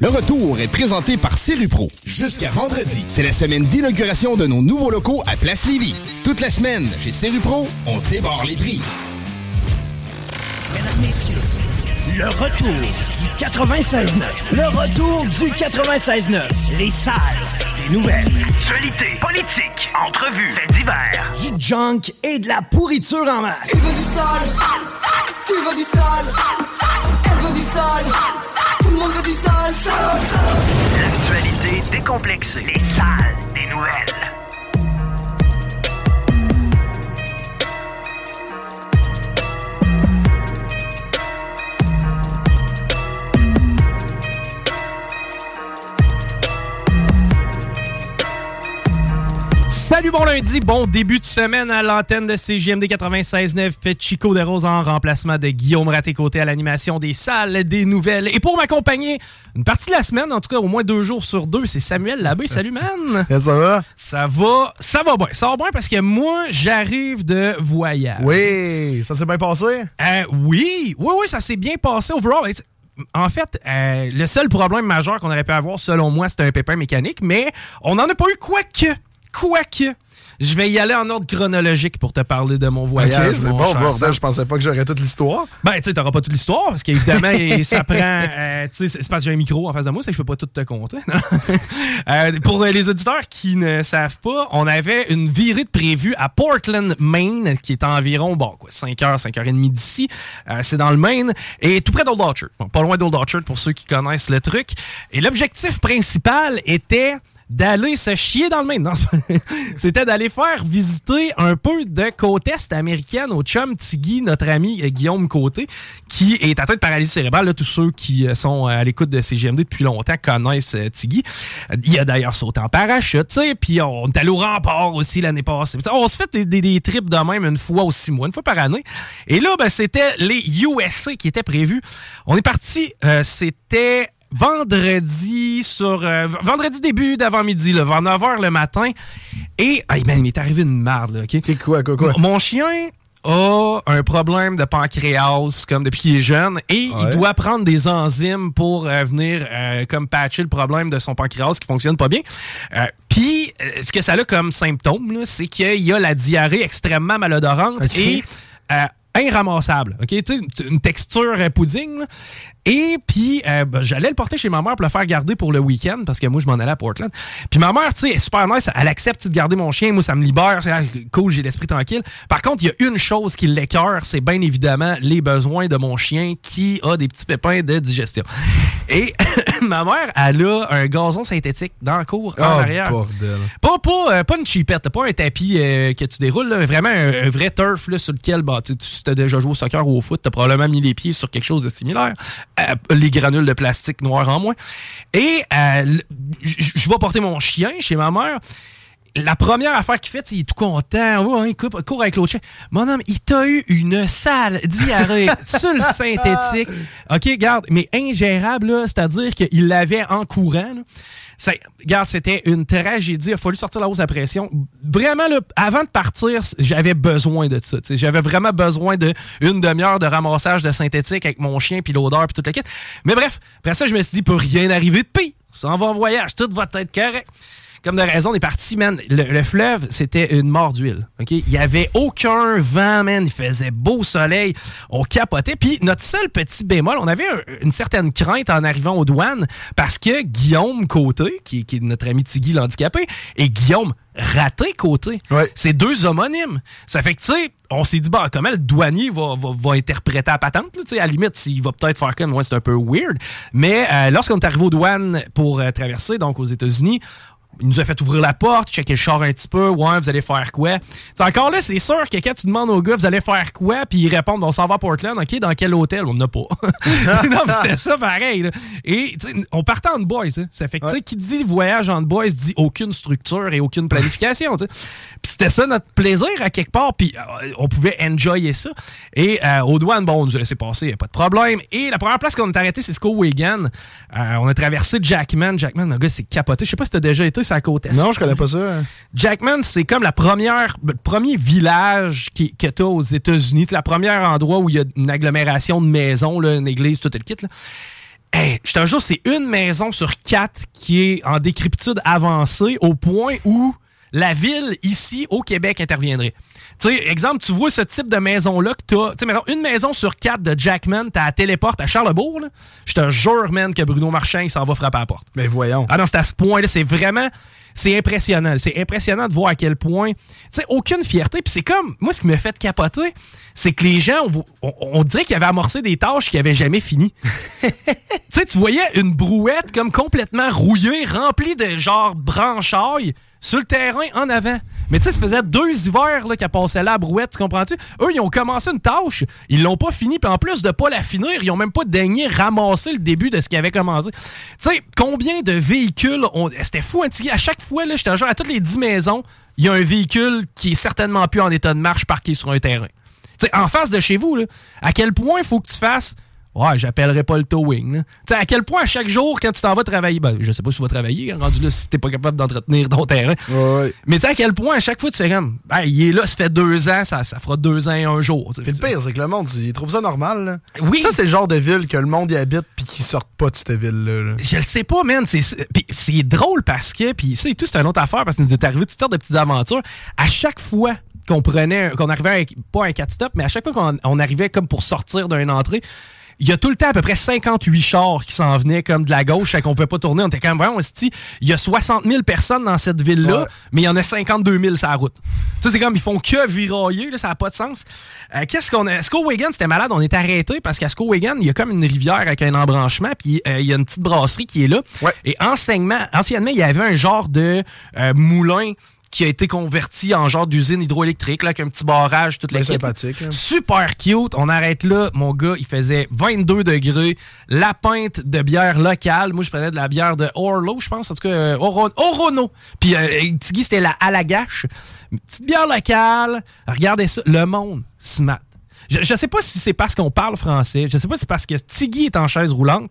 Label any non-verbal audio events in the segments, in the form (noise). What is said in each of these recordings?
Le retour est présenté par Serupro. Jusqu'à vendredi, c'est la semaine d'inauguration de nos nouveaux locaux à Place Lévis. Toute la semaine, chez Serupro, on débarre les prix. Mesdames, messieurs, le retour du 96.9. Le retour du 96.9. Les salles des nouvelles. Actualité, politique, entrevues, faits divers. Du junk et de la pourriture en masse. Tu veux du sale Tu veux du sale Elle veut du le monde veut du sale, sale, sale. L'actualité décomplexée. Les salles des nouvelles. Salut, bon lundi, bon début de semaine à l'antenne de CGMD 96.9. Fait Chico de Rose en remplacement de Guillaume Raté-Côté à l'animation des salles des nouvelles. Et pour m'accompagner une partie de la semaine, en tout cas au moins deux jours sur deux, c'est Samuel Labbé. Salut, man! (laughs) Ça va? Ça va, ça va bien. Ça va bien parce que moi, j'arrive de voyage. Oui, ça s'est bien passé? Euh, oui, oui, oui, ça s'est bien passé overall. En fait, euh, le seul problème majeur qu'on aurait pu avoir, selon moi, c'était un pépin mécanique, mais on n'en a pas eu quoique. Quoique. Je vais y aller en ordre chronologique pour te parler de mon voyage. ok, c'est bon, cher bordel, je pensais pas que j'aurais toute l'histoire. Ben, tu sais, t'auras pas toute l'histoire, parce qu'évidemment, (laughs) ça prend. euh, tu sais, c'est parce que j'ai un micro en face de moi, c'est que je peux pas tout te compter. (laughs) Euh, pour les auditeurs qui ne savent pas, on avait une virée de prévue à Portland, Maine, qui est environ, bon, quoi, 5h, 5h30 d'ici. Euh, c'est dans le Maine, et tout près d'Old Orchard. Bon, pas loin d'Old Orchard pour ceux qui connaissent le truc. Et l'objectif principal était d'aller se chier dans le pas- (laughs) C'était d'aller faire visiter un peu de côte est américaine au chum Tiggy, notre ami euh, Guillaume Côté, qui est atteint de paralysie cérébrale. Tous ceux qui euh, sont à l'écoute de CGMD depuis longtemps connaissent euh. Euh, Il a d'ailleurs sauté en parachute, puis on est allé au rempart aussi l'année passée. On se fait des, des- des trips de même une fois ou six mois, une fois par année. Et là, ben, c'était les USA qui étaient prévus. On est parti, euh, c'était vendredi sur euh, vendredi début d'avant-midi, vers 9h le matin. Et hey, man, il m'est arrivé une merde, là, OK? quoi, quoi, quoi? M- Mon chien a un problème de pancréas comme depuis qu'il est jeune et il doit prendre des enzymes pour euh, venir euh, comme patcher le problème de son pancréas qui fonctionne pas bien. Puis ce que ça a comme symptôme, c'est qu'il y a la diarrhée extrêmement malodorante et irramassable. OK? Une- texture pudding. là. Et puis, euh, ben, j'allais le porter chez ma mère pour le faire garder pour le week-end parce que moi, je m'en allais à Portland. Puis ma mère, tu sais, est super nice. Elle accepte tu de garder mon chien. Moi, ça me libère. Ah, cool, j'ai l'esprit tranquille. Par contre, il y a une chose qui l'écœure, c'est bien évidemment les besoins de mon chien qui a des petits pépins de digestion. Et (coughs) ma mère, elle a un gazon synthétique dans la cour, en Oh, arrière. bordel. Pas, pas, euh, pas une chipette, pas un tapis euh, que tu déroules, là, mais vraiment un, un vrai turf là, sur lequel, bah, tu, tu t'as déjà joué au soccer ou au foot, t'as probablement mis les pieds sur quelque chose de similaire. Euh, les granules de plastique noir en moins. Et euh, je vais porter mon chien chez ma mère. La première affaire qu'il fait, il est tout content. Ouais, il court, court avec l'autre chien. Mon homme, il t'a eu une sale diarrhée (laughs) sur le synthétique. OK, garde, mais ingérable, c'est-à-dire qu'il l'avait en courant. là. Regarde, c'était une tragédie. Il a fallu sortir la hausse à pression. Vraiment, avant de partir, j'avais besoin de ça. J'avais vraiment besoin de une demi-heure de ramassage de synthétique avec mon chien, puis l'odeur, puis tout le kit. Mais bref, après ça, je me suis dit, peut rien arriver de pire. Ça en va en voyage, tout va être correct. Comme de raison, on est parti, man. Le, le fleuve, c'était une mort d'huile. OK? Il y avait aucun vent, man. Il faisait beau soleil. On capotait. Puis notre seul petit bémol, on avait un- une certaine crainte en arrivant aux douanes parce que Guillaume Côté, qui, qui est notre ami Tiggy l'handicapé, et Guillaume Raté Côté, c'est deux homonymes. Ça fait que, tu sais, on s'est dit, bah, comment le douanier va, va, va interpréter la patente? là? Tu sais, à la limite, il va peut-être faire comme, ouais, c'est un peu weird. Mais euh, lorsqu'on est arrivé aux douanes pour euh, traverser, donc aux États-Unis, il nous a fait ouvrir la porte, checker le char un petit peu. Ouais, vous allez faire quoi? T'sais, encore là, c'est sûr que quand tu demandes au gars, vous allez faire quoi? Puis ils répondent, on s'en va à Portland. OK, dans quel hôtel? On n'a pas. (laughs) non, c'était ça pareil. là. Et on partait en boys. hein. Ça fait que, tu sais, qui dit voyage en boys dit aucune structure et aucune planification. Puis c'était ça notre plaisir à quelque part. Puis euh, on pouvait enjoyer ça. Et euh, aux douanes, bon, on nous a laissé passer, a pas de problème. Et la première place qu'on est arrêté, c'est Skowhegan. Euh, on a traversé Jackman. Jackman, le gars, c'est capoté. Je sais pas si t'as déjà été, côte est. Non, je connais pas ça. Jackman, c'est comme la première, le premier village qui, que tu as aux États-Unis. C'est le premier endroit où il y a une agglomération de maisons, là, une église, tout le kit. Là. Hey, je te jure, c'est une maison sur quatre qui est en décryptude avancée au point où la ville, ici, au Québec, interviendrait. Tu sais, exemple, tu vois ce type de maison-là que t'as. Tu sais, maintenant, une maison sur quatre de Jackman, t'as la téléporte à Charlebourg, là. Je te jure, man, que Bruno Marchand, il s'en va frapper à la porte. Mais voyons. Ah non, c'est à ce point-là, c'est vraiment. C'est impressionnant. C'est impressionnant de voir à quel point. Tu sais, aucune fierté. Puis c'est comme. Moi, ce qui me fait capoter, c'est que les gens, on, on- on dirait qu'ils avaient amorcé des tâches qu'ils avaient jamais finies. (laughs) tu sais, tu voyais une brouette comme complètement rouillée, remplie de genre branchailles sur le terrain en avant. Mais tu sais, ça faisait deux hivers qu'elle passait là à brouette, tu comprends-tu? Eux, ils ont commencé une tâche, ils l'ont pas fini, puis en plus de pas la finir, ils ont même pas daigné ramasser le début de ce qu'ils avaient commencé. Tu sais, combien de véhicules ont... C'était fou, petit- À chaque fois, là, te jure, à toutes les 10 maisons, il y a un véhicule qui est certainement plus en état de marche parqué sur un terrain. Tu sais, en face de chez vous, à quel point il faut que tu fasses Ouais, j'appellerai pas le towing. Tu sais, à quel point à chaque jour, quand tu t'en vas travailler, ben, je sais pas si tu vas travailler, hein, rendu là, si t'es pas capable d'entretenir ton terrain. Mais tu sais, à quel point à chaque fois, tu fais comme, ben, il est là, ça fait deux ans, ça, ça fera deux ans et un jour. Puis le pire, c'est que le monde, il trouve ça normal. là. Oui. Ça, c'est le genre de ville que le monde y habite puis qui sortent pas de cette ville-là. là. Je le sais pas, man. C'est, drôle parce que, puis ça et tout, c'est une autre affaire parce qu'il nous est arrivé toutes sortes de petites aventures. À chaque fois qu'on prenait, qu'on arrivait avec, pas un 4-stop, mais à chaque fois qu'on on arrivait comme pour sortir d'une entrée, il y a tout le temps à peu près 58 chars qui s'en venaient comme de la gauche, fait qu'on pouvait pas tourner. On était quand même vraiment, il y a 60 000 personnes dans cette ville-là, Ouais. mais il y en a 52 000 sur la route. Tu sais, c'est comme, ils font que virailler, là, ça n'a pas de sens. Euh, Qu'est-ce qu'on a? Skowhegan, c'était malade, on est arrêté parce qu'à Skowhegan, il y a comme une rivière avec un embranchement, puis euh, il y a une petite brasserie qui est là. Et enseignement, anciennement, il y avait un genre de euh, moulin qui a été converti en genre d'usine hydroélectrique, là, avec un petit barrage, toute kit. sympathique, hein. Super cute. On arrête là. Mon gars, il faisait 22 degrés. La pinte de bière locale. Moi, je prenais de la bière de Orlo, je pense. En tout cas, euh, Oro- Orono. Puis euh, Tiggy, c'était la Alagache. Petite bière locale. Regardez ça. Le monde se mate. Je, je sais pas si c'est parce qu'on parle français. Je sais pas si c'est parce que Tiggy est en chaise roulante.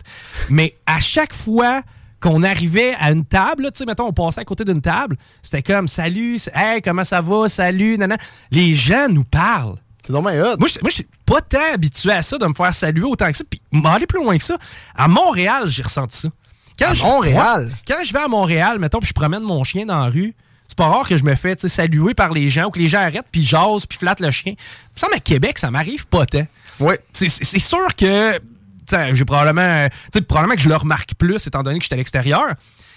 Mais à chaque fois qu'on arrivait à une table, tu sais, mettons, on passait à côté d'une table, c'était comme salut, hey, comment ça va, salut, nana. Les gens nous parlent. C'est dommage hot. Moi, je moi, je suis pas tant habitué à ça, de me faire saluer autant que ça. Puis, m'aller plus loin que ça. À Montréal, j'ai ressenti ça. Quand À je- Montréal? Quand je vais à Montréal, mettons, puis je promène mon chien dans la rue, c'est pas rare que je me fais saluer par les gens ou que les gens arrêtent, puis jasent, puis flattent le chien. Semble à Québec, ça m'arrive pas tant. Oui. C'est sûr que j'ai probablement, tu sais, probablement que je le remarque plus étant donné que j'étais à l'extérieur.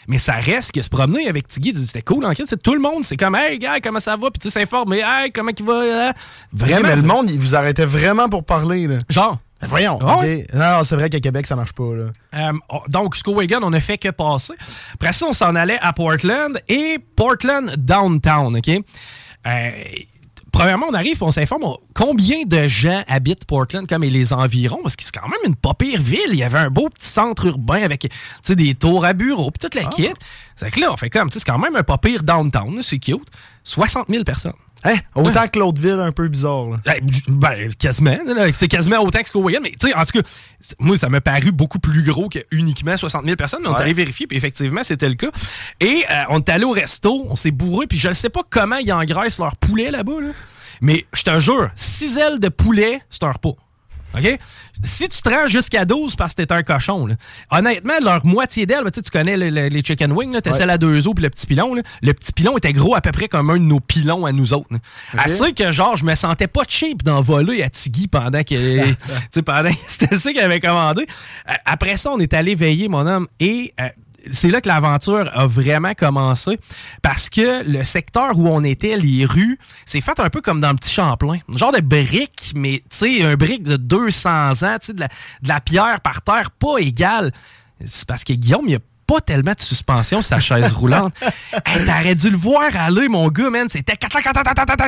Mais ça reste que se promener avec Tiggy, c'était cool en c'est tout le monde. C'est comme, hey, gars, comment ça va? Puis tu s'informer, hey, comment il va? euh? Vraiment. Mais le monde, il vous arrêtait vraiment pour parler. Là. Genre. Voyons. Ah? Non, c'est vrai qu'à Québec, ça marche pas. Là. Euh, oh, donc, Skowhegan, on a fait que passer. Après ça, on s'en allait à Portland et Portland Downtown, OK? Euh, premièrement, on arrive, on s'informe combien de gens habitent Portland comme et les environs, parce que c'est quand même une pas pire ville. Il y avait un beau petit centre urbain avec des tours à bureaux, puis toute la kit. C'est que là, on fait comme, c'est quand même un pas pire downtown, c'est cute. 60 000 personnes. Hein? Autant que l'autre ville un peu bizarre. Là. Ben, quasiment. C'est quasiment autant que Skowhegan. Mais, tu sais, en tout cas, moi, ça m'a paru beaucoup plus gros que uniquement 60 000 personnes. Mais on est Ouais. allé vérifier, puis effectivement, c'était le cas. Et euh, on est allé au resto, on s'est bourré, puis je ne sais pas comment ils engraissent leur poulet là-bas. là. Mais je te jure, six ailes de poulet, c'est un repas. OK? Si tu te rends jusqu'à 12 parce que t'es un cochon, là, honnêtement, leur moitié d'aile, tu sais, tu connais le- le- les chicken wings, là, t'as Ouais. celle à deux os puis le petit pilon. là. Le petit pilon était gros à peu près comme un de nos pilons à nous autres. là. Assez que, genre, je me sentais pas cheap d'en voler à Tiggy pendant que. (laughs) tu sais, pendant c'était ça qu'il avait commandé. Euh, Après ça, on est allé veiller, mon homme, et. euh, c'est là que l'aventure a vraiment commencé parce que le secteur où on était, les rues, c'est fait un peu comme dans le petit Champlain. Un genre de brique, mais tu sais, un brique de 200 ans, tu sais, de la, de la pierre par terre, pas égale. C'est parce que Guillaume, il a pas tellement de suspension sur sa chaise roulante. (laughs) Hey, T'aurais dû le voir aller, mon gars, man. C'était.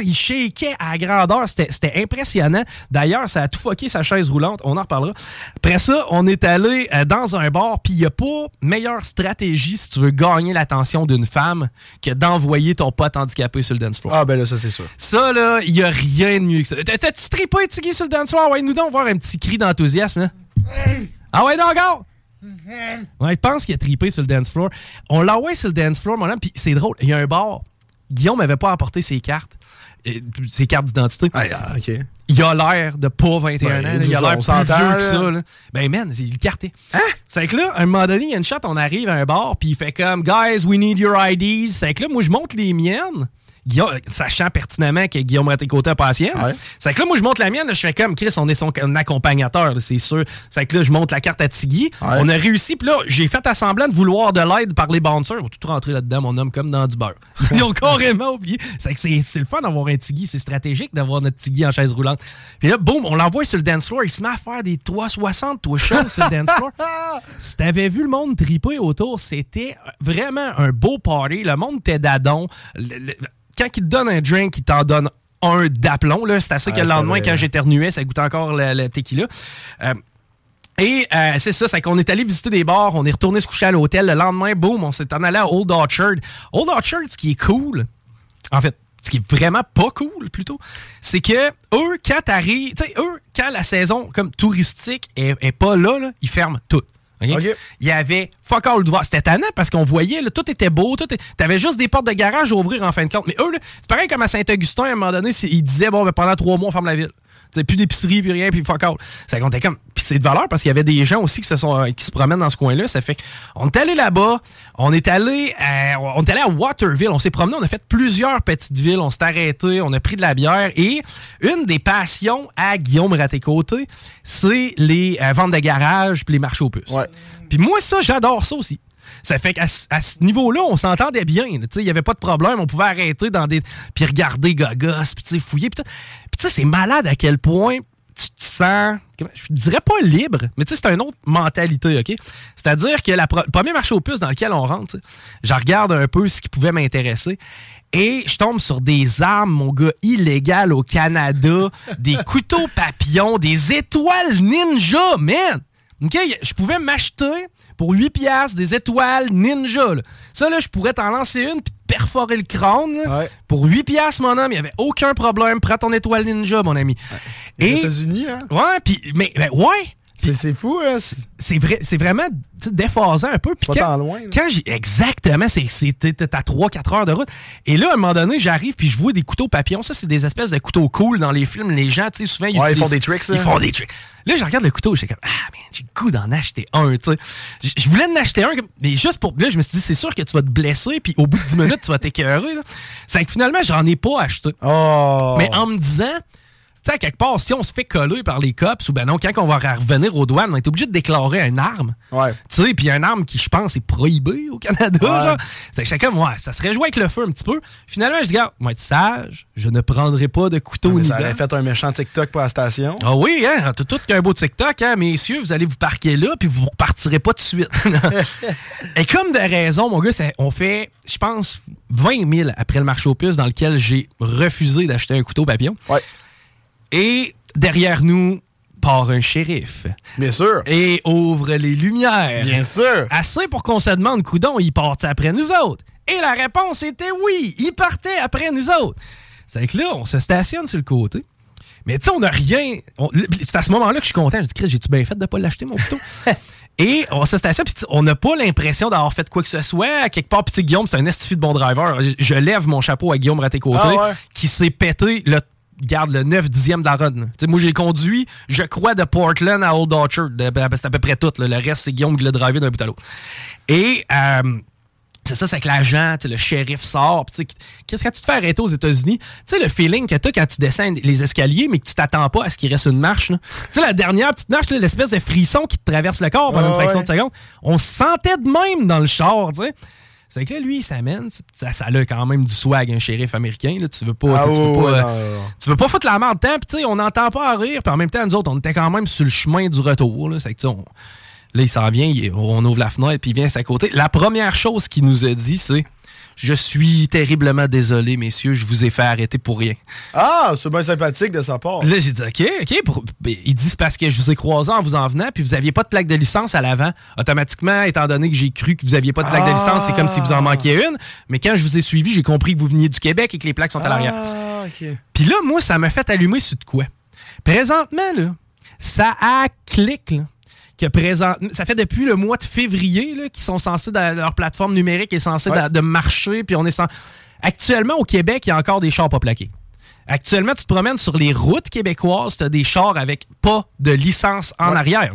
Il shakeait à grandeur. C'était impressionnant. D'ailleurs, ça a tout fucké sa chaise roulante. On en reparlera. Après ça, on est allé euh, dans un bar, puis il n'y a pas meilleure stratégie si tu veux gagner l'attention d'une femme que d'envoyer ton pote handicapé sur le dance floor. Ah, ben là, ça, c'est sûr. Ça, là, il n'y a rien de mieux que ça. T'as- T'as-tu trippé, Tiggy, sur le dance floor? Ouais, nous donc voir un petit cri d'enthousiasme, là. Ah ouais, non, encore! Ouais, je pense qu'il a trippé sur le dance floor. On l'a envoyé sur le dance floor, mon homme, puis c'est drôle. Il y a un bar. Guillaume m'avait pas apporté ses cartes. Ses cartes d'identité. Ah, ah. Il a l'air de pas 21 Ouais, ans. Il a l'air plus vieux que ça. là. Ben, man, c'est le carté. C'est que là, à un moment donné, il y a une shot, on arrive à un bar, puis il fait comme, guys, we need your IDs. C'est que là, moi, je monte les miennes. Guillaume, sachant pertinemment que Guillaume Raté-Côté a pas la sienne. Ouais. C'est que là, moi, je monte la mienne, là, je fais comme, Chris, on est son accompagnateur, là, c'est sûr. C'est que là, je monte la carte à Tiggy. Ouais. On a réussi, puis là, j'ai fait à semblant de vouloir de l'aide par les bouncers. Ont tout rentré là-dedans, mon homme, comme dans du beurre. (laughs) Ils ont carrément oublié. C'est que c'est c'est le fun d'avoir un Tiggy. C'est stratégique d'avoir notre Tiggy en chaise roulante. Puis là, boum, on l'envoie sur le dance floor. Il se met à faire des 360, toi, sur le dance floor. (laughs) si t'avais vu le monde triper autour, c'était vraiment un beau party. Le monde était d'adon. Le- le- quand il te donne un drink, il t'en donne un d'aplomb. C'est assez que Ouais, le lendemain, quand j'éternuais, ça goûtait encore le, le tequila. Euh, et euh, c'est ça, c'est qu'on est allé visiter des bars, on est retourné se coucher à l'hôtel. Le lendemain, boum, on s'est en allé à Old Orchard. Old Orchard, ce qui est cool, en fait, ce qui est vraiment pas cool, plutôt, c'est que eux, quand t'arrives, tu sais, eux, quand la saison comme touristique est, est pas là, là, ils ferment tout. Il y avait fuck all d'ouvert. C'était tannant parce qu'on voyait, là, tout était beau. Tout est- T'avais juste des portes de garage à ouvrir en fin de compte. Mais eux, là, c'est pareil comme à Saint-Augustin, à un moment donné, ils disaient, bon, ben, pendant trois mois, on ferme la ville. Tu sais, plus d'épicerie, plus rien, puis fuck all. Ça comptait comme. Puis c'est de valeur parce qu'il y avait des gens aussi qui se, sont, euh, qui se promènent dans ce coin-là. Ça fait on est allé là-bas, on est allé à, on est allé à Waterville, on s'est promené, on a fait plusieurs petites villes, on s'est arrêté, on a pris de la bière et une des passions à Guillaume Raté-Côté, c'est les euh, ventes de garage puis les marchés aux puces. Ouais. Puis moi, ça, j'adore ça aussi. Ça fait qu'à ce- niveau-là, on s'entendait bien. Il n'y avait pas de problème. On pouvait arrêter dans des. Puis regarder gogos, puis fouiller. Puis tu sais, c'est malade à quel point tu te sens. Je dirais pas libre, mais tu sais, c'est une autre mentalité, OK? C'est-à-dire que le premier marché aux puces dans lequel on rentre, je regarde un peu ce qui pouvait m'intéresser. Et je tombe sur des armes, mon gars, illégales au Canada, (laughs) des couteaux papillons, des étoiles ninja, man! OK? Je pouvais m'acheter pour 8 piastres des étoiles ninja. là. Ça, là, je pourrais t'en lancer une puis perforer le crâne. Ouais. Pour 8 piastres, mon homme, il n'y avait aucun problème. Prends ton étoile ninja, mon ami. Les Et, États-Unis, hein? ouais, puis, mais, mais ouais, C'est c'est fou, hein? C'est vrai, c'est vraiment déphasant un peu. Puis pas quand- tant loin. là. quand j'ai. Exactement, t'es à 3-4 heures de route. Et là, à un moment donné, j'arrive puis je vois des couteaux papillons. Ça, c'est des espèces de couteaux cool dans les films. Les gens, tu sais, souvent, ils Ouais, ils font des tricks, Ils font des tricks. Là, je regarde le couteau, je suis comme, ah, man, j'ai le goût d'en acheter un, tu sais. Je- voulais en acheter un, mais juste pour. Là, je me suis dit, c'est sûr que tu vas te blesser, puis au bout de 10 minutes, tu vas t'écœurer. C'est que finalement, j'en ai pas acheté. Oh! Mais en me disant, sais, quelque part, si on se fait coller par les cops, ou ben non, quand on va revenir aux douanes, on est obligé de déclarer une arme. Ouais. Tu sais, puis une arme qui, je pense, est prohibée au Canada. Ouais. genre. C'est que chacun, ouais, ça serait jouer avec le feu un petit peu. Finalement, je dis, regarde, moi, être sage, je ne prendrai pas de couteau Mais ni ça aurait fait un méchant TikTok pour la station. Ah oui, hein, tout, tout qu'un beau TikTok, hein, messieurs, vous allez vous parquer là, puis vous repartirez pas tout de suite. (laughs) Et comme de raison, mon gars, on fait, je pense, 20 000 après le marché aux puces dans lequel j'ai refusé d'acheter un couteau papillon. Ouais. Et derrière nous part un shérif Bien sûr. et ouvre les lumières. Bien sûr. Assez pour qu'on se demande, coudon, il partait après nous autres. Et la réponse était oui, il partait après nous autres. C'est que là, on se stationne sur le côté. Mais tu sais, on n'a rien. on- C'est à ce moment-là que je suis content. Je dis, Chris, j'ai-tu bien fait de ne pas l'acheter, mon couteau? (laughs) Et on se stationne, puis on n'a pas l'impression d'avoir fait quoi que ce soit. Quelque part, sais, Guillaume, c'est un estifi de bon driver. Je, je lève mon chapeau à Guillaume Raté-Côté, Ah ouais? qui s'est pété le garde le 9 dixième de la run. Moi, j'ai conduit, je crois, de Portland à Old Orchard. Ben, C'est à peu près tout. là. Le reste, c'est Guillaume qui l'a drivé d'un bout à l'autre. Et euh, c'est ça, c'est que l'agent, le shérif sort. Qu'est-ce que tu te fais arrêter aux États-Unis? Tu sais, le feeling que tu as quand tu descends les escaliers, mais que tu t'attends pas à ce qu'il reste une marche. Tu sais, la dernière petite marche, l'espèce de frisson qui te traverse le corps pendant une fraction ouais. de seconde. On se sentait de même dans le char, tu sais. C'est que là, lui, il s'amène. Ça, ça a quand même du swag, un shérif américain. Là. Tu veux pas. Ah tu, veux ouais, pas, euh, non, tu veux pas foutre la merde de temps, puis tu sais, on n'entend pas à rire, puis en même temps, nous autres, on était quand même sur le chemin du retour. Là, C'est que, on- là il s'en vient, il- on ouvre la fenêtre, puis il vient à côté. La première chose qu'il nous a dit, c'est Je suis terriblement désolé, messieurs, je vous ai fait arrêter pour rien. Ah, c'est bien sympathique de sa part. Là, j'ai dit, OK, OK. pour- ben, Il dit, c'est parce que je vous ai croisé en vous en venant, puis vous aviez pas de plaque de licence à l'avant. Automatiquement, étant donné que j'ai cru que vous aviez pas de plaque de licence, c'est comme si vous en manquiez une. Mais quand je vous ai suivi, j'ai compris que vous veniez du Québec et que les plaques sont à l'arrière. Ah, ok. Puis là, moi, ça m'a fait allumer sur de quoi? Présentement, là, ça a clic, là, que présent, ça fait depuis le mois de février là, qu'ils sont censés, dans leur plateforme numérique est censée Ouais. de, de marcher, puis on est sans... Actuellement, au Québec, il y a encore des chars pas plaqués. Actuellement, tu te promènes sur les routes québécoises, tu as des chars avec pas de licence en arrière.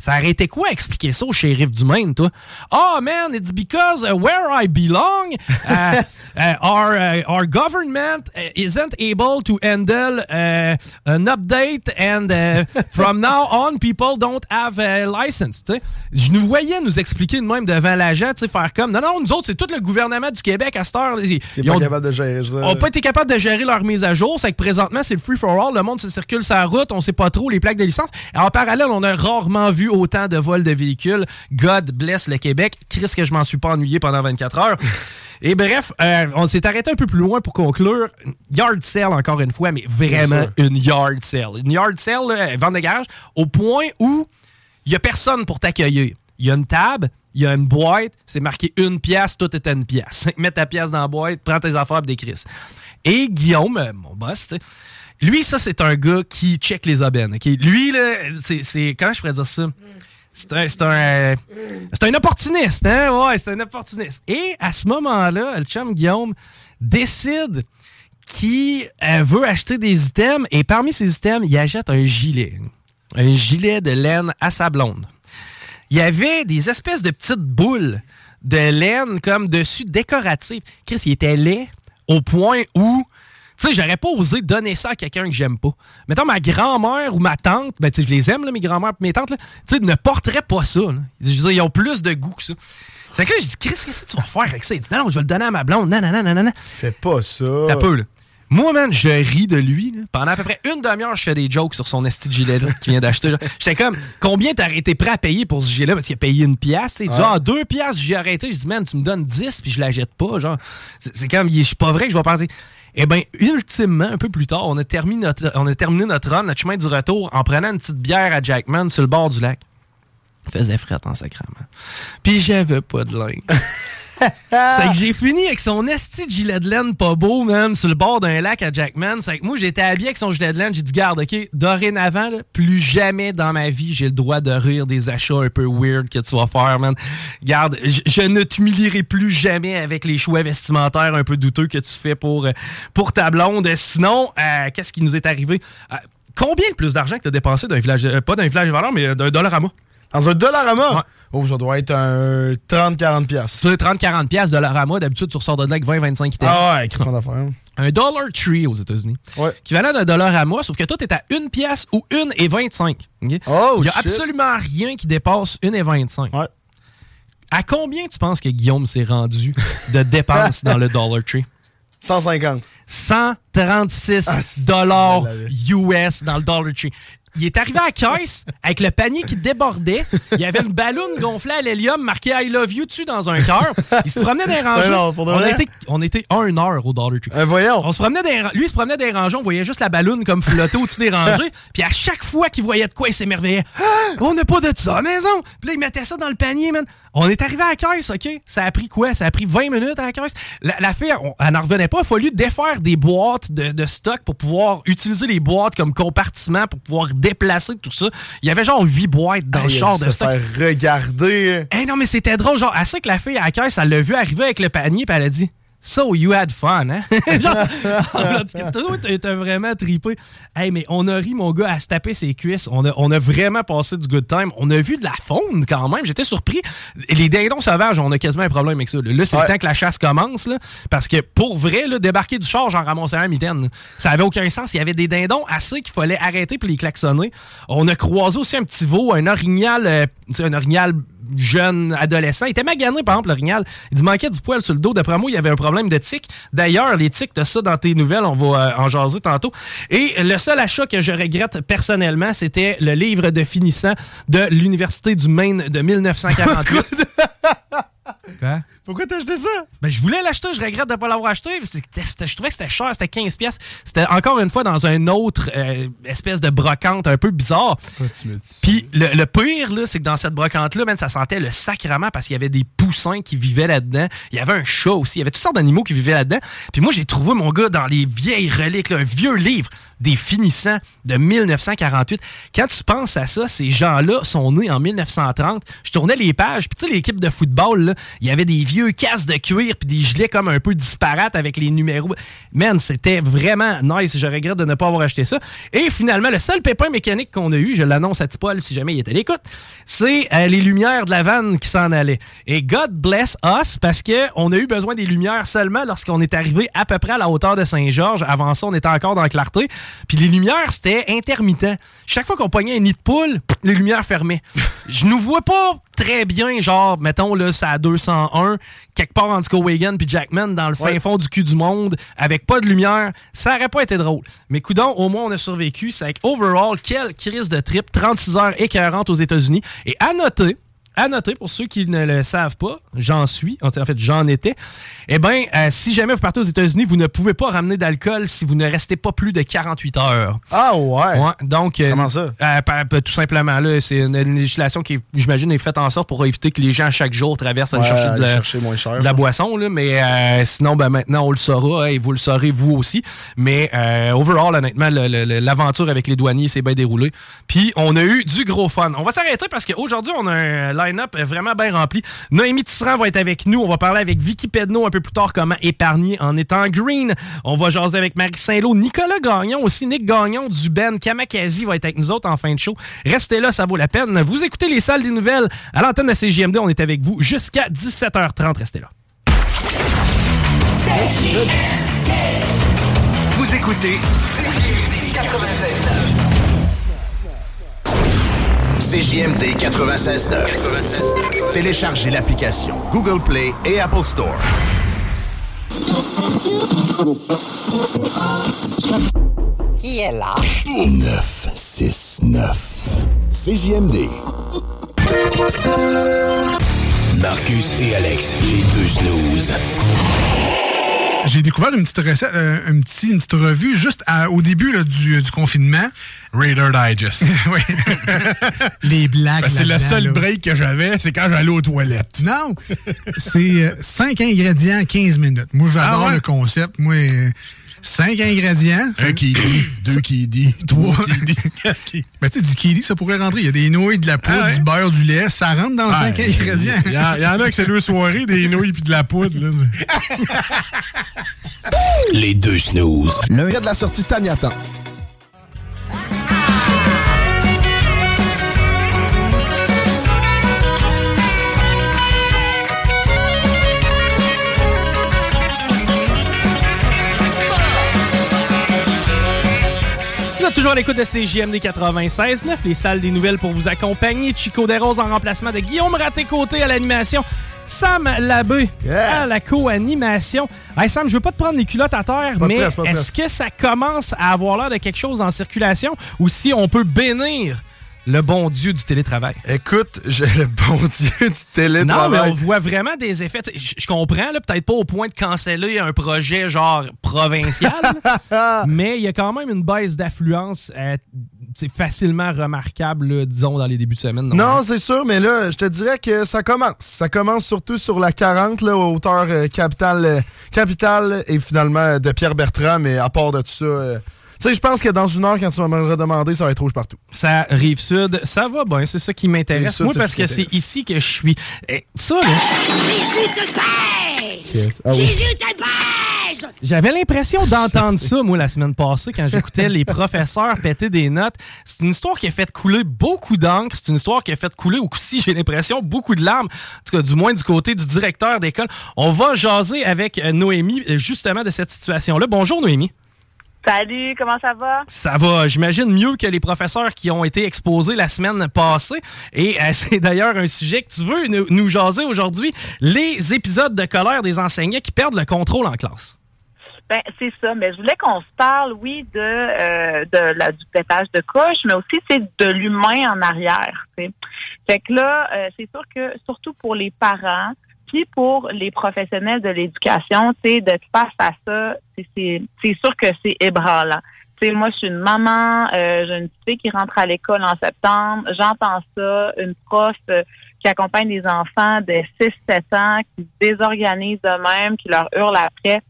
Ça aurait été quoi expliquer ça au shérif du Maine, toi? Oh man, it's because uh, where I belong, uh, (laughs) uh, our, uh, our government isn't able to handle uh, an update and uh, (laughs) from now on, people don't have a license. tu sais. Je nous voyais nous expliquer de même devant l'agent, tu sais, faire comme, non, non, nous autres, c'est tout le gouvernement du Québec à cette heure. Ils, ils pas ont- capable de gérer ça. ont pas été capables de gérer leur mise à jour. C'est que présentement, c'est le free for all. Le monde se circule la route. On sait pas trop les plaques de licence. Et en parallèle, on a rarement vu autant de vols de véhicules. God bless le Québec. Chris, que je m'en suis pas ennuyé pendant 24 heures. (laughs) Et bref, euh, on s'est arrêté un peu plus loin pour conclure. Yard sale, encore une fois, mais vraiment une yard sale. Une yard sale, là, vente de garage, au point où il y a personne pour t'accueillir. Il y a une table, il y a une boîte, c'est marqué une pièce, tout est à une pièce. (laughs) Mets ta pièce dans la boîte, prends tes affaires et des crises. Et Guillaume, euh, mon boss, tu sais, lui, ça, c'est un gars qui check les aubaines. Lui, là, c'est, Comment je pourrais dire ça? C'est un, c'est un, un opportuniste, hein? Ouais, c'est un opportuniste. Et à ce moment-là, le chum Guillaume décide qu'il euh, veut acheter des items et parmi ces items, il achète un gilet. Un gilet de laine à sa blonde. Il y avait des espèces de petites boules de laine comme dessus décoratives. Chris, il était laid au point où tu sais, j'aurais pas osé donner ça à quelqu'un que j'aime pas. Mettons, ma grand-mère ou ma tante, ben, tu sais, je les aime, là, mes grand-mères et mes tantes, là, tu sais, ne porteraient pas ça. là. Je veux dire, ils ont plus de goût que ça. C'est que là, j'ai dit, Chris, qu'est-ce que tu vas faire avec ça? Il dit, non, je vais le donner à ma blonde. Non, non, non, non, non. Fais pas ça. T'as peu, là. Moi, man, je ris de lui. là. Pendant à peu près une demi-heure, je fais des jokes sur son esti de gilet là, qu'il vient d'acheter. J'étais comme, combien t'aurais été prêt à payer pour ce gilet-là? Parce qu'il a payé une pièce. Il dit, ah, deux pièces, j'ai arrêté. Je dis, man, tu me donnes 10 puis je la jette pas. Genre, c'est comme, est- c'est pas vrai que je vais penser. Eh bien, ultimement, un peu plus tard, on a, terminé notre, on a terminé notre run, notre chemin du retour, en prenant une petite bière à Jackman sur le bord du lac. Faisait fret en sacrament. Puis j'avais pas de linge. (laughs) C'est que j'ai fini avec son esti de gilet de laine pas beau, man, sur le bord d'un lac à Jackman. C'est que moi, j'étais habillé avec son gilet de laine. J'ai dit, garde, OK, dorénavant, là, plus jamais dans ma vie, j'ai le droit de rire des achats un peu weird que tu vas faire, man. Garde, je- ne t'humilierai plus jamais avec les choix vestimentaires un peu douteux que tu fais pour, euh, pour ta blonde. Sinon, euh, qu'est-ce qui nous est arrivé? Euh, combien de plus d'argent que tu as dépensé d'un village, euh, pas d'un village de valeur, mais d'un dollar à moi? Dans un dollar à Ouais. Oh, ça doit être un 30-40 piastres. Sur 30-40$ piastres, dollar à moi, d'habitude, tu ressors de là avec 20-25 items. Ah ouais, écrit ton affaire. Un Dollar Tree aux États-Unis. Ouais. Équivalent d'un dollar à moi, sauf que tout est à une pièce ou une et 25. ok? Oh, Il n'y a shit. absolument rien qui dépasse une et 25. Ouais. À combien tu penses que Guillaume s'est rendu de dépenses dans le Dollar Tree? 150. 136 Ah, dollars US dans le Dollar Tree. Il est arrivé à la caisse avec le panier qui débordait. Il y avait une ballonne gonflée à l'hélium marquée I love you dessus dans un cœur. Il se promenait dans les. Ouais, non, on, était, on était un heure au Dollar Tree. Euh, voyons. On se promenait lui, il se promenait des rangées, on voyait juste la balloune comme flotter au-dessus des rangées. Puis à chaque fois qu'il voyait de quoi, il s'émerveillait. Ah, on n'a pas de ça à la maison. Puis là, il mettait ça dans le panier, man. On est arrivé à la caisse, OK? Ça a pris quoi? Ça a pris 20 minutes à la caisse? La, la fille, on- elle n'en revenait pas. Il a fallu défaire des boîtes de, de stock pour pouvoir utiliser les boîtes comme compartiment pour pouvoir déplacer tout ça. Il y avait genre 8 boîtes dans le Hey, char se de stock. faire regarder. Eh non, mais c'était drôle. Genre, elle sait que la fille à la caisse, elle l'a vu arriver avec le panier, puis elle a dit So you had fun, hein? (laughs) Genre, t'as vraiment tripé. Hey, mais on a ri, mon gars, à se taper ses cuisses. On a, on a vraiment passé du good time. On a vu de la faune quand même. J'étais surpris. Les dindons sauvages, on a quasiment un problème avec ça. Là, c'est le temps que la chasse commence. Là, parce que pour vrai, là, débarquer du char, j'en ramassais un mitaine. Ça avait aucun sens. Il y avait des dindons assez qu'il fallait arrêter pour les klaxonner. On a croisé aussi un petit veau, un orignal, euh, un orignal jeune adolescent. Il était magané, par exemple, l'orignal. Il manquait du poil sur le dos. D'après moi, il y avait un problème de tic. D'ailleurs, les tics, de ça dans tes nouvelles. On va euh, en jaser tantôt. Et le seul achat que je regrette personnellement, c'était le livre de finissant de l'Université du Maine de (laughs) 1948. Quoi? Pourquoi t'as acheté ça? Ben, je voulais l'acheter, je regrette de ne pas l'avoir acheté. Je trouvais que c'était cher, c'était 15 pièces. C'était encore une fois dans un autre euh, espèce de brocante un peu bizarre. Puis le, pire, c'est que dans cette brocante-là, ça sentait le sacrement parce qu'il y avait des poussins qui vivaient là-dedans. Il y avait un chat aussi. Il y avait toutes sortes d'animaux qui vivaient là-dedans. Puis moi, j'ai trouvé, mon gars, dans les vieilles reliques, un vieux livre des finissants de 1948. Quand tu penses à ça, ces gens-là sont nés en 1930. Je tournais les pages, puis tu sais, l'équipe de football, il y avait des vieux casques de cuir, puis des gilets comme un peu disparates avec les numéros. Man, c'était vraiment nice. Je regrette de ne pas avoir acheté ça. Et finalement, le seul pépin mécanique qu'on a eu, je l'annonce à Tipol si jamais il était à l'écoute, c'est euh, les lumières de la vanne qui s'en allaient. Et God bless us, parce qu'on a eu besoin des lumières seulement lorsqu'on est arrivé à peu près à la hauteur de Saint-Georges. Avant ça, on était encore dans la clarté. Puis les lumières, c'était intermittent. Chaque fois qu'on pognait un nid de poule, les lumières fermaient. (laughs) Je nous vois pas très bien, genre, mettons, là, ça à 201, quelque part en Wagon puis Jackman dans le fin fond du cul du monde, avec pas de lumière, ça aurait pas été drôle. Mais coudon, au moins, on a survécu. C'est avec overall, quelle crise de trip, 36 heures écœurantes aux États-Unis. Et à noter, à noter, pour ceux qui ne le savent pas, j'en suis, en fait, j'en étais. Eh bien, euh, si jamais vous partez aux États-Unis, vous ne pouvez pas ramener d'alcool si vous ne restez pas plus de 48 heures. Ah ouais? donc, euh, Comment ça? Euh, tout simplement, là, c'est une, législation qui, j'imagine, est faite en sorte pour éviter que les gens, chaque jour, traversent à chercher, de la, boisson. Là, mais sinon, ben, maintenant, on le saura hein, et vous le saurez, vous aussi. Mais overall, honnêtement, l'aventure avec les douaniers s'est bien déroulée. Puis, on a eu du gros fun. On va s'arrêter parce qu'aujourd'hui, on a un line-up vraiment bien rempli. Noémie Tisserand va être avec nous. On va parler avec Vicky Pedno un peu plus tard comment épargner en étant green. On va jaser avec Marie Saint-Lô. Nicolas Gagnon aussi. Nick Gagnon du Ben Kamakazi va être avec nous autres en fin de show. Restez là, ça vaut la peine. Vous écoutez les salles des nouvelles à l'antenne de CGMD. On est avec vous jusqu'à 17h30. Restez là. Vous écoutez CJMD 96.9. Téléchargez l'application Google Play et Apple Store. Qui est là? 969. CJMD. Marcus et Alex, les deux snooze. J'ai découvert une petite recette, euh, une, petite, revue juste au début du, confinement. Raider Digest. (laughs) oui. (laughs) Les blagues. Ben, c'est le seul break que j'avais, c'est quand j'allais aux toilettes. Non. c'est 5 euh, ingrédients, 15 minutes. Moi, j'adore ah le concept. Moi, euh, Cinq ingrédients. Un qui dit, deux qui (laughs) dit, trois qui dit, Ben, tu sais, du kiwi, ça pourrait rentrer. Il y a des nouilles, de la poudre, ah du beurre, du lait. Ça rentre dans cinq ingrédients. Il y, en a que c'est deux soirées, des nouilles puis de la poudre. Les deux snooze. Le de la sortie Taniata. Toujours à l'écoute de CJMD 96.9, les salles des nouvelles pour vous accompagner. Chico Desroses en remplacement de Guillaume Raté-Côté à l'animation. Sam Labbé à la co-animation. Hey Sam, je veux pas te prendre les culottes à terre, mais est-ce que ça commence à avoir l'air de quelque chose en circulation ou si on peut bénir le bon Dieu du télétravail. Écoute, j'ai le bon (laughs) Dieu du télétravail. Non, mais on voit vraiment des effets. Je comprends, peut-être pas au point de canceller un projet genre provincial, (laughs) mais il y a quand même une baisse d'affluence. Euh, c'est facilement remarquable, disons, dans les débuts de semaine. Non, c'est sûr, mais là, je te dirais que ça commence. Ça commence surtout sur la 40, là, hauteur euh, capitale, euh, capitale et finalement de Pierre Bertrand, mais à part de tout ça sais, je pense que dans une heure, quand tu vas me le redemander, ça va être rouge partout. Ça rive sud, ça va bien, c'est ça qui m'intéresse. Moi, parce que c'est ici que je suis. Et ça, là. Jésus te pèse! Jésus te pèse! J'avais l'impression d'entendre ça, moi, la semaine passée, quand j'écoutais les professeurs péter des notes. C'est une histoire qui a fait couler beaucoup d'encre. C'est une histoire qui a fait couler aussi, j'ai l'impression, beaucoup de larmes. En tout cas, du moins du côté du directeur d'école. On va jaser avec euh, Noémie, euh, justement, de cette situation-là. Bonjour, Noémie. Salut, comment ça va? Ça va, j'imagine, mieux que les professeurs qui ont été exposés la semaine passée. Et euh, (laughs) c'est d'ailleurs un sujet que tu veux nous, nous jaser aujourd'hui, les épisodes de colère des enseignants qui perdent le contrôle en classe. Ben, c'est ça. Mais je voulais qu'on se parle, oui, de, euh, de la, du pétage de couche, mais aussi c'est de l'humain en arrière. T'sais. Fait que là, euh, c'est sûr que surtout pour les parents, puis pour les professionnels de l'éducation, tu sais, d'être face à ça, c'est sûr que c'est ébranlant. moi, je suis une maman, euh, j'ai une petite fille qui rentre à l'école en septembre, j'entends ça, une prof euh, qui accompagne des enfants de 6-7 ans, qui se désorganisent eux-mêmes, qui leur hurle après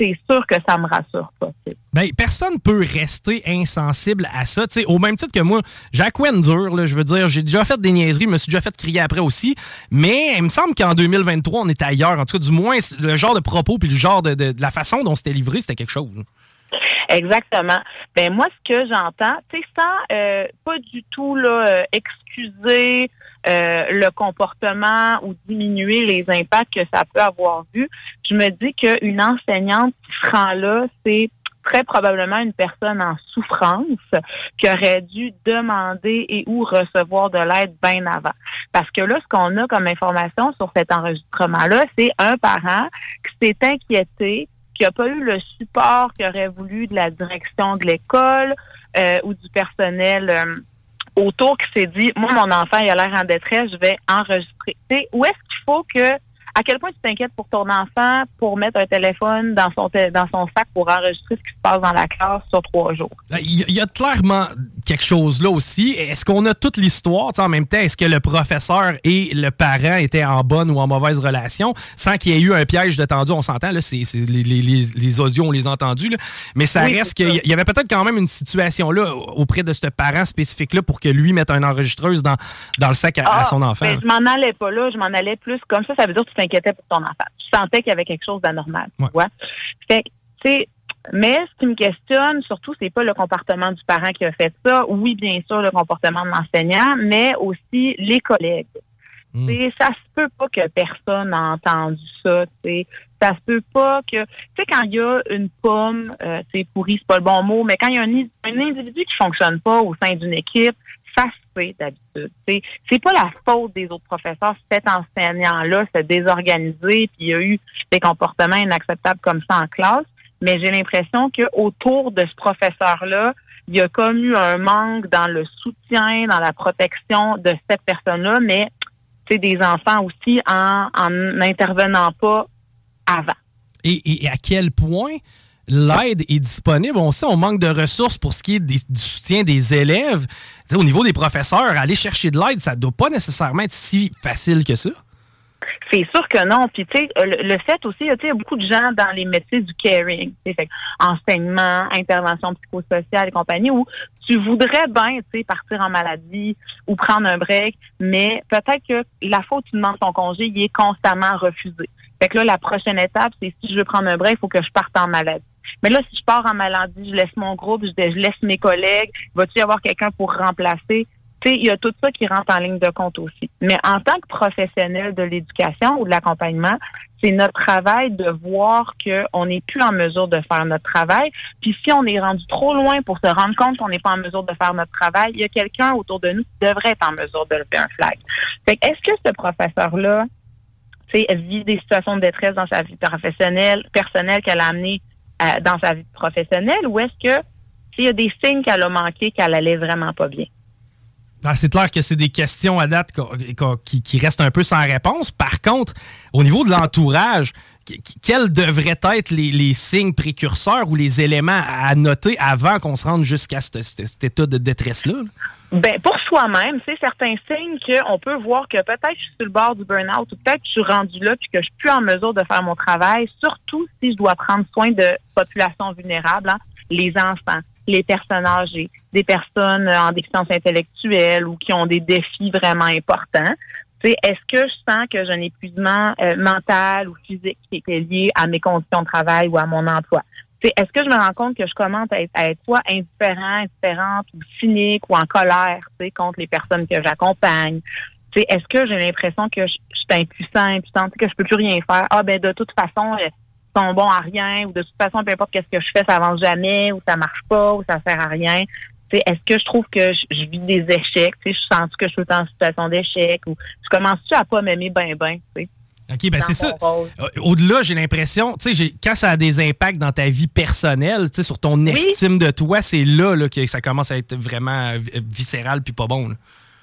c'est sûr que ça me rassure pas. Ben, personne peut rester insensible à ça. au même titre que moi, Jacques Wendur, là, je veux dire, j'ai déjà fait des niaiseries, je me suis déjà fait crier après aussi. Mais il me semble qu'en 2023, on est ailleurs. En tout cas, du moins, le genre de propos puis le genre de, la façon dont c'était livré, c'était quelque chose. Exactement. Ben moi, ce que j'entends, sans euh, pas du tout là, euh, excuser euh, le comportement ou diminuer les impacts que ça peut avoir vu, je me dis qu'une enseignante qui se rend là, c'est très probablement une personne en souffrance qui aurait dû demander et ou recevoir de l'aide bien avant. Parce que là, ce qu'on a comme information sur cet enregistrement-là, c'est un parent qui s'est inquiété, qui n'a pas eu le support qu'il aurait voulu de la direction de l'école euh, ou du personnel euh, autour qui s'est dit, moi, mon enfant, il a l'air en détresse, je vais enregistrer. où est-ce qu'il faut que à quel point tu t'inquiètes pour ton enfant pour mettre un téléphone dans son dans son sac pour enregistrer ce qui se passe dans la classe sur trois jours? Ben, il y, a clairement quelque chose là aussi. Est-ce qu'on a toute l'histoire? En même temps? Est-ce que le professeur et le parent étaient en bonne ou en mauvaise relation? Sans qu'il y ait eu un piège de tendu? On s'entend, là, c'est, les, les, les, audios, on les a entendus, mais ça reste qu'il y avait peut-être quand même une situation là auprès de ce parent spécifique-là pour que lui mette une enregistreuse dans, dans le sac à, ah, son enfant. Ben, je m'en allais pas là, je m'en allais plus comme ça, ça veut dire que tu t'inquiétais pour ton enfant. Tu sentais qu'il y avait quelque chose d'anormal. Tu vois? Fait tu mais ce qui me questionne surtout, c'est pas le comportement du parent qui a fait ça. Oui, bien sûr, le comportement de l'enseignant, mais aussi les collègues. Hmm. Ça se peut pas que personne n'a entendu ça. T'sais. Ça se peut pas que, tu sais, quand il y a une pomme, euh, c'est pourri, c'est pas le bon mot, mais quand il y a un, un individu qui fonctionne pas au sein d'une équipe, fait d'habitude. C'est pas la faute des autres professeurs. Cet enseignant-là s'est désorganisé, puis il y a eu des comportements inacceptables comme ça en classe. Mais j'ai l'impression qu'autour de ce professeur-là, il y a comme eu un manque dans le soutien, dans la protection de cette personne-là, mais des enfants aussi en n'intervenant pas avant. Et, à quel point l'aide est disponible. On sait on manque de ressources pour ce qui est du soutien des élèves. au niveau des professeurs, aller chercher de l'aide, ça ne doit pas nécessairement être si facile que ça. C'est sûr que non. Puis tu sais, le, fait aussi, il y a beaucoup de gens dans les métiers du caring, enseignement, intervention psychosociale et compagnie, où tu voudrais bien, tu sais, partir en maladie ou prendre un break, mais peut-être que la où tu demandes ton congé, il est constamment refusé. Fait que là, la prochaine étape, c'est si je veux prendre un break, il faut que je parte en maladie. Mais là, si je pars en maladie, je laisse mon groupe, je, laisse mes collègues, va-tu y avoir quelqu'un pour remplacer? il y a tout ça qui rentre en ligne de compte aussi. Mais en tant que professionnel de l'éducation ou de l'accompagnement, c'est notre travail de voir qu'on n'est plus en mesure de faire notre travail. Puis si on est rendu trop loin pour se rendre compte qu'on n'est pas en mesure de faire notre travail, il y a quelqu'un autour de nous qui devrait être en mesure de lever un flag. Fait est-ce que ce professeur-là, vit des situations de détresse dans sa vie professionnelle, personnelle qu'elle a amené dans sa vie professionnelle, ou est-ce que s'il y a des signes qu'elle a manqué, qu'elle allait vraiment pas bien? Ah, c'est clair que c'est des questions à date qui, restent un peu sans réponse. Par contre, au niveau de l'entourage, quels devraient être les, signes précurseurs ou les éléments à noter avant qu'on se rende jusqu'à cet état de détresse-là? Ben, pour soi-même, c'est certains signes qu'on peut voir que peut-être je suis sur le bord du burn-out ou peut-être je suis rendu là puis que je suis plus en mesure de faire mon travail, surtout si je dois prendre soin de populations vulnérables, hein, les enfants, les personnes âgées, des personnes en déficience intellectuelle ou qui ont des défis vraiment importants. Est-ce que je sens que j'ai un épuisement euh, mental ou physique qui était lié à mes conditions de travail ou à mon emploi? Est-ce que je me rends compte que je commence à être, à être soit indifférent, indifférente ou cynique ou en colère contre les personnes que j'accompagne? Est-ce que j'ai l'impression que je, suis impuissant, impuissante, que je peux plus rien faire? Ah ben de toute façon, ils sont bons à rien, ou de toute façon, peu importe qu'est-ce que je fais, ça avance jamais, ou ça marche pas, ou ça sert à rien. Est-ce que je trouve que je, vis des échecs? Je sens que je suis en situation d'échec ou je commence-tu à pas m'aimer bien, bien? OK, ben c'est ça. Euh, au-delà, j'ai l'impression, tu sais, quand ça a des impacts dans ta vie personnelle, tu sais, sur ton estime de toi, c'est là, là, que ça commence à être vraiment viscéral puis pas bon.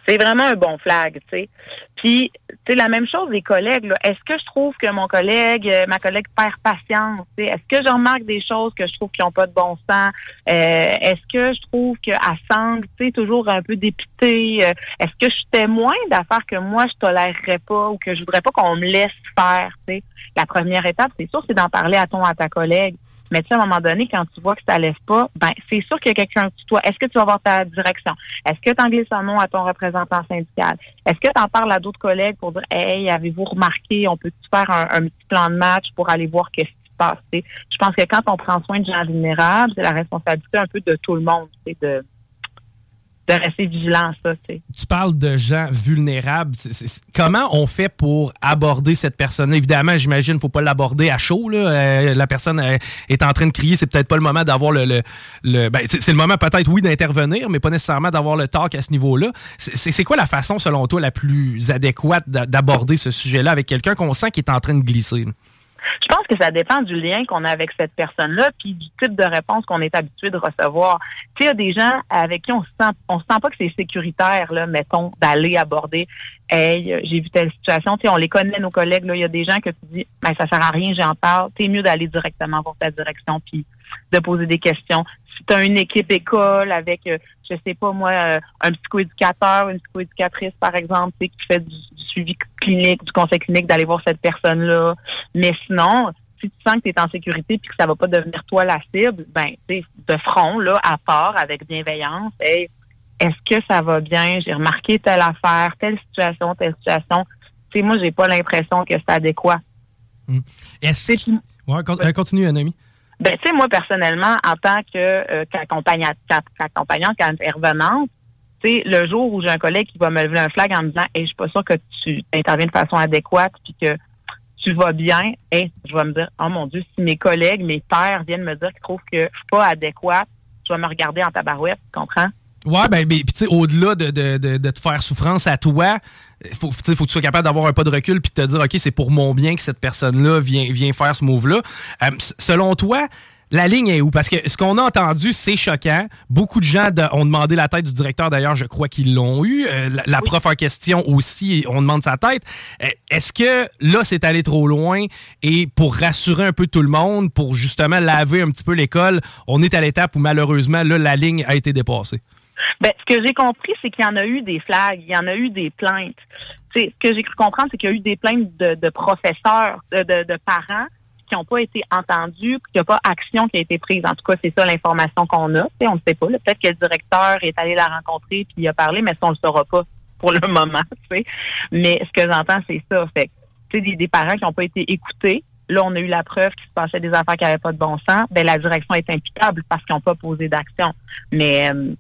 C'est vraiment un bon flag, tu sais. Puis, tu sais, la même chose des collègues. Est-ce que je trouve que mon collègue, euh, ma collègue perd patience? Est-ce que je remarque des choses que je trouve qui n'ont pas de bon sens? Euh, est-ce que je trouve qu'elle semble, tu sais, toujours un peu dépitée? Euh, est-ce que je suis témoin d'affaires que moi, je tolérerais pas ou que je voudrais pas qu'on me laisse faire, tu sais? La première étape, c'est sûr, c'est d'en parler à ton, à ta collègue. Mais tu sais, à un moment donné, quand tu vois que ça lève pas, ben c'est sûr qu'il y a quelqu'un tu toi. Est-ce que tu vas voir ta direction? Est-ce que tu en glisses nom à ton représentant syndical? Est-ce que tu en parles à d'autres collègues pour dire Hey, avez-vous remarqué, on peut faire un, petit plan de match pour aller voir qu'est-ce qui se passe? Je pense que quand on prend soin de gens vulnérables, c'est la responsabilité un peu de tout le monde, de de rester vigilant ça. Tu parles de gens vulnérables. comment on fait pour aborder cette personne Évidemment, j'imagine qu'il ne faut pas l'aborder à chaud. Euh, la personne euh, est en train de crier. C'est peut-être pas le moment d'avoir le... le, ben, c'est le moment peut-être, oui, d'intervenir, mais pas nécessairement d'avoir le talk à ce niveau-là. C'est quoi la façon, selon toi, la plus adéquate d'aborder ce sujet-là avec quelqu'un qu'on sent qui est en train de glisser? Je pense que ça dépend du lien qu'on a avec cette personne-là, puis du type de réponse qu'on est habitué de recevoir. Tu sais, il y a des gens avec qui on se sent, on se sent pas que c'est sécuritaire, là, mettons, d'aller aborder. Hey, j'ai vu telle situation. Tu sais, on les connaît, nos collègues. Il y a des gens que tu dis, ben ça sert à rien, j'en parle. C'est mieux d'aller directement voir ta direction, puis de poser des questions. Si tu as une équipe école avec, euh, je sais pas moi, euh, un psychoéducateur, une psychoéducatrice, par exemple, qui fait du, suivi clinique, du conseil clinique, d'aller voir cette personne-là. Mais sinon, si tu sens que tu es en sécurité puis que ça va pas devenir toi la cible, ben, tu de front, là, à part, avec bienveillance, hey, est-ce que ça va bien? J'ai remarqué telle affaire, telle situation, telle situation. Tu sais, moi, j'ai pas l'impression que c'est adéquat. Hmm. Est-ce que... Ouais, euh, continue, Anami. Ben, tu sais, moi, personnellement, en tant que euh, qu'accompagnante, qu'intervenante, tu sais, le jour où j'ai un collègue qui va me lever un flag en me disant, hey, je suis pas sûre que tu interviens de façon adéquate puis que tu vas bien, hey, je vais me dire, oh mon Dieu, si mes collègues, mes pères viennent me dire qu'ils trouvent que je suis pas adéquate, je vais me regarder en tabarouette, tu comprends? Ouais, ben, puis tu sais, au-delà de, de, de, te faire souffrance à toi, faut, faut que tu sois capable d'avoir un pas de recul puis de te dire, OK, c'est pour mon bien que cette personne-là vient, vient faire ce move-là. Euh, selon toi, la ligne est où? Parce que ce qu'on a entendu, c'est choquant. Beaucoup de gens ont demandé la tête du directeur. D'ailleurs, je crois qu'ils l'ont eu. Euh, la, prof en question aussi, on demande sa tête. Euh, est-ce que là, c'est allé trop loin? Et pour rassurer un peu tout le monde, pour justement laver un petit peu l'école, on est à l'étape où malheureusement, là, la ligne a été dépassée. Ben, ce que j'ai compris, c'est qu'il y en a eu des flags, il y en a eu des plaintes. ce que j'ai cru comprendre, c'est qu'il y a eu des plaintes de, professeurs, de, parents qui n'ont pas été entendus, qu'il n'y a pas action qui a été prise. En tout cas, c'est ça l'information qu'on a. on ne sait pas. Peut-être que le directeur est allé la rencontrer puis il a parlé, mais ça, on ne le saura pas pour le (laughs) moment. Mais ce que j'entends, c'est ça. Fait des, des parents qui n'ont pas été écoutés, Là, on a eu la preuve qu'il se passait des affaires qui n'avaient pas de bon sens. Ben, la direction est imputable parce qu'ils n'ont pas posé d'action. Mais euh,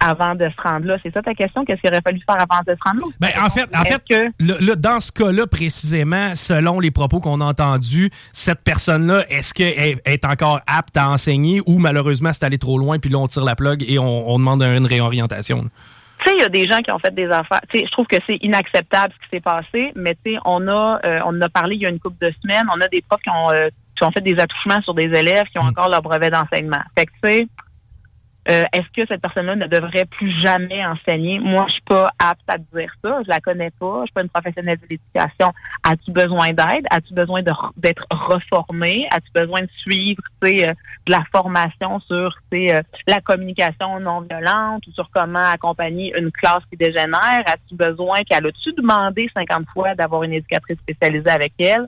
avant de se rendre là. C'est ça ta question? Qu'est-ce qu'il aurait fallu faire avant de se rendre là? Ben, en fait, en fait que... dans ce cas-là, précisément, selon les propos qu'on a entendus, cette personne-là, est-ce qu'elle est encore apte à enseigner ou malheureusement c'est allé trop loin puis là on tire la plug et on, demande une réorientation? Tu sais, il y a des gens qui ont fait des affaires. Tu sais, je trouve que c'est inacceptable ce qui s'est passé, mais tu sais, on a, euh, on a parlé il y a une couple de semaines. On a des profs qui ont, euh, qui ont fait des attouchements sur des élèves qui ont mm. encore leur brevet d'enseignement. Fait que tu sais, euh, est-ce que cette personne-là ne devrait plus jamais enseigner? Moi, je suis pas apte à dire ça. Je la connais pas. Je suis pas une professionnelle de l'éducation. As-tu besoin d'aide? As-tu besoin d'être reformé? As-tu besoin de suivre euh, de la formation sur euh, la communication non violente ou sur comment accompagner une classe qui dégénère? As-tu besoin qu'elle a-tu demandé 50 fois d'avoir une éducatrice spécialisée avec elle?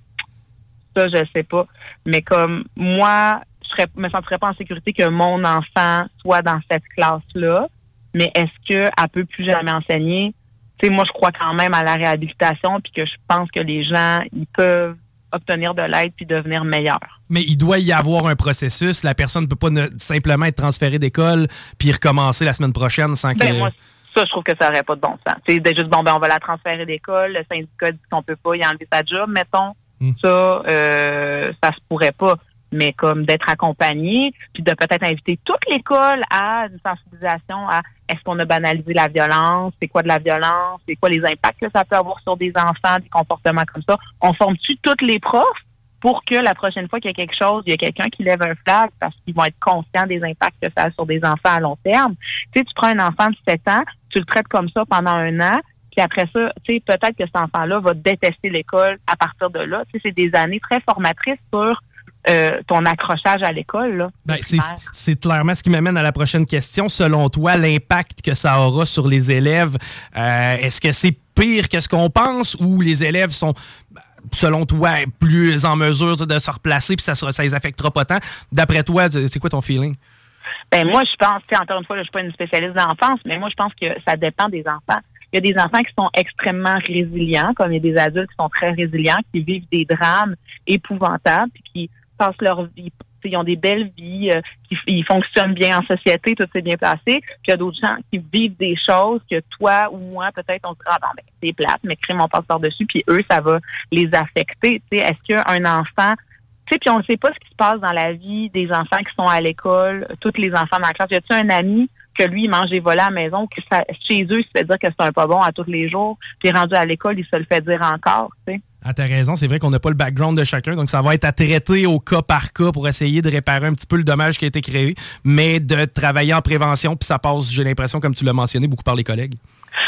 Ça, je sais pas. Mais comme moi, je me sentirais pas en sécurité que mon enfant soit dans cette classe-là. Mais est-ce qu'elle peut plus jamais enseigner? tu sais, moi, je crois quand même à la réhabilitation, puis que je pense que les gens, ils peuvent obtenir de l'aide puis devenir meilleurs. Mais il doit y avoir un processus. La personne ne peut pas simplement être transférée d'école puis recommencer la semaine prochaine sans ben, que... Moi, ça, je trouve que ça n'aurait pas de bon sens. C'est juste, bon, ben, on va la transférer d'école. Le syndicat dit qu'on peut pas y enlever sa job, mettons. Hmm. Ça, euh, ça se pourrait pas mais comme d'être accompagné, puis de peut-être inviter toute l'école à une sensibilisation à est-ce qu'on a banalisé la violence, c'est quoi de la violence, c'est quoi les impacts que ça peut avoir sur des enfants, des comportements comme ça. On forme-tu toutes les profs pour que la prochaine fois qu'il y a quelque chose, il y a quelqu'un qui lève un flag parce qu'ils vont être conscients des impacts que ça a sur des enfants à long terme? Tu sais, tu prends un enfant de 7 ans, tu le traites comme ça pendant un an, puis après ça, tu sais, peut-être que cet enfant-là va détester l'école à partir de là. Tu sais, c'est des années très formatrices sur euh, ton accrochage à l'école. Ben, c'est clairement ce qui m'amène à la prochaine question. Selon toi, l'impact que ça aura sur les élèves, euh, est-ce que c'est pire que ce qu'on pense ou les élèves sont selon toi, plus en mesure de se replacer puis ça ne les affectera pas tant? D'après toi, c'est quoi ton feeling? Ben moi, je pense, encore une fois, je ne suis pas une spécialiste d'enfance, mais moi, je pense que ça dépend des enfants. Il y a des enfants qui sont extrêmement résilients, comme il y a des adultes qui sont très résilients, qui vivent des drames épouvantables, puis qui leur vie. Ils ont des belles vies, euh, ils fonctionnent bien en société, tout s'est bien placé. Puis il y a d'autres gens qui vivent des choses que toi ou moi, peut-être, on se dit, ah ben, c'est plate, mais crime, on passe par-dessus, puis eux, ça va les affecter. Est-ce qu'un enfant? Tu sais, puis on ne sait pas ce qui se passe dans la vie des enfants qui sont à l'école, tous les enfants dans la classe. Y a-tu un ami que lui, il mange des volets à la maison, que ça, chez eux, il se fait dire que c'est un pas bon à tous les jours, puis rendu à l'école, il se le fait dire encore, tu sais? Ah, t'as raison, c'est vrai qu'on n'a pas le background de chacun, donc ça va être à traiter au cas par cas pour essayer de réparer un petit peu le dommage qui a été créé, mais de travailler en prévention, puis ça passe, j'ai l'impression, comme tu l'as mentionné, beaucoup par les collègues.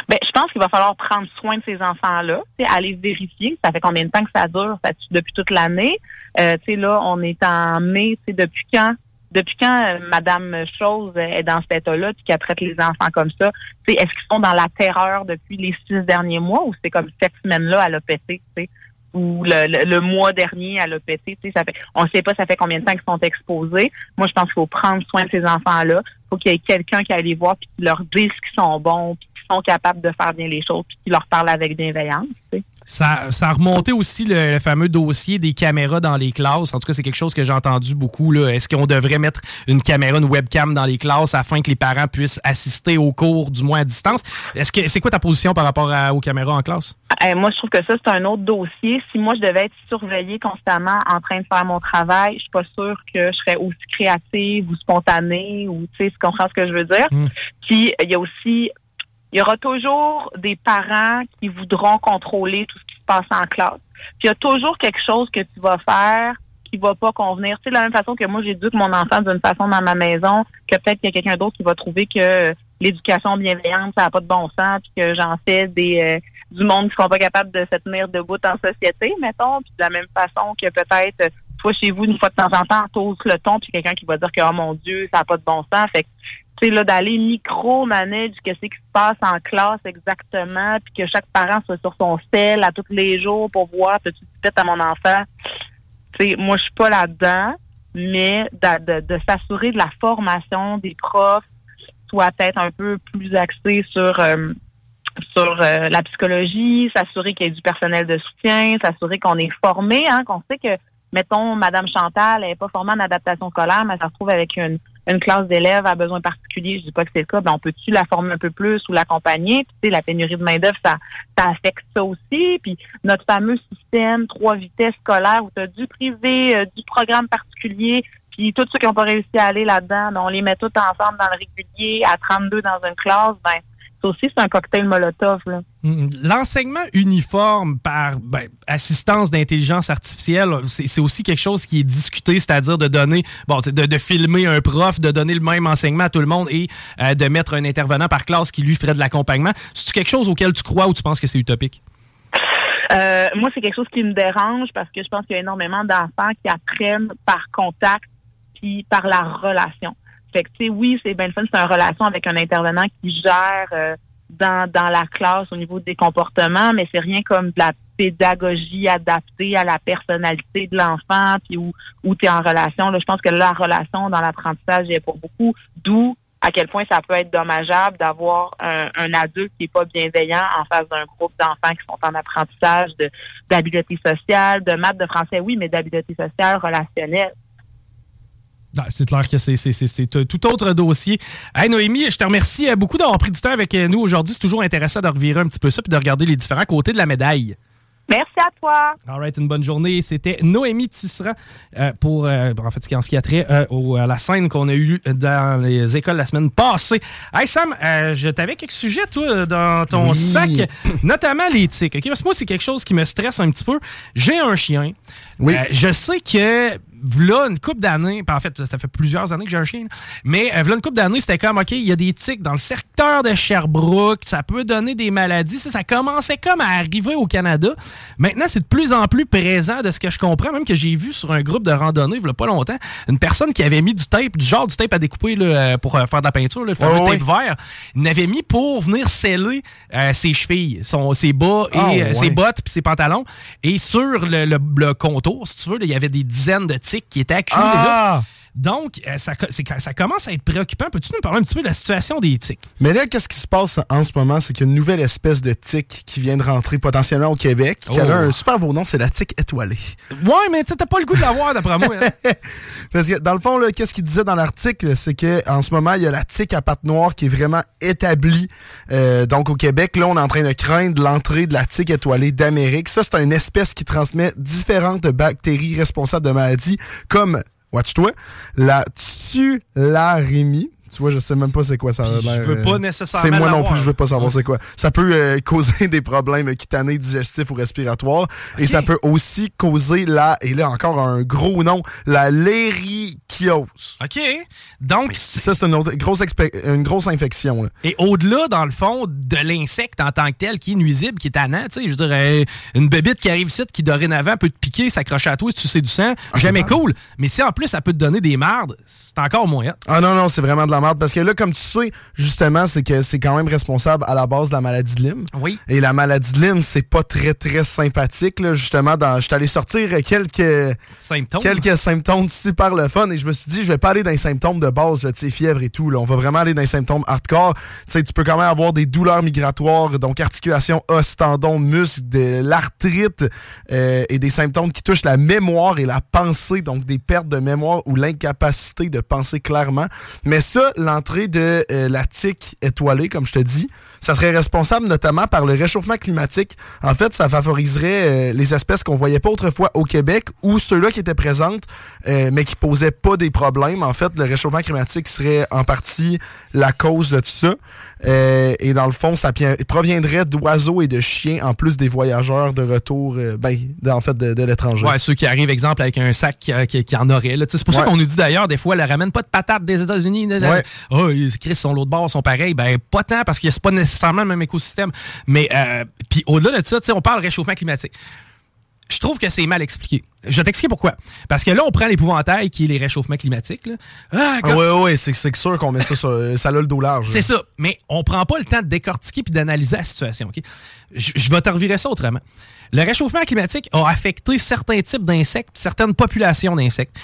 Ben, je pense qu'il va falloir prendre soin de ces enfants-là, aller vérifier. Ça fait combien de temps que ça dure? Ça depuis toute l'année. Euh, tu sais, là, on est en mai. Tu depuis quand? Depuis quand euh, Madame Chose est dans cet état-là, puis qu'elle traite les enfants comme ça? Est-ce qu'ils sont dans la terreur depuis les six derniers mois ou c'est comme cette semaine-là, elle a pété, tu sais? Ou le, mois dernier l'OPT. Tu sais, ça fait, on ne sait pas ça fait combien de temps qu'ils sont exposés. Moi, je pense qu'il faut prendre soin de ces enfants-là. Il faut qu'il y ait quelqu'un qui aille les voir puis qui leur dise qu'ils sont bons, puis qu'ils sont capables de faire bien les choses, puis qui leur parle avec bienveillance. Ça, ça a remonté aussi le, fameux dossier des caméras dans les classes. En tout cas, c'est quelque chose que j'ai entendu beaucoup. Est-ce qu'on devrait mettre une caméra, une webcam dans les classes afin que les parents puissent assister au cours, du moins à distance? Est-ce que c'est quoi ta position par rapport aux caméras en classe? Eh, moi, je trouve que ça, c'est un autre dossier. Si moi, je devais être surveillée constamment en train de faire mon travail, je suis pas sûre que je serais aussi créative ou spontanée ou, tu sais, tu comprends ce que je veux dire? Hmm. Puis, il y a aussi il y aura toujours des parents qui voudront contrôler tout ce qui se passe en classe. Puis il y a toujours quelque chose que tu vas faire qui va pas convenir. Sais, de la même façon que moi, j'éduque mon enfant d'une façon dans ma maison, que peut-être qu'il y a quelqu'un d'autre qui va trouver que l'éducation bienveillante, ça n'a pas de bon sens, puis que j'en fais des euh, du monde qui sont pas capables de se tenir debout en société, mettons. Puis de la même façon que peut-être toi chez vous, une fois de temps en temps, t'oses le ton, puis quelqu'un qui va dire que oh mon Dieu, ça n'a pas de bon sens. Fait que tu sais, là, d'aller micro-manage qu'est-ce qui se passe en classe exactement, puis que chaque parent soit sur son sel à tous les jours pour voir si tu à mon enfant? Tu sais, moi, je suis pas là-dedans, mais de, s'assurer de la formation des profs soit peut-être un peu plus axé sur euh, sur euh, la psychologie, s'assurer qu'il y ait du personnel de soutien, s'assurer qu'on est formé, hein, qu'on sait que mettons, Madame Chantal n'est pas formée en adaptation scolaire, mais ça se trouve avec une, classe d'élèves à besoins particuliers, je dis pas que c'est le cas, ben on peut-tu la former un peu plus ou l'accompagner? Puis tu sais, la pénurie de main-d'œuvre, ça, ça affecte ça aussi. Puis notre fameux système trois vitesses scolaires où tu as du privé, euh, du programme particulier, puis tous ceux qui n'ont pas réussi à aller là-dedans, ben, on les met tous ensemble dans le régulier à 32 dans une classe, ben aussi, c'est un cocktail Molotov. Mm, l'enseignement uniforme par ben, assistance d'intelligence artificielle, c'est aussi quelque chose qui est discuté, c'est-à-dire de donner, bon, de, filmer un prof, de donner le même enseignement à tout le monde et euh, de mettre un intervenant par classe qui lui ferait de l'accompagnement. C'est quelque chose auquel tu crois ou tu penses que c'est utopique? Euh, moi, c'est quelque chose qui me dérange parce que je pense qu'il y a énormément d'enfants qui apprennent par contact puis par la relation. Oui, c'est bien fun, c'est une relation avec un intervenant qui gère euh, dans, dans la classe au niveau des comportements, mais c'est rien comme de la pédagogie adaptée à la personnalité de l'enfant, puis où, où tu es en relation. Là, je pense que la relation dans l'apprentissage est pour beaucoup, d'où à quel point ça peut être dommageable d'avoir un, un adulte qui est pas bienveillant en face d'un groupe d'enfants qui sont en apprentissage d'habileté sociale, de maths, de français, oui, mais d'habileté sociale, relationnelle. Ah, c'est clair que c'est un tout autre dossier. Hey Noémie, je te remercie euh, beaucoup d'avoir pris du temps avec euh, nous aujourd'hui. C'est toujours intéressant de revirer un petit peu ça et de regarder les différents côtés de la médaille. Merci à toi. All right, une bonne journée. C'était Noémie Tisserand euh, pour, en fait, ce qui a trait à la scène qu'on a eue dans les écoles la semaine passée. Hey Sam, je t'avais quelques sujets, toi, dans ton sac, notamment l'éthique. Parce que moi, c'est quelque chose qui me stresse un petit peu. J'ai un chien. Oui. je sais que là, une couple d'années, en fait, ça fait plusieurs années que j'ai un chien, mais euh, une couple d'années, c'était comme, OK, il y a des tics dans le secteur de Sherbrooke, ça peut donner des maladies. Ça, ça commençait comme à arriver au Canada. Maintenant, c'est de plus en plus présent de ce que je comprends, même que j'ai vu sur un groupe de randonnée, il pas longtemps, une personne qui avait mis du tape, du genre du tape à découper là, pour euh, faire de la peinture, le fameux tape vert, il l'avait mis pour venir sceller euh, ses chevilles, son, ses bas et Ah, ses bottes puis ses pantalons. Et sur le, le- le contour, si tu veux, il y avait des dizaines de qui étaient accumulés Ah! là. Donc, euh, ça, commence à être préoccupant. Peux-tu nous parler un petit peu de la situation des tics? Mais là, qu'est-ce qui se passe en ce moment? C'est qu'il y a une nouvelle espèce de tic qui vient de rentrer potentiellement au Québec, qui a Oh. un super beau nom, c'est la tique étoilée. Ouais, mais tu sais, t'as pas le goût de l'avoir, d'après moi. hein. (laughs) Parce que dans le fond, qu'est-ce qu'il disait dans l'article, c'est que en ce moment, il y a la tique à pattes noires qui est vraiment établie. euh, donc au Québec, là, on est en train de craindre l'entrée de la tique étoilée d'Amérique. Ça, c'est une espèce qui transmet différentes bactéries responsables de maladies, comme, watch-toi, la tularémie. Tu vois, je sais même pas c'est quoi ça a l'air. veux euh, pas nécessairement C'est moi non plus, je veux pas savoir c'est quoi. Ça peut euh, causer des problèmes cutanés, digestifs ou respiratoires. Et ça peut aussi causer la, et là encore un gros nom, la lérichiose. OK. Donc, Ça, c'est une, autre- grosse, expé- une grosse infection. là. Et au-delà, dans le fond, de l'insecte en tant que tel qui est nuisible, qui est tannant, tu sais, je veux dire, euh, une bébite qui arrive ici, qui dorénavant peut te piquer, s'accrocher à toi, tu sais du sang, Ah, jamais cool. Mais si en plus ça peut te donner des mardes, c'est encore moins. Ah non, non, c'est vraiment de la merde. Parce que là, comme tu sais, justement, c'est que c'est quand même responsable à la base de la maladie de Lyme. Oui. Et la maladie de Lyme, c'est pas très, très sympathique. Là. Justement, dans, je suis allé sortir quelques Symptômes. quelques symptômes super le fun et je me suis dit je vais pas aller dans les symptômes de base là, tu sais fièvre et tout là. on va vraiment aller dans les symptômes hardcore tu sais tu peux quand même avoir des douleurs migratoires donc articulation os tendons muscles de l'arthrite euh, et des symptômes qui touchent la mémoire et la pensée donc des pertes de mémoire ou l'incapacité de penser clairement mais ça l'entrée de euh, la tique étoilée comme je te dis ça serait responsable notamment par le réchauffement climatique. En fait, ça favoriserait euh, les espèces qu'on voyait pas autrefois au Québec ou ceux-là qui étaient présentes, euh, mais qui posaient pas des problèmes. En fait, le réchauffement climatique serait en partie la cause de tout ça. Euh, et dans le fond, ça proviendrait d'oiseaux et de chiens en plus des voyageurs de retour, euh, ben, de- en fait, de, de l'étranger. Ouais, ceux qui arrivent, exemple, avec un sac qui, qui- qui en aurait. C'est pour ça qu'on nous dit d'ailleurs, des fois, elle ramène pas de patates des États-Unis. Ouais. Oh, ils- Chris, sont l'autre bord, sont pareils. Ben, pas tant, parce que c'est pas nécessairement le même écosystème. Mais, euh, puis au-delà de ça, tu sais, on parle réchauffement climatique. Je trouve que c'est mal expliqué. Je vais t'expliquer pourquoi. Parce que là, on prend l'épouvantail qui est les réchauffements climatiques. là. Ah, Ah, ouais, ouais, c'est sûr qu'on met ça sur. Ça a le dos large. c'est ça. Mais on prend pas le temps de décortiquer puis d'analyser la situation. Je je vais te revirer ça autrement. Le réchauffement climatique a affecté certains types d'insectes, certaines populations d'insectes.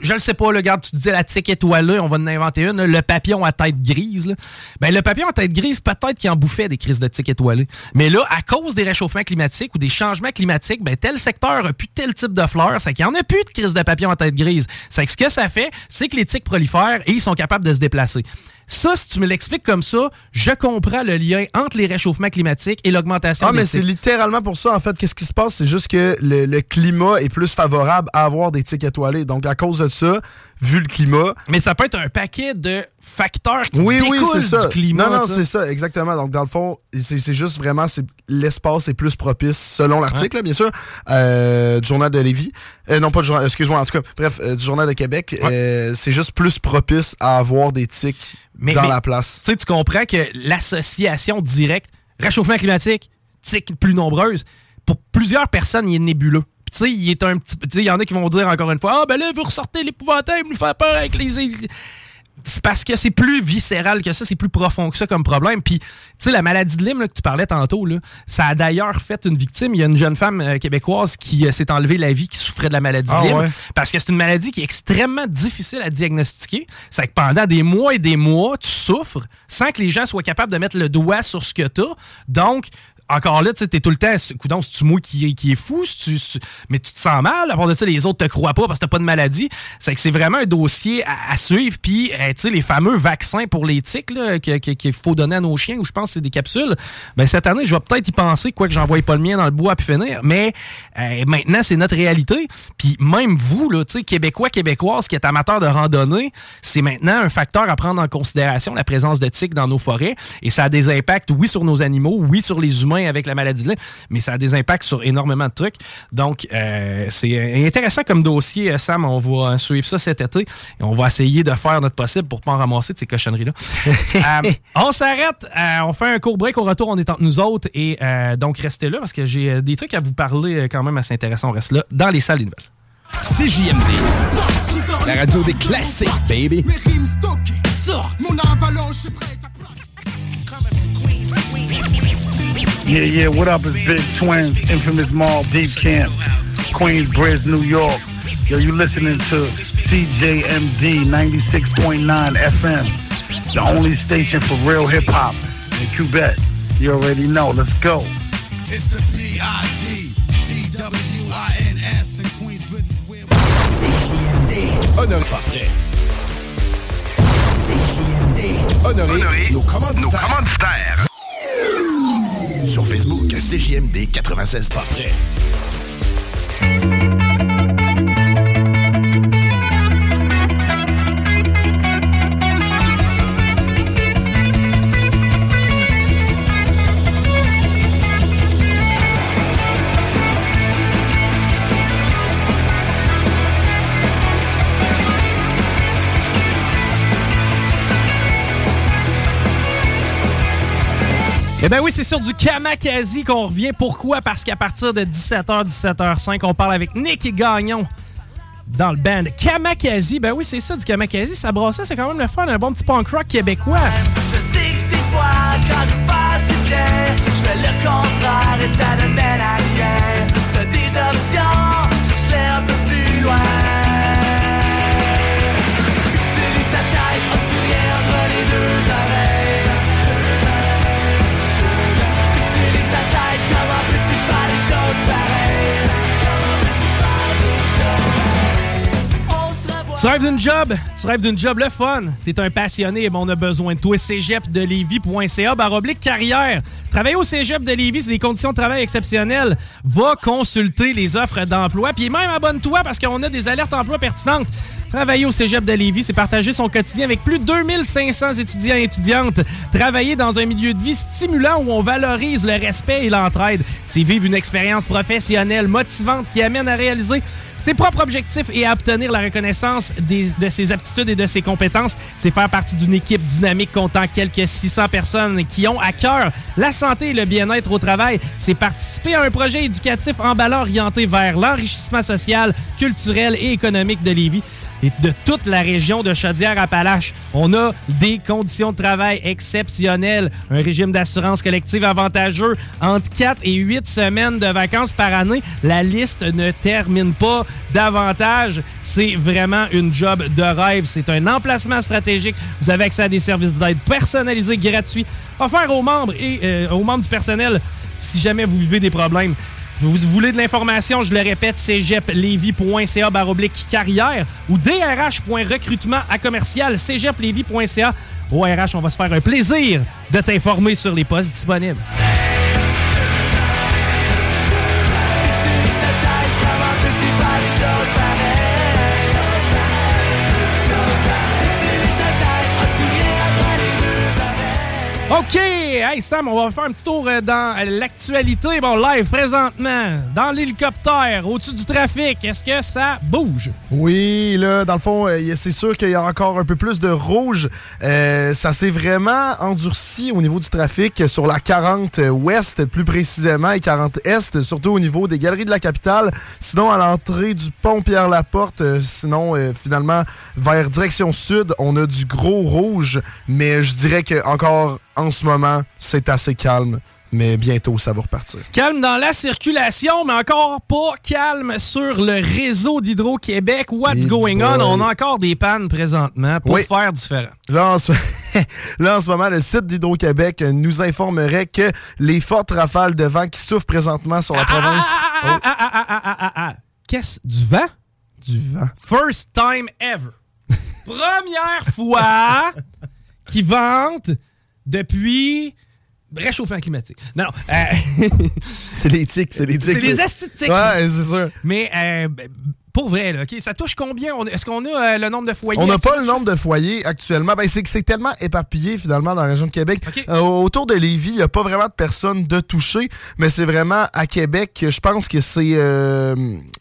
Je le sais pas, le garde, tu disais la tique étoilée, on va en inventer une, le papillon à tête grise. là. Ben, le papillon à tête grise, peut-être qu'il en bouffait des crises de tique étoilée. Mais là, à cause des réchauffements climatiques ou des changements climatiques, ben, tel secteur a plus tel type de fleurs, c'est qu'il n'y en a plus de crises de papillon à tête grise. C'est que ce que ça fait, c'est que les tiques prolifèrent et ils sont capables de se déplacer. Ça, si tu me l'expliques comme ça, je comprends le lien entre les réchauffements climatiques et l'augmentation Ah, des mais c'est littéralement pour ça, en fait. Qu'est-ce qui se passe? C'est juste que le, le climat est plus favorable à avoir des tiques étoilées. Donc, à cause de ça, vu le climat. Mais ça peut être un paquet de facteurs qui Oui, oui, ça. du climat. non, non, c'est ça, exactement. Donc, dans le fond, c'est juste vraiment, l'espace est plus propice, selon l'article, bien sûr, euh, du Journal de Lévis. Euh, non, pas du Journal, excuse-moi, en tout cas, bref, euh, du Journal de Québec. c'est juste plus propice à avoir des tiques Mais- dans mais- la place. Tu sais, tu comprends que l'association directe, réchauffement climatique, tiques plus nombreuses, pour plusieurs personnes, il est nébuleux. Tu sais, il est un petit. Il y en a qui vont dire encore une fois Ah, ben là, vous ressortez l'épouvantail, nous faire peur avec les. C'est parce que c'est plus viscéral que ça, c'est plus profond que ça comme problème. Puis, tu sais, la maladie de Lyme là, que tu parlais tantôt, là, ça a d'ailleurs fait une victime. Il y a une jeune femme euh, québécoise qui euh, s'est enlevée la vie, qui souffrait de la maladie Ah de Lyme. ouais? Parce que c'est une maladie qui est extrêmement difficile à diagnostiquer. C'est que pendant des mois et des mois, tu souffres sans que les gens soient capables de mettre le doigt sur ce que tu as. Donc, encore là, tu sais, t'es tout le temps, coudon, c'est-tu moi qui, qui est fou, C'est-tu- c'est- mais tu te sens mal, à part de ça, les autres te croient pas parce que t'as pas de maladie. C'est que c'est vraiment un dossier à, à suivre. Puis, euh, tu sais, les fameux vaccins pour les tiques, qu'il faut donner à nos chiens, ou je pense que c'est des capsules, ben cette année, je vais peut-être y penser, quoi que j'envoie pas le mien dans le bois à pu finir, mais euh, maintenant, c'est notre réalité. Puis même vous, là, tu sais, Québécois, Québécoises qui êtes amateurs de randonnée, c'est maintenant un facteur à prendre en considération, la présence de tiques dans nos forêts. Et ça a des impacts, oui, sur nos animaux, oui, sur les humains avec la maladie de mais ça a des impacts sur énormément de trucs. Donc, euh, c'est intéressant comme dossier, euh, Sam. On va euh, suivre ça cet été et on va essayer de faire notre possible pour pas en ramasser de ces cochonneries-là. (laughs) Euh, on s'arrête, on fait un court break. Au retour, on est entre nous autres et donc restez là parce que j'ai des trucs à vous parler quand même assez intéressants. On reste là dans les salles des nouvelles. CJMD, la radio des classiques, baby. Mes rimes stockées sortent. Mon avalanche est prête à Yeah, yeah, what up? It's Big Twins, infamous mall, Deep Camp, Queensbridge, New York. Yo, you listening to CJMD 96.9 FM, the only station for real hip hop in Quebec. You already know. Let's go. It's the B-I-G-T-W-I-N-S in Queensbridge is where CJMD. Honoré pas prêt. CJMD. Honoré, nos commanditaires. Sur Facebook, CJMD 96 pas prêt. Eh bien oui, c'est sur du Kamakazi qu'on revient. Pourquoi? Parce qu'à partir de 17h, 17h05, on parle avec Nick Gagnon dans le band Kamakazi. Ben oui, c'est ça du Kamakazi. Ça brasse, c'est quand même le fun, un bon petit punk rock québécois. Je sais que des fois, quand je du je fais le contraire et ça ne mène à rien. Des options, un peu plus loin. Tu rêves d'une job? Tu rêves d'une job le fun? T'es un passionné et on a besoin de toi. Cégep de Lévis.ca baroblique carrière. Travailler au Cégep de Lévis, c'est des conditions de travail exceptionnelles. Va consulter les offres d'emploi. Puis même abonne-toi parce qu'on a des alertes emploi pertinentes. Travailler au Cégep de Lévis, c'est partager son quotidien avec plus de 2500 étudiants et étudiantes. Travailler dans un milieu de vie stimulant où on valorise le respect et l'entraide. C'est vivre une expérience professionnelle motivante qui amène à réaliser ses propres objectifs et à obtenir la reconnaissance des- de ses aptitudes et de ses compétences, c'est faire partie d'une équipe dynamique comptant quelques 600 personnes qui ont à cœur la santé et le bien-être au travail. C'est participer à un projet éducatif en ballon orienté vers l'enrichissement social, culturel et économique de Lévis et de toute la région de Chaudière-Appalaches. On a des conditions de travail exceptionnelles, un régime d'assurance collective avantageux, entre 4 et 8 semaines de vacances par année. La liste ne termine pas davantage. C'est vraiment une job de rêve. C'est un emplacement stratégique. Vous avez accès à des services d'aide personnalisés gratuits offerts aux membres et euh, aux membres du personnel si jamais vous vivez des problèmes. Vous voulez de l'information, je le répète, cégeplevy.ca baroblique carrière ou drh.recrutement à commercial cégeplevy.ca. Au RH, on va se faire un plaisir de t'informer sur les postes disponibles. OK, Hey Sam, on va faire un petit tour euh, dans l'actualité. Bon, live présentement, dans l'hélicoptère, au-dessus du trafic. Est-ce que ça bouge? Oui, là, dans le fond, euh, c'est sûr qu'il y a encore un peu plus de rouge. Euh, ça s'est vraiment endurci au niveau du trafic sur la 40 ouest, plus précisément, et 40 est, surtout au niveau des galeries de la capitale. Sinon, à l'entrée du pont Pierre-Laporte, sinon, finalement, vers direction sud, on a du gros rouge. Mais je dirais que encore en ce moment, c'est assez calme. Mais bientôt, ça va repartir. Calme dans la circulation, mais encore pas calme sur le réseau d'Hydro-Québec. What's going boy. on? On a encore des pannes présentement pour Oui. faire différent. Là en, ce... (laughs) Là, en ce moment, le site d'Hydro-Québec nous informerait que les fortes rafales de vent qui souffrent présentement sur la province... Oh, Ah, ah, ah, ah, ah, ah, ah. Qu'est-ce? Du vent? Du vent. First time ever. (laughs) Première fois qu'ils vantent depuis réchauffement climatique. Non, non. euh, (laughs) c'est les tics, c'est les tics. C'est des esthétiques. Ouais, c'est sûr. Mais euh, pour vrai, là, OK, ça touche combien? Est-ce qu'on a euh, le nombre de foyers? On n'a pas le nombre de foyers actuellement. Ben, c'est que c'est tellement éparpillé finalement dans la région de Québec. Euh, autour de Lévis, il n'y a pas vraiment de personnes de touchées, mais c'est vraiment à Québec, que je pense que c'est euh,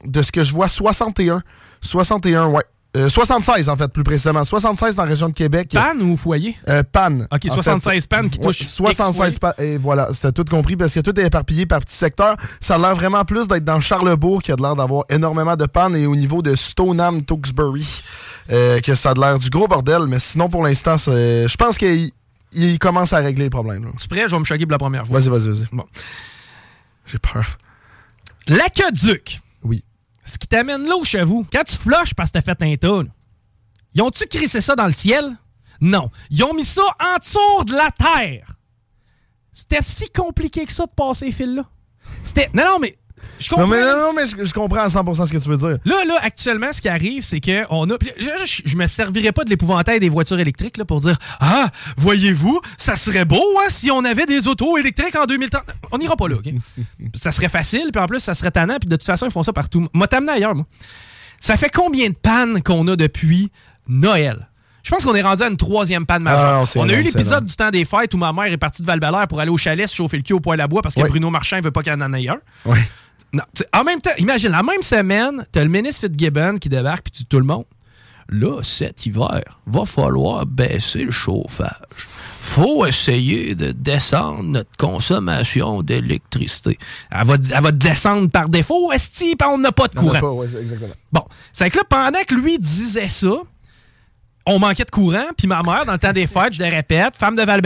de ce que je vois 61. 61, ouais. Euh, 76 en fait, plus précisément. 76 dans la région de Québec. Panne ou foyer? Euh, panne. OK, En 76 fait, pannes qui X 76 foyers. pannes. Et voilà, c'était tout compris parce que tout est éparpillé par petits secteurs. Ça a l'air vraiment plus d'être dans Charlebourg qui a l'air d'avoir énormément de pannes et au niveau de Stoneham, Tewksbury, euh, que ça a l'air du gros bordel. Mais sinon, pour l'instant, je pense qu'il il commence à régler le problème. là. Tu prêt? Je vais me choquer pour la première fois. Vas-y, vas-y, vas-y. Bon. J'ai peur. L'aqueduc. Oui. Ce qui t'amène là chez vous, quand tu flushes parce que t'as fait un tas, ils ont-tu crissé ça dans le ciel? Non. Ils ont mis ça en dessous de la terre. C'était si compliqué que ça de passer les fils-là. C'était. Non, non, mais. Je comprends. Non, mais, non, non, mais je, je comprends à 100% ce que tu veux dire. Là, là, actuellement, ce qui arrive, c'est que on a. Je, je, je me servirais pas de l'épouvantail des voitures électriques là, pour dire Ah, voyez-vous, ça serait beau hein, si on avait des autos électriques en 2030. On n'ira pas là, OK? (laughs) ça serait facile, puis en plus, ça serait tannant, puis de toute façon, ils font ça partout. Moi, t'amener ailleurs, moi. Ça fait combien de pannes qu'on a depuis Noël? Je pense qu'on est rendu à une troisième panne majeure. Ah, on a eu l'épisode du temps des fêtes où ma mère est partie de val pour aller au chalet se chauffer le cul au poêle à bois parce que Oui. Bruno Marchand ne veut pas qu'il y en ait ailleurs. Oui. Non, en même temps, imagine, la même semaine, t'as le ministre Fitzgibbon qui débarque puis tu dis tout le monde. Là, cet hiver, va falloir baisser le chauffage. Faut essayer de descendre notre consommation d'électricité. Elle va, elle va descendre par défaut, esti, on n'a pas de courant. pas, ouais, c'est exactement. Bon, c'est que là, pendant que lui disait ça, on manquait de courant, puis ma mère, dans le temps des fêtes, je le répète, femme de val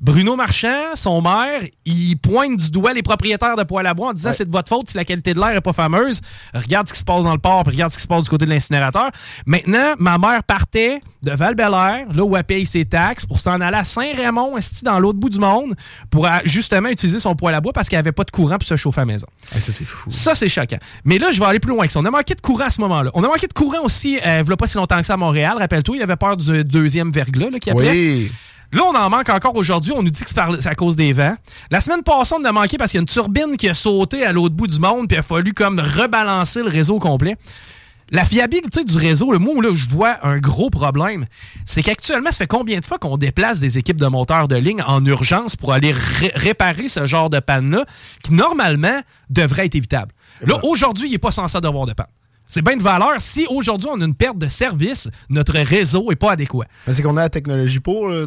Bruno Marchand, son maire, il pointe du doigt les propriétaires de poêle à bois en disant c'est de votre faute si la qualité de l'air est pas fameuse. Regarde ce qui se passe dans le port, puis regarde ce qui se passe du côté de l'incinérateur. Maintenant, ma mère partait de val là où elle paye ses taxes, pour s'en aller à Saint-Raymond, dans l'autre bout du monde, pour euh, justement utiliser son poêle à bois parce qu'elle avait pas de courant pour se chauffer à la maison. Ah, ça, c'est fou. Ça, c'est choquant. Mais là, je vais aller plus loin que ça. On a manqué de courant à ce moment-là. On a manqué de courant aussi, euh, il pas si longtemps que ça à Montréal. Rappelle-toi, il y avait peur du deuxième verglas là, qui appelait. Oui. Là, on en manque encore aujourd'hui. On nous dit que c'est à cause des vents. La semaine passée, on en a manqué parce qu'il y a une turbine qui a sauté à l'autre bout du monde, puis il a fallu comme rebalancer le réseau complet. La fiabilité du réseau, le mot où là, je vois un gros problème, c'est qu'actuellement, ça fait combien de fois qu'on déplace des équipes de monteurs de ligne en urgence pour aller ré- réparer ce genre de panne-là, qui normalement devrait être évitable. Là, aujourd'hui, il n'est pas censé avoir de panne. C'est bien de valeur. Si aujourd'hui, on a une perte de service, notre réseau n'est pas adéquat. Mais c'est qu'on a la technologie pour. On a Ben,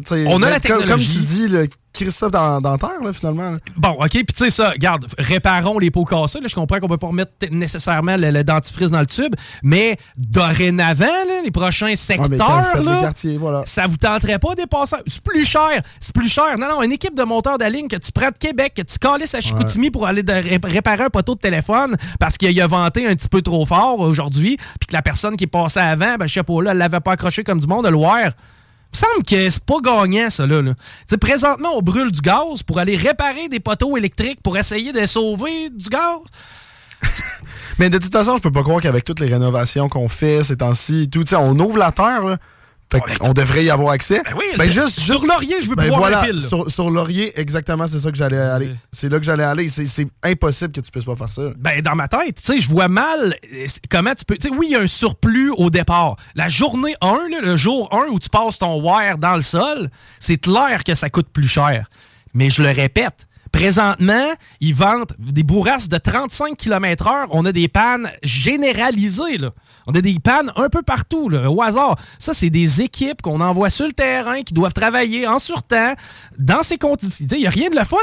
la comme- Comme, technologie. tu dis, le Christophe dans, dans terre, là, finalement. là. Bon, OK, puis tu sais ça, regarde, réparons les pots cassés. Là, je comprends qu'on peut pas remettre nécessairement le, le dentifrice dans le tube, mais dorénavant, là, les prochains Ouais, secteurs, faites là, le quartier, voilà. ça vous tenterait pas de dépasser. C'est plus cher. C'est plus cher. Non, non, une équipe de monteurs de ligne que tu prends de Québec, que tu calisses à Chicoutimi pour aller de- ré- réparer un poteau de téléphone parce qu'il a vanté un petit peu trop fort aujourd'hui, puis que la personne qui est passée avant, ben, je sais pas, là, elle l'avait pas accroché comme du monde, le voir. Il semble que c'est pas gagnant, ça, là. là. Présentement, on brûle du gaz pour aller réparer des poteaux électriques pour essayer de sauver du gaz. (laughs) Mais de toute façon, je peux pas croire qu'avec toutes les rénovations qu'on fait ces temps-ci, tout, on ouvre la terre, là. Fait qu'on devrait y avoir accès. Ben oui, Ben juste, sur Laurier, je veux ben pouvoir voilà, là. Sur, sur Laurier, exactement, c'est ça que j'allais aller. C'est là que j'allais aller. C'est impossible que tu puisses pas faire ça. Ben, dans ma tête, tu sais, je vois mal euh, comment tu peux. Tu sais, oui, il y a un surplus au départ. La journée 1, là, le jour 1 où tu passes ton wire dans le sol, c'est clair que ça coûte plus cher. Mais je le répète, présentement, ils vendent des bourrasques de 35 km/h. On a des pannes généralisées. On a des pannes un peu partout, là, au hasard. Ça, c'est des équipes qu'on envoie sur le terrain qui doivent travailler en surtemps dans ces conditions. Il n'y a rien de le fun.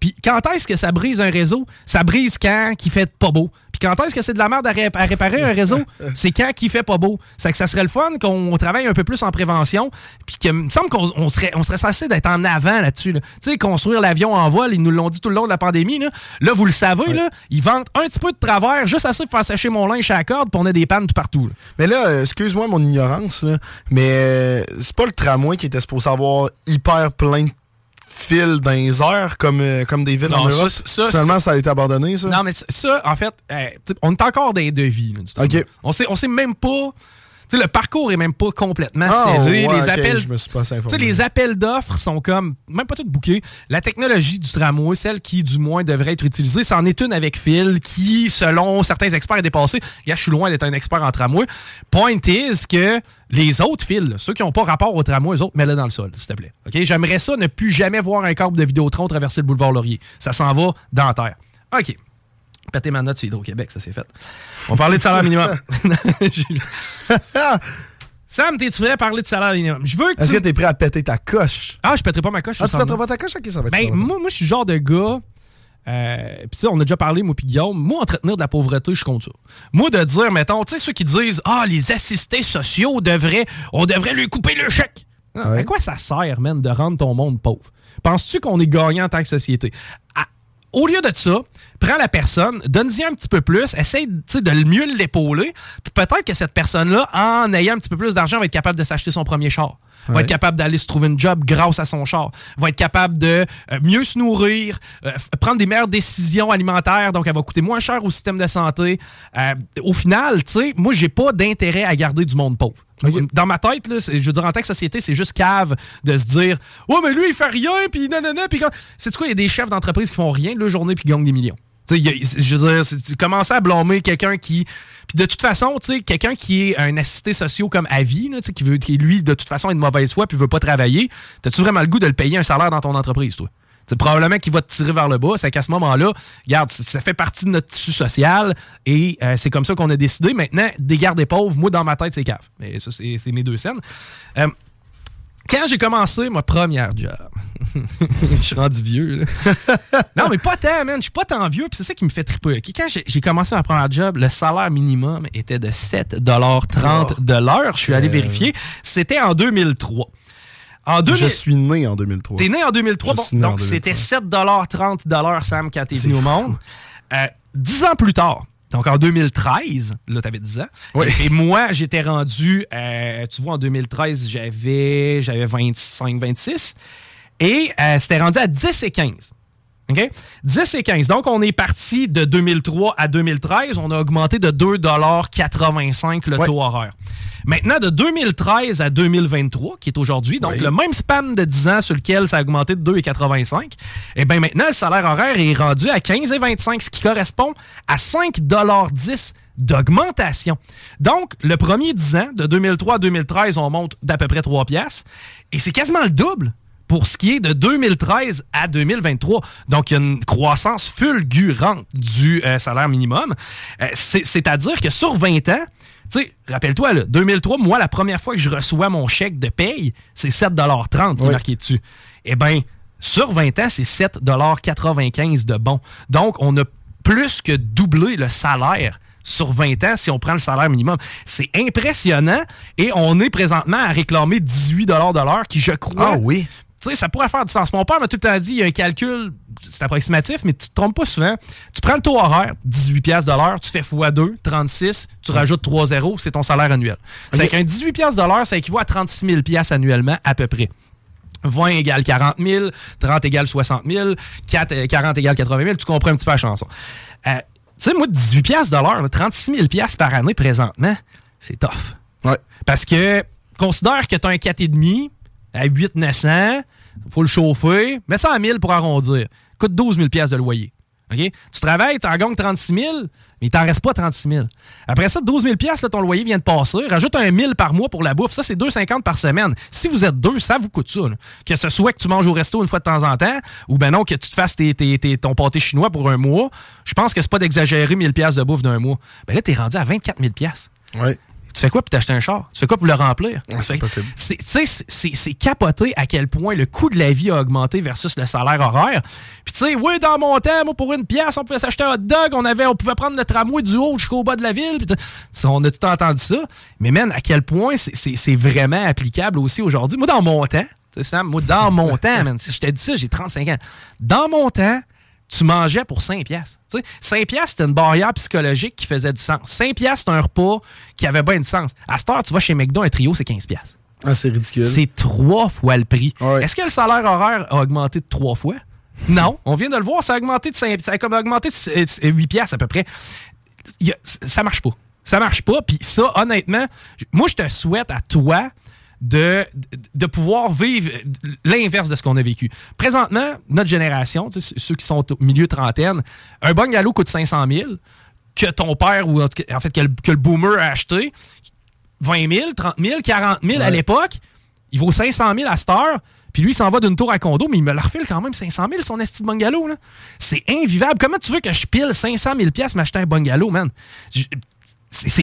Puis quand est-ce que ça brise un réseau? Ça brise quand il fait pas beau. Puis quand est-ce que c'est de la merde à, ré- à réparer un réseau? (laughs) C'est quand qui fait pas beau. C'est que ça serait le fun qu'on travaille un peu plus en prévention. Puis que, il me semble qu'on on serait, on serait censé d'être en avant là-dessus. là. Tu sais, construire l'avion en vol, ils nous l'ont dit tout le long de la pandémie. Là, Là, vous le savez, là, ils vendent un petit peu de travers, juste assez pour faire sécher mon linge à la corde, puis on a des pannes tout partout. là. Mais là, euh, excuse-moi mon ignorance, là, mais euh, c'est pas le tramway qui était supposé avoir hyper plein de fils dans les airs comme, euh, comme des villes Non, en Europe. ça, ça, Finalement, ça a été abandonné, ça? Non, mais ça, en fait, euh, on est encore dans les devis. là, du. On sait, on sait même pas. Tu sais, le parcours est même pas complètement Ah, scellé. ouais, les appels. je me suis pas les appels d'offres sont comme, même pas toutes bookés. La technologie du tramway, celle qui, du moins, devrait être utilisée, c'en est une avec Phil, qui, selon certains experts, est dépassée. Regarde, je suis loin d'être un expert en tramway. Point is que les autres fils, ceux qui n'ont pas rapport au tramway, eux autres, mets-le dans le sol, s'il te plaît. OK? J'aimerais ça ne plus jamais voir un câble de Vidéotron traverser le boulevard Laurier. Ça s'en va dans la terre. OK. Péter ma note sur Hydro-Québec, ça c'est fait. On va parler de salaire minimum. (laughs) Sam, t'es-tu prêt à parler de salaire minimum? Je veux que Est-ce tu... que t'es prêt à péter ta coche? Ah, je pèterai pas ma coche. Ah, tu semble. pas ta coche? Ok, ça va être Ben, moi, moi je suis le genre de gars. Euh, Puis, tu sais, on a déjà parlé, moi, puis Guillaume. Moi, entretenir de la pauvreté, je compte ça. Moi, de dire, mettons, tu sais, ceux qui disent, ah, les assistés sociaux devraient, on devrait lui couper le chèque. Non, À quoi ça sert, man, de rendre ton monde pauvre? Penses-tu qu'on est gagnant en tant que société? À- au lieu de ça, prends la personne, donne-y un petit peu plus, essaye de mieux l'épauler, peut-être que cette personne-là, en ayant un petit peu plus d'argent, va être capable de s'acheter son premier char. Va Ouais. être capable d'aller se trouver une job grâce à son char. Va être capable de euh, mieux se nourrir, euh, prendre des meilleures décisions alimentaires, donc elle va coûter moins cher au système de santé. Euh, au final, tu sais, moi, j'ai pas d'intérêt à garder du monde pauvre. Dans ma tête, là, je veux dire, en tant que société, c'est juste cave de se dire Oh, mais lui, il fait rien, puis nanana, puis quand. C'est quoi, il y a des chefs d'entreprise qui font rien de leur journée, puis gagnent des millions. A- je veux dire, à blâmer quelqu'un qui. Puis de toute façon, tu sais, quelqu'un qui est un assisté social comme avis, là, qui veut, qui lui, de toute façon, est de mauvaise foi, puis veut pas travailler, t'as-tu vraiment le goût de le payer un salaire dans ton entreprise, toi? C'est probablement qu'il va te tirer vers le bas. C'est qu'à ce moment-là, regarde, ça- fait partie de notre tissu social et euh, c'est comme ça qu'on a décidé. Maintenant, des gardes des pauvres, moi, dans ma tête, c'est cave. Mais ça, c'est c'est mes deux scènes. Euh, quand j'ai commencé ma première job, (laughs) je suis rendu vieux, là. (laughs) non, mais pas tant, man. Je suis pas tant vieux, puis c'est ça qui me fait triper. Quand j'ai- commencé ma première job, le salaire minimum était de 7,30 de l'heure. Je suis allé vérifier. C'était en 2003. En 2000... Je suis né en 2003. T'es né en 2003, Je bon, suis né en donc 2003. c'était 7,30 Sam, quand t'es venu au monde. Euh, Dix ans plus tard, donc en 2013, là, t'avais 10 ans. Oui. Et moi, j'étais rendu, euh, tu vois, en 2013, j'avais j'avais 25, 26. Et euh, c'était rendu à 10 et 15. OK? 10 et 15. Donc, on est parti de 2003 à 2013. On a augmenté de 2,85 le taux horaire. Maintenant, de 2013 à 2023, qui est aujourd'hui, donc Oui. le même span de 10 ans sur lequel ça a augmenté de 2,85, et bien maintenant, le salaire horaire est rendu à 15,25, ce qui correspond à 5,10 d'augmentation. Donc, le premier 10 ans, de 2003 à 2013, on monte d'à peu près 3 piastres, et c'est quasiment le double pour ce qui est de 2013 à 2023. Donc, il y a une croissance fulgurante du euh, salaire minimum. Euh, c'est- C'est-à-dire que sur 20 ans, tu sais, rappelle-toi, là, 2003, moi, la première fois que je reçois mon chèque de paye, c'est 7,30 qui est Oui. marqué dessus. Eh bien, sur 20 ans, c'est 7,95 de bon. Donc, on a plus que doublé le salaire sur 20 ans si on prend le salaire minimum. C'est impressionnant et on est présentement à réclamer 18 de l'heure qui, je crois... Ah oui? Sais, ça pourrait faire du sens. Mon père m'a tout le temps dit, il y a un calcul, c'est approximatif, mais tu te trompes pas souvent. Tu prends le taux horaire, 18 piastres de l'heure, tu fais x2, 36, tu rajoutes 3 zéros, c'est ton salaire annuel. C'est qu'un 18 piastres de l'heure, ça équivaut à 36 000 piastres annuellement, à peu près. 20 égale 40 000, 30 égale 60 000, 4, euh, 40 égale 80 000, tu comprends un petit peu la chanson. Euh, tu sais, moi, 18 piastres de l'heure, là, 36 000 piastres par année présentement, c'est tough. Ouais. Parce que, considère que tu as un 4,5 à 8 900, faut le chauffer, mets ça à 1000 pour arrondir. Coûte 12 000 piastres de loyer. Tu travailles, tu en gagnes 36 000, mais il t'en reste pas 36 000. Après ça, 12 000 là, ton loyer vient de passer. Rajoute un 1000 par mois pour la bouffe. Ça, c'est 2,50 par semaine. Si vous êtes deux, ça vous coûte ça. Que ce soit que tu manges au resto une fois de temps en temps, ou ben non, que tu te fasses ton pâté chinois pour un mois, je pense que c'est pas d'exagérer 1000 de bouffe d'un mois. Ben là, t'es rendu à 24 000 Ouais. Tu fais quoi pour t'acheter un char? Tu fais quoi pour le remplir? Ouais, Tu c'est possible. c'est- Tu sais, c'est- c'est c'est capoté à quel point le coût de la vie a augmenté versus le salaire horaire. Puis tu sais, oui, dans mon temps, moi, pour une pièce, on pouvait s'acheter un hot dog, on, avait, on pouvait prendre le tramway du haut jusqu'au bas de la ville. on a tout entendu ça. Mais man, à quel point c'est- vraiment applicable aussi aujourd'hui? Moi, dans mon temps, Sam, moi, dans mon (laughs) temps, man, si je t'ai dit ça, j'ai 35 ans. Dans mon temps, tu mangeais pour 5 piastres. Tu sais, 5 piastres, c'était une barrière psychologique qui faisait du sens. 5 piastres, c'était un repas qui avait bien du sens. À cette heure, tu vas chez McDo, un trio, c'est 15 piastres. Ah, c'est ridicule. C'est trois fois le prix. Est-ce que le salaire horaire a augmenté de trois fois? Non. On vient de le voir, ça a augmenté de, 5, ça a comme augmenté de 8 piastres à peu près. Ça marche pas. Ça marche pas. Puis ça, honnêtement, moi, je te souhaite à toi de, pouvoir vivre l'inverse de ce qu'on a vécu. Présentement, notre génération, ceux qui sont au milieu trentaine, un bungalow coûte 500 000 que ton père, ou en fait, que le, que le boomer a acheté, 20 000, 30 000, 40 000 à l'époque, il vaut 500 000 à cette heure, puis lui, il s'en va d'une tour à condo, mais il me la refile quand même 500 000, son esti de bungalow. là. C'est invivable. Comment tu veux que je pile 500 000 piastres m'acheter un bungalow, man? C'est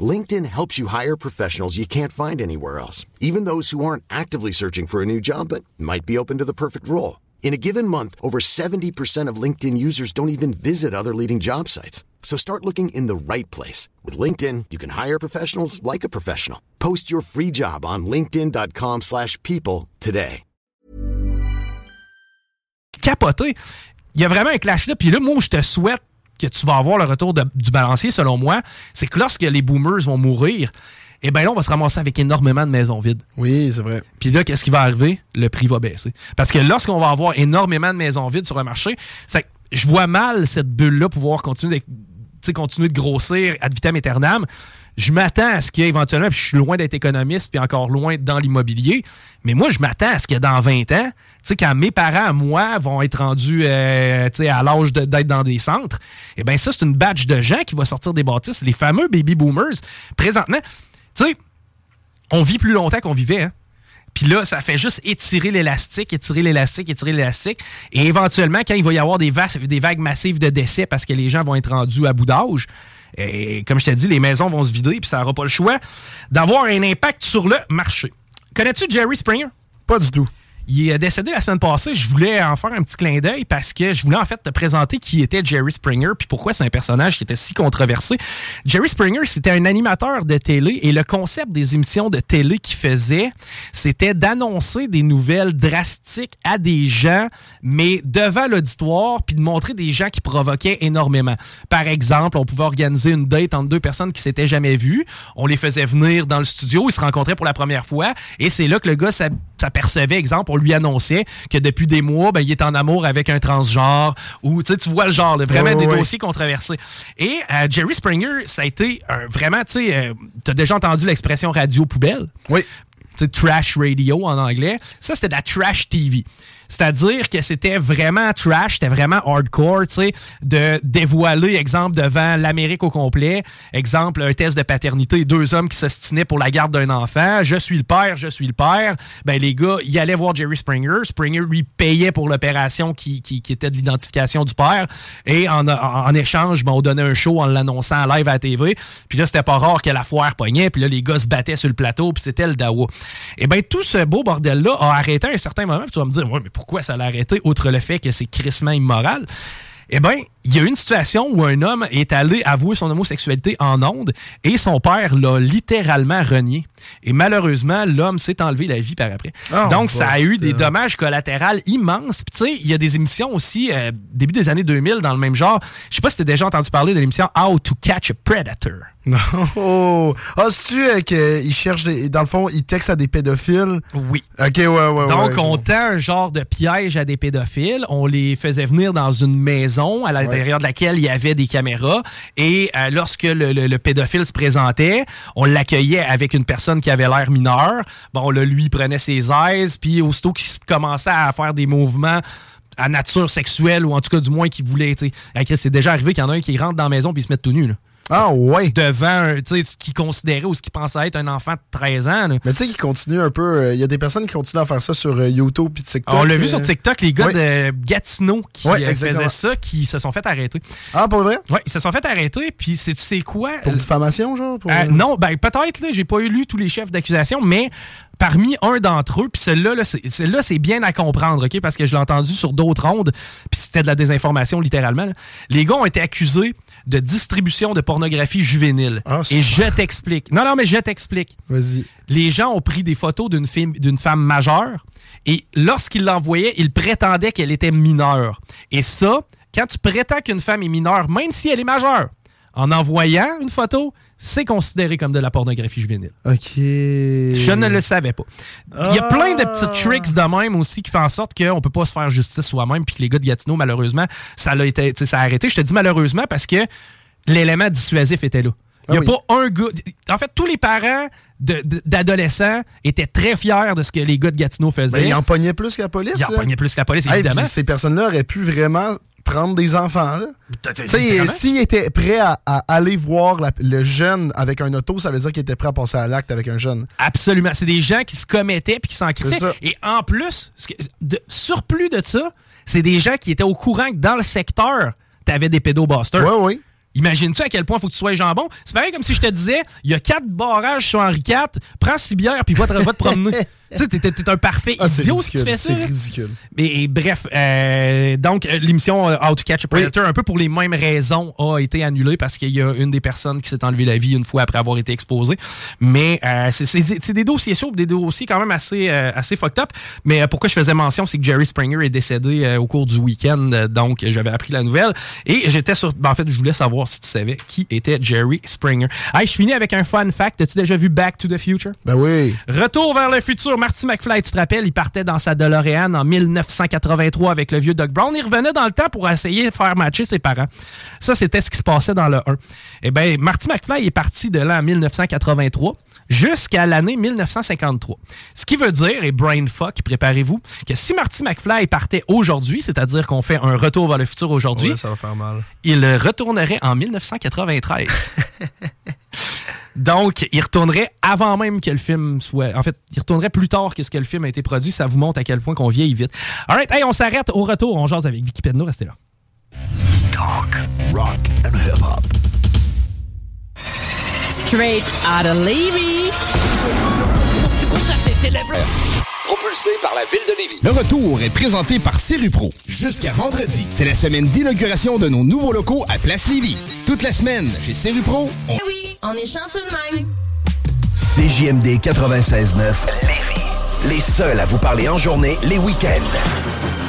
LinkedIn helps you hire professionals you can't find anywhere else, even those who aren't actively searching for a new job but might be open to the perfect role. In a given month, over 70% of LinkedIn users don't even visit other leading job sites. So start looking in the right place. With LinkedIn, you can hire professionals like a professional. Post your free job on linkedin.com/people slash people today. capoté. Il y a vraiment un clash là. Puis là, moi, je te souhaite que tu vas avoir le retour de- du balancier, selon moi, c'est que lorsque les boomers vont mourir, eh bien là, on va se ramasser avec énormément de maisons vides. Oui, c'est vrai. Puis là, qu'est-ce qui va arriver? Le prix va baisser. Parce que lorsqu'on va avoir énormément de maisons vides sur le marché, je vois mal cette bulle-là pouvoir continuer de, continuer de grossir ad vitam aeternam. Je m'attends à ce qu'il y ait éventuellement, puis je suis loin d'être économiste, puis encore loin dans l'immobilier, mais moi, je m'attends à ce que dans 20 ans, sais, quand mes parents, moi, vont être rendus euh, tu à l'âge d'être dans des centres, eh bien, ça, c'est une batch de gens qui va sortir des bâtisses, les fameux baby boomers. Présentement, tu sais, on vit plus longtemps qu'on vivait. Hein? Puis là, ça fait juste étirer l'élastique, étirer l'élastique, étirer l'élastique. Et éventuellement, quand il va y avoir des, vagues massives de décès parce que les gens vont être rendus à bout d'âge, et comme je t'ai dit, les maisons vont se vider, puis ça n'aura pas le choix d'avoir un impact sur le marché. Connais-tu Jerry Springer? Pas du tout. Il est décédé la semaine passée. Je voulais en faire un petit clin d'œil parce que je voulais en fait te présenter qui était Jerry Springer puis pourquoi c'est un personnage qui était si controversé. Jerry Springer, c'était un animateur de télé et le concept des émissions de télé qu'il faisait, c'était d'annoncer des nouvelles drastiques à des gens, mais devant l'auditoire puis de montrer des gens qui provoquaient énormément. Par exemple, on pouvait organiser une date entre deux personnes qui s'étaient jamais vues. On les faisait venir dans le studio, ils se rencontraient pour la première fois et c'est là que le gars s'a- s'apercevait, exemple, on lui annonçait que depuis des mois, ben, il est en amour avec un transgenre ou tu sais, tu vois le genre, là, vraiment des dossiers controversés. Et euh, Jerry Springer, ça a été un- vraiment, tu sais, euh, t'as déjà entendu l'expression radio poubelle? Oui. Tu sais, trash radio en anglais. Ça, c'était de la trash TV. C'est-à-dire que c'était vraiment trash, c'était vraiment hardcore, tu sais, de dévoiler, exemple, devant l'Amérique au complet, exemple, un test de paternité, deux hommes qui s'ostinaient pour la garde d'un enfant, je suis le père, je suis le père, ben les gars, ils allaient voir Jerry Springer, Springer lui payait pour l'opération qui, qui, qui était de l'identification du père, et en, en, échange, ben, on donnait un show en l'annonçant en live à la TV, puis là, c'était pas rare que la foire pognait, puis là, les gars se battaient sur le plateau, puis c'était le dawa. Et ben tout ce beau bordel-là a arrêté à un certain moment, puis tu vas me dire, ouais, mais pourquoi ça l'a arrêté, outre le fait que c'est crissement immoral? Eh bien, il y a une situation où un homme est allé avouer son homosexualité en ondes et son père l'a littéralement renié. Et malheureusement, l'homme s'est enlevé la vie par après. Oh, Donc, ça a eu des dommages collatéraux immenses. Puis, tu sais, il y a des émissions aussi, euh, début des années 2000, dans le même genre. Je sais pas si tu déjà entendu parler de l'émission How to Catch a Predator. (laughs) Non. Oh. Ah, c'est-tu euh, qu'il cherche des. Dans le fond, il texte à des pédophiles? Oui. Ok, ouais, ouais, ouais. Donc, on bon. tend un genre de piège à des pédophiles. On les faisait venir dans une maison à l'intérieur de laquelle il y avait des caméras. Et euh, lorsque le, le- le pédophile se présentait, on l'accueillait avec une personne qui avait l'air mineure. Bon, là, lui, prenait ses aises. Puis, aussitôt qu'il commençait à faire des mouvements à nature sexuelle, ou en tout cas, du moins, qu'il voulait, C'est déjà arrivé qu'il y en a un qui rentre dans la maison puis se met tout nu, là. Ah, ouais. Devant, un- tu sais, ce qu'il considérait ou ce qu'il pensait être un enfant de 13 ans, là. Mais tu sais qu'il continue un peu. euh, Il y a des personnes qui continuent à faire ça sur euh, YouTube puis TikTok. On l'a vu euh. sur TikTok, les gars Oui. de Gatineau qui Oui, faisaient ça, qui se sont fait arrêter. Ah, pour vrai? Oui, ils se sont fait arrêter, puis c'est tu sais quoi? Pour diffamation, genre? Pour... Non, ben peut-être, là, j'ai pas eu lu tous les chefs d'accusation, mais parmi un d'entre eux, puis celui-là, là, c'est- celui-là, c'est bien à comprendre, OK? Parce que je l'ai entendu sur d'autres ondes, puis c'était de la désinformation, littéralement. là. Les gars ont été accusés de distribution de pornographie juvénile. Et je t'explique. Non, non, mais je t'explique. Vas-y. Les gens ont pris des photos d'une d'une femme majeure, et lorsqu'ils l'envoyaient, ils prétendaient qu'elle était mineure. Et ça, quand tu prétends qu'une femme est mineure, même si elle est majeure, en envoyant une photo, c'est considéré comme de la pornographie juvénile. Ok. Je ne le savais pas. Il y a Ah. plein de petits tricks de même aussi qui font en sorte qu'on peut pas se faire justice soi-même, puis que les gars de Gatineau, malheureusement, ça l'a été, ça a arrêté. Je te dis malheureusement parce que l'élément dissuasif était là. Il n'y a Ah oui. pas un gars. En fait, tous les parents d'adolescents étaient très fiers de ce que les gars de Gatineau faisaient. Ben, il en pognait plus que la police. Ils en pognaient plus que la police, évidemment. ces personnes-là auraient pu vraiment prendre des enfants. Tu s'ils étaient prêts à, à aller voir la- le jeune avec un auto, ça veut dire qu'ils étaient prêts à passer à l'acte avec un jeune. Absolument. C'est des gens qui se commettaient puis qui s'en crissaient. Et en plus, de, surplus de ça, c'est des gens qui étaient au courant que dans le secteur, t'avais des pédobusters. Oui, oui. Imagine-tu à quel point il faut que tu sois jambon? C'est pareil comme si je te disais, il y a quatre barrages sur Henri IV, prends six bières puis va te, va te promener. (laughs) tu sais, t'es- un parfait Ah, idiot si tu ridicule, fais ça. c'est ridicule. Mais et bref, euh, donc euh, l'émission euh, How to Catch a Predator, un peu pour les mêmes raisons, a été annulée parce qu'il y a une des personnes qui s'est enlevé la vie une fois après avoir été exposée. Mais euh, c'est- des dossiers chauds, des dossiers quand même assez, euh, assez fucked up. Mais pourquoi je faisais mention, c'est que Jerry Springer est décédé au cours du week-end, donc j'avais appris la nouvelle. Et j'étais sur... ben, en fait, je voulais savoir si tu savais qui était Jerry Springer. Hey, je finis avec un fun fact. As-tu déjà vu Back to the Future? Ben oui. Retour vers le futur. Marty McFly, tu te rappelles, il partait dans sa DeLorean en 1983 avec le vieux Doc Brown. Il revenait dans le temps pour essayer de faire matcher ses parents. Ça, c'était ce qui se passait dans le 1. Eh bien, Marty McFly est parti de là en 1983 jusqu'à l'année 1953. Ce qui veut dire, et brainfuck, préparez-vous, que si Marty McFly partait aujourd'hui, c'est-à-dire qu'on fait un retour vers le futur aujourd'hui, Ouais, mal. il retournerait en 1993. (laughs) Donc, il retournerait avant même que le film soit. En fait, il retournerait plus tard que ce que le film a été produit. Ça vous montre à quel point qu'on vieillit vite. Alright, hey, on s'arrête au retour. On jase avec Vicky Pedno. Restez là. Talk, rock and hip hop. Straight out of Levy. Propulsé par la ville de Lévis. Le retour est présenté par Pro. Jusqu'à vendredi, c'est la semaine d'inauguration de nos nouveaux locaux à Place Lévis. Toute la semaine, chez Pro, on... Eh oui, on est chanceux de même. CJMD 96.9. Les seuls à vous parler en journée, les week-ends.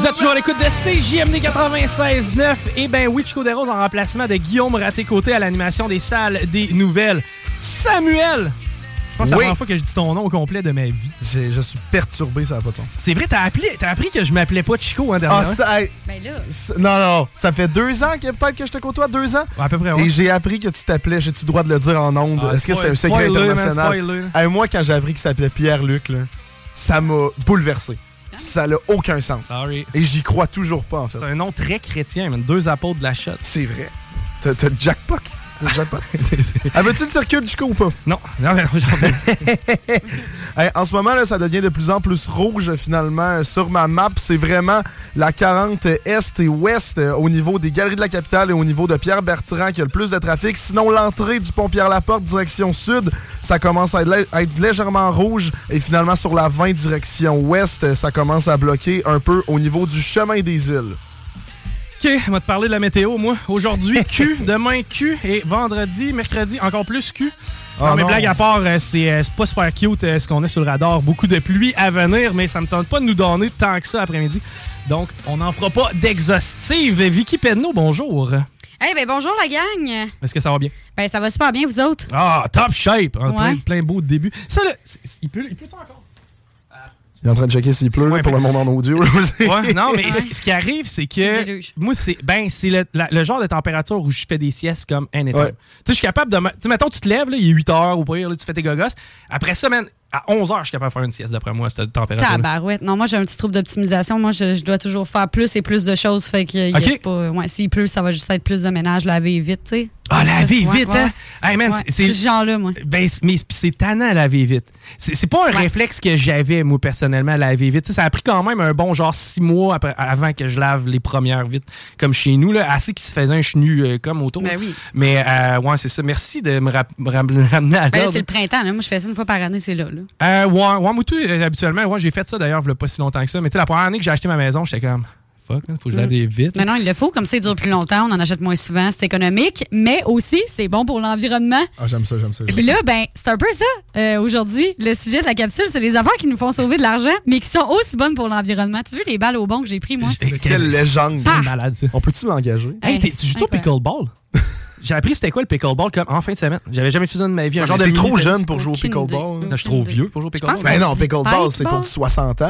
Vous êtes toujours à l'écoute de CJMD 96.9. Et ben oui, Chico Desroses en remplacement de Guillaume Raté-Côté à l'animation des salles des nouvelles. Samuel! Je pense que c'est la Oui. première fois que je dis ton nom au complet de ma vie. J'ai- Je suis perturbé, ça n'a pas de sens. C'est vrai, t'as appris, t'as appris que je m'appelais pas Chico, hein, Ah, dernièrement? ça, hey, Ben là. non, non, ça fait deux ans que peut-être que je te côtoie, deux ans? À peu près, ouais. Et j'ai appris que tu t'appelais, j'ai-tu le droit de le dire en ondes? Ah, Est-ce que c'est un spoil- secret spoiler, man, international? spoiler. Hey, moi, quand j'ai appris qu'il s'appelait Pierre-Luc, là, ça m'a bouleversé. Ça n'a aucun sens. Sorry. Et j'y crois toujours pas, en fait. C'est un nom très chrétien, man. deux apôtres de la shot. C'est vrai. T'as t'as le jackpot. Jackpot. Avais-tu le circuit du coup ou pas? Non. non, non (laughs) Hey, en ce moment, là, ça devient de plus en plus rouge finalement sur ma map. C'est vraiment la 40 Est et Ouest euh, au niveau des galeries de la capitale et au niveau de Pierre-Bertrand qui a le plus de trafic. Sinon, l'entrée du pont Pierre-Laporte direction sud, ça commence à être, lé- à être légèrement rouge. Et finalement, sur la 20 direction ouest, ça commence à bloquer un peu au niveau du chemin des îles. OK, on va te parler de la météo, moi. Aujourd'hui, Q. (laughs) Demain, Q. Et vendredi, mercredi, encore plus Q. Oh non, mais non. blague à part, euh, c'est euh, c'est pas super cute euh, ce qu'on a sur le radar. Beaucoup de pluie à venir, mais ça me tente pas de nous donner tant que ça après-midi. Donc, on n'en fera pas d'exhaustive. Vicky Pedneau, bonjour. Eh ben bonjour la gang. Est-ce que ça va bien? Ben ça va super bien vous autres? Ah, top shape! Hein, plein, Ouais. plein beau de début. Ça, là, il peut, il peut encore? Il est en train de checker s'il pleut là, pour le monde en audio. là, aussi. (laughs) Ouais, non, mais (laughs) ce- ce qui arrive, c'est que moi, c'est ben, c'est le, la- le genre de température où je fais des siestes comme. Ouais. Tu sais, je suis capable de. me- Tu sais, mettons, tu te lèves, là, il est 8 heures au pire, là, tu fais tes gogos. Après ça, man, à 11 heures, je suis capable de faire une sieste d'après moi, cette température. Tabarouette. Non, moi j'ai un petit trouble d'optimisation. Moi je, je dois toujours faire plus et plus de choses. Fait que y a Ok. pas. Ouais, s'il pleut, ça va juste être plus de ménage, laver vite, tu sais. Ah, laver Ouais, vite, ouais. hein? Hey, man, Ouais, c'est- ce genre-là, moi. Ben, mais c'est tannant à laver vite. C'est pas un réflexe que j'avais, moi, personnellement, à laver vite. Ça a pris quand même un bon genre six mois après- avant que je lave les premières vites, comme chez nous, là, assez qu'il se faisait un chenu euh, comme autour. Ben oui. Mais, euh, ouais, c'est ça. Merci de me ramener à Ben, c'est le printemps. Là. Moi je fais ça une fois par année, c'est là. là. Euh, ouais, moi, tout, euh, habituellement, ouais, j'ai fait ça d'ailleurs, il pas si longtemps que ça. Mais tu sais, la première année que j'ai acheté ma maison, j'étais comme, fuck, man, faut que je lave Mm. des vites. Mais non, il le faut, comme ça, il dure plus longtemps, on en achète moins souvent, c'est économique, mais aussi, c'est bon pour l'environnement. Ah, j'aime ça, j'aime ça. Puis là, ben, c'est un peu ça. euh, Aujourd'hui, le sujet de la capsule, c'est les affaires qui nous font sauver de l'argent, mais qui sont aussi bonnes pour l'environnement. Tu veux les balles au bon que j'ai pris, moi? Quelle légende. Ah! malade, ça. On peut-tu l'engager? Hey, t'es- tu joues au pickleball? (laughs) J'ai appris c'était quoi le pickleball comme en fin de semaine. J'avais jamais fait ça de ma vie. Un Ah, genre mais de t'es trop jeune pour jouer au pickleball. Non, je suis trop vieux pour jouer au pickleball. Ben non, pickleball, c'est pour du 60 ans.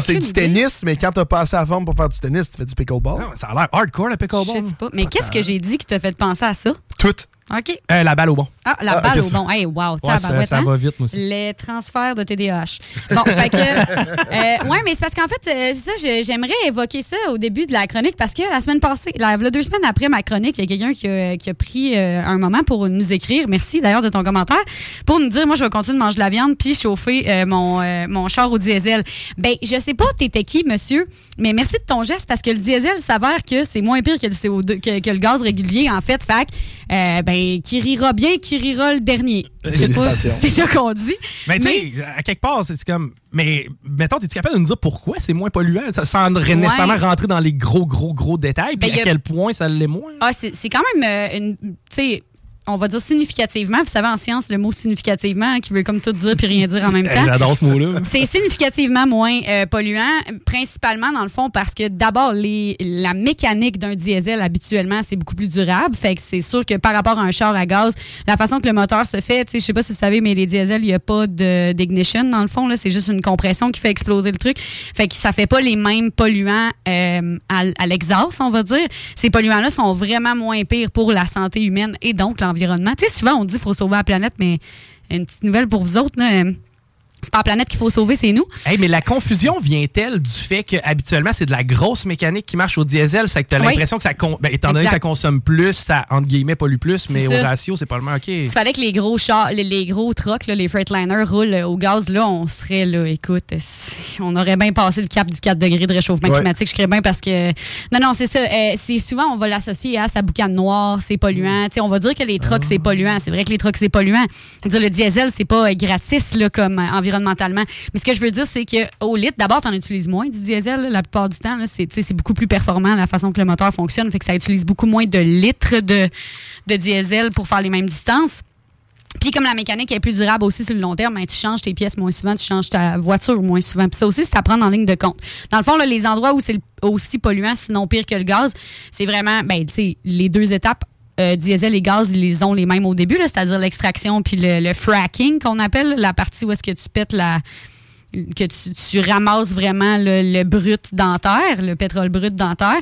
C'est du tennis, mais quand t'as pas assez à forme pour faire du tennis, tu fais du pickleball. Non, ça a l'air hardcore le pickleball. Je sais pas. Mais qu'est-ce que j'ai dit qui t'a fait penser à ça? Tout. OK. Euh, la balle au bon. Ah, la Ah, balle au bon. Hey, wow, Ouais, ça- ça hein? va vite, moi aussi. Les transferts de TDAH. Bon, fait que. (laughs) euh, ouais, mais c'est parce qu'en fait, euh, c'est ça, j'aimerais évoquer ça au début de la chronique parce que la semaine passée, la, voilà deux semaines après ma chronique, il y a quelqu'un qui, a- qui a pris euh, un moment pour nous écrire. Merci d'ailleurs de ton commentaire. Pour nous dire, moi, je vais continuer de manger de la viande puis chauffer euh, mon, euh, mon char au diesel. Ben, je sais pas, t'étais qui, monsieur, mais merci de ton geste parce que le diesel s'avère que c'est moins pire que le CO2, que, que le gaz régulier, en fait. Fait que, euh, ben, qui rira bien, qui rira le dernier. C'est ça qu'on dit. Mais tu sais, à quelque part, c'est comme. Mais mettons, es-tu capable de nous dire pourquoi c'est moins polluant ça- sans nécessairement rentrer dans les gros, gros, gros détails? Puis Ben, à a- quel point ça l'est moins? Ah, c'est c'est quand même euh, une. Tu sais, on va dire significativement. Vous savez, en science, le mot significativement, hein, qui veut comme tout dire puis rien dire en même (laughs) temps. J'adore ce mot-là. C'est significativement moins euh, polluant, principalement dans le fond parce que d'abord, la mécanique d'un diesel habituellement, c'est beaucoup plus durable. Fait que c'est sûr que par rapport à un char à gaz, la façon que le moteur se fait, je sais pas si vous savez, mais les diesels, il n'y a pas d'ignition dans le fond. C'est juste une compression qui fait exploser le truc. Fait que ça fait pas les mêmes polluants euh, à, à l'exhaust, on va dire. Ces polluants-là sont vraiment moins pires pour la santé humaine et donc l'environnement. Tu sais, souvent on dit qu'il faut sauver la planète, mais une petite nouvelle pour vous autres, là, euh, c'est pas la planète qu'il faut sauver, c'est nous. Hey, mais la confusion vient-elle du fait que habituellement c'est de la grosse mécanique qui marche au diesel, c'est que tu as Oui. l'impression que ça con- ben, étant donné que Exact. ça consomme plus, ça entre guillemets pollue plus, mais au ça. ratio c'est probablement OK. S'il fallait que les gros chars, les, les gros trucks, là, les Freightliners roulent euh, au gaz, là, on serait là, écoute, on aurait bien passé le cap du 4 degrés de réchauffement Ouais. climatique. Je crée bien parce que. Non, non, c'est ça. euh, c'est souvent, on va l'associer à sa boucane noire, c'est polluant. Tu sais, on va dire que les trucks, c'est polluant. C'est vrai que les trucks, c'est polluant. Dire, le diesel, c'est pas euh, gratis, là, comme euh, environnementalement. Mais ce que je veux dire, c'est qu'au litre, d'abord, tu en utilises moins du diesel, la plupart du temps. C'est beaucoup plus performant la façon que le moteur fonctionne. Fait que ça utilise beaucoup moins de litres de, de diesel pour faire les mêmes distances. Puis comme la mécanique est plus durable aussi sur le long terme, ben, tu changes tes pièces moins souvent, tu changes ta voiture moins souvent. Puis ça aussi, c'est à prendre en ligne de compte. Dans le fond, les endroits où c'est aussi polluant, sinon pire que le gaz, c'est vraiment, ben, les deux étapes. Euh, diesel et gaz, ils ont les mêmes au début, c'est-à-dire l'extraction puis le, le fracking qu'on appelle, la partie où est-ce que tu pètes la, que tu, tu ramasses vraiment le, le brut dentaire, le pétrole brut dentaire.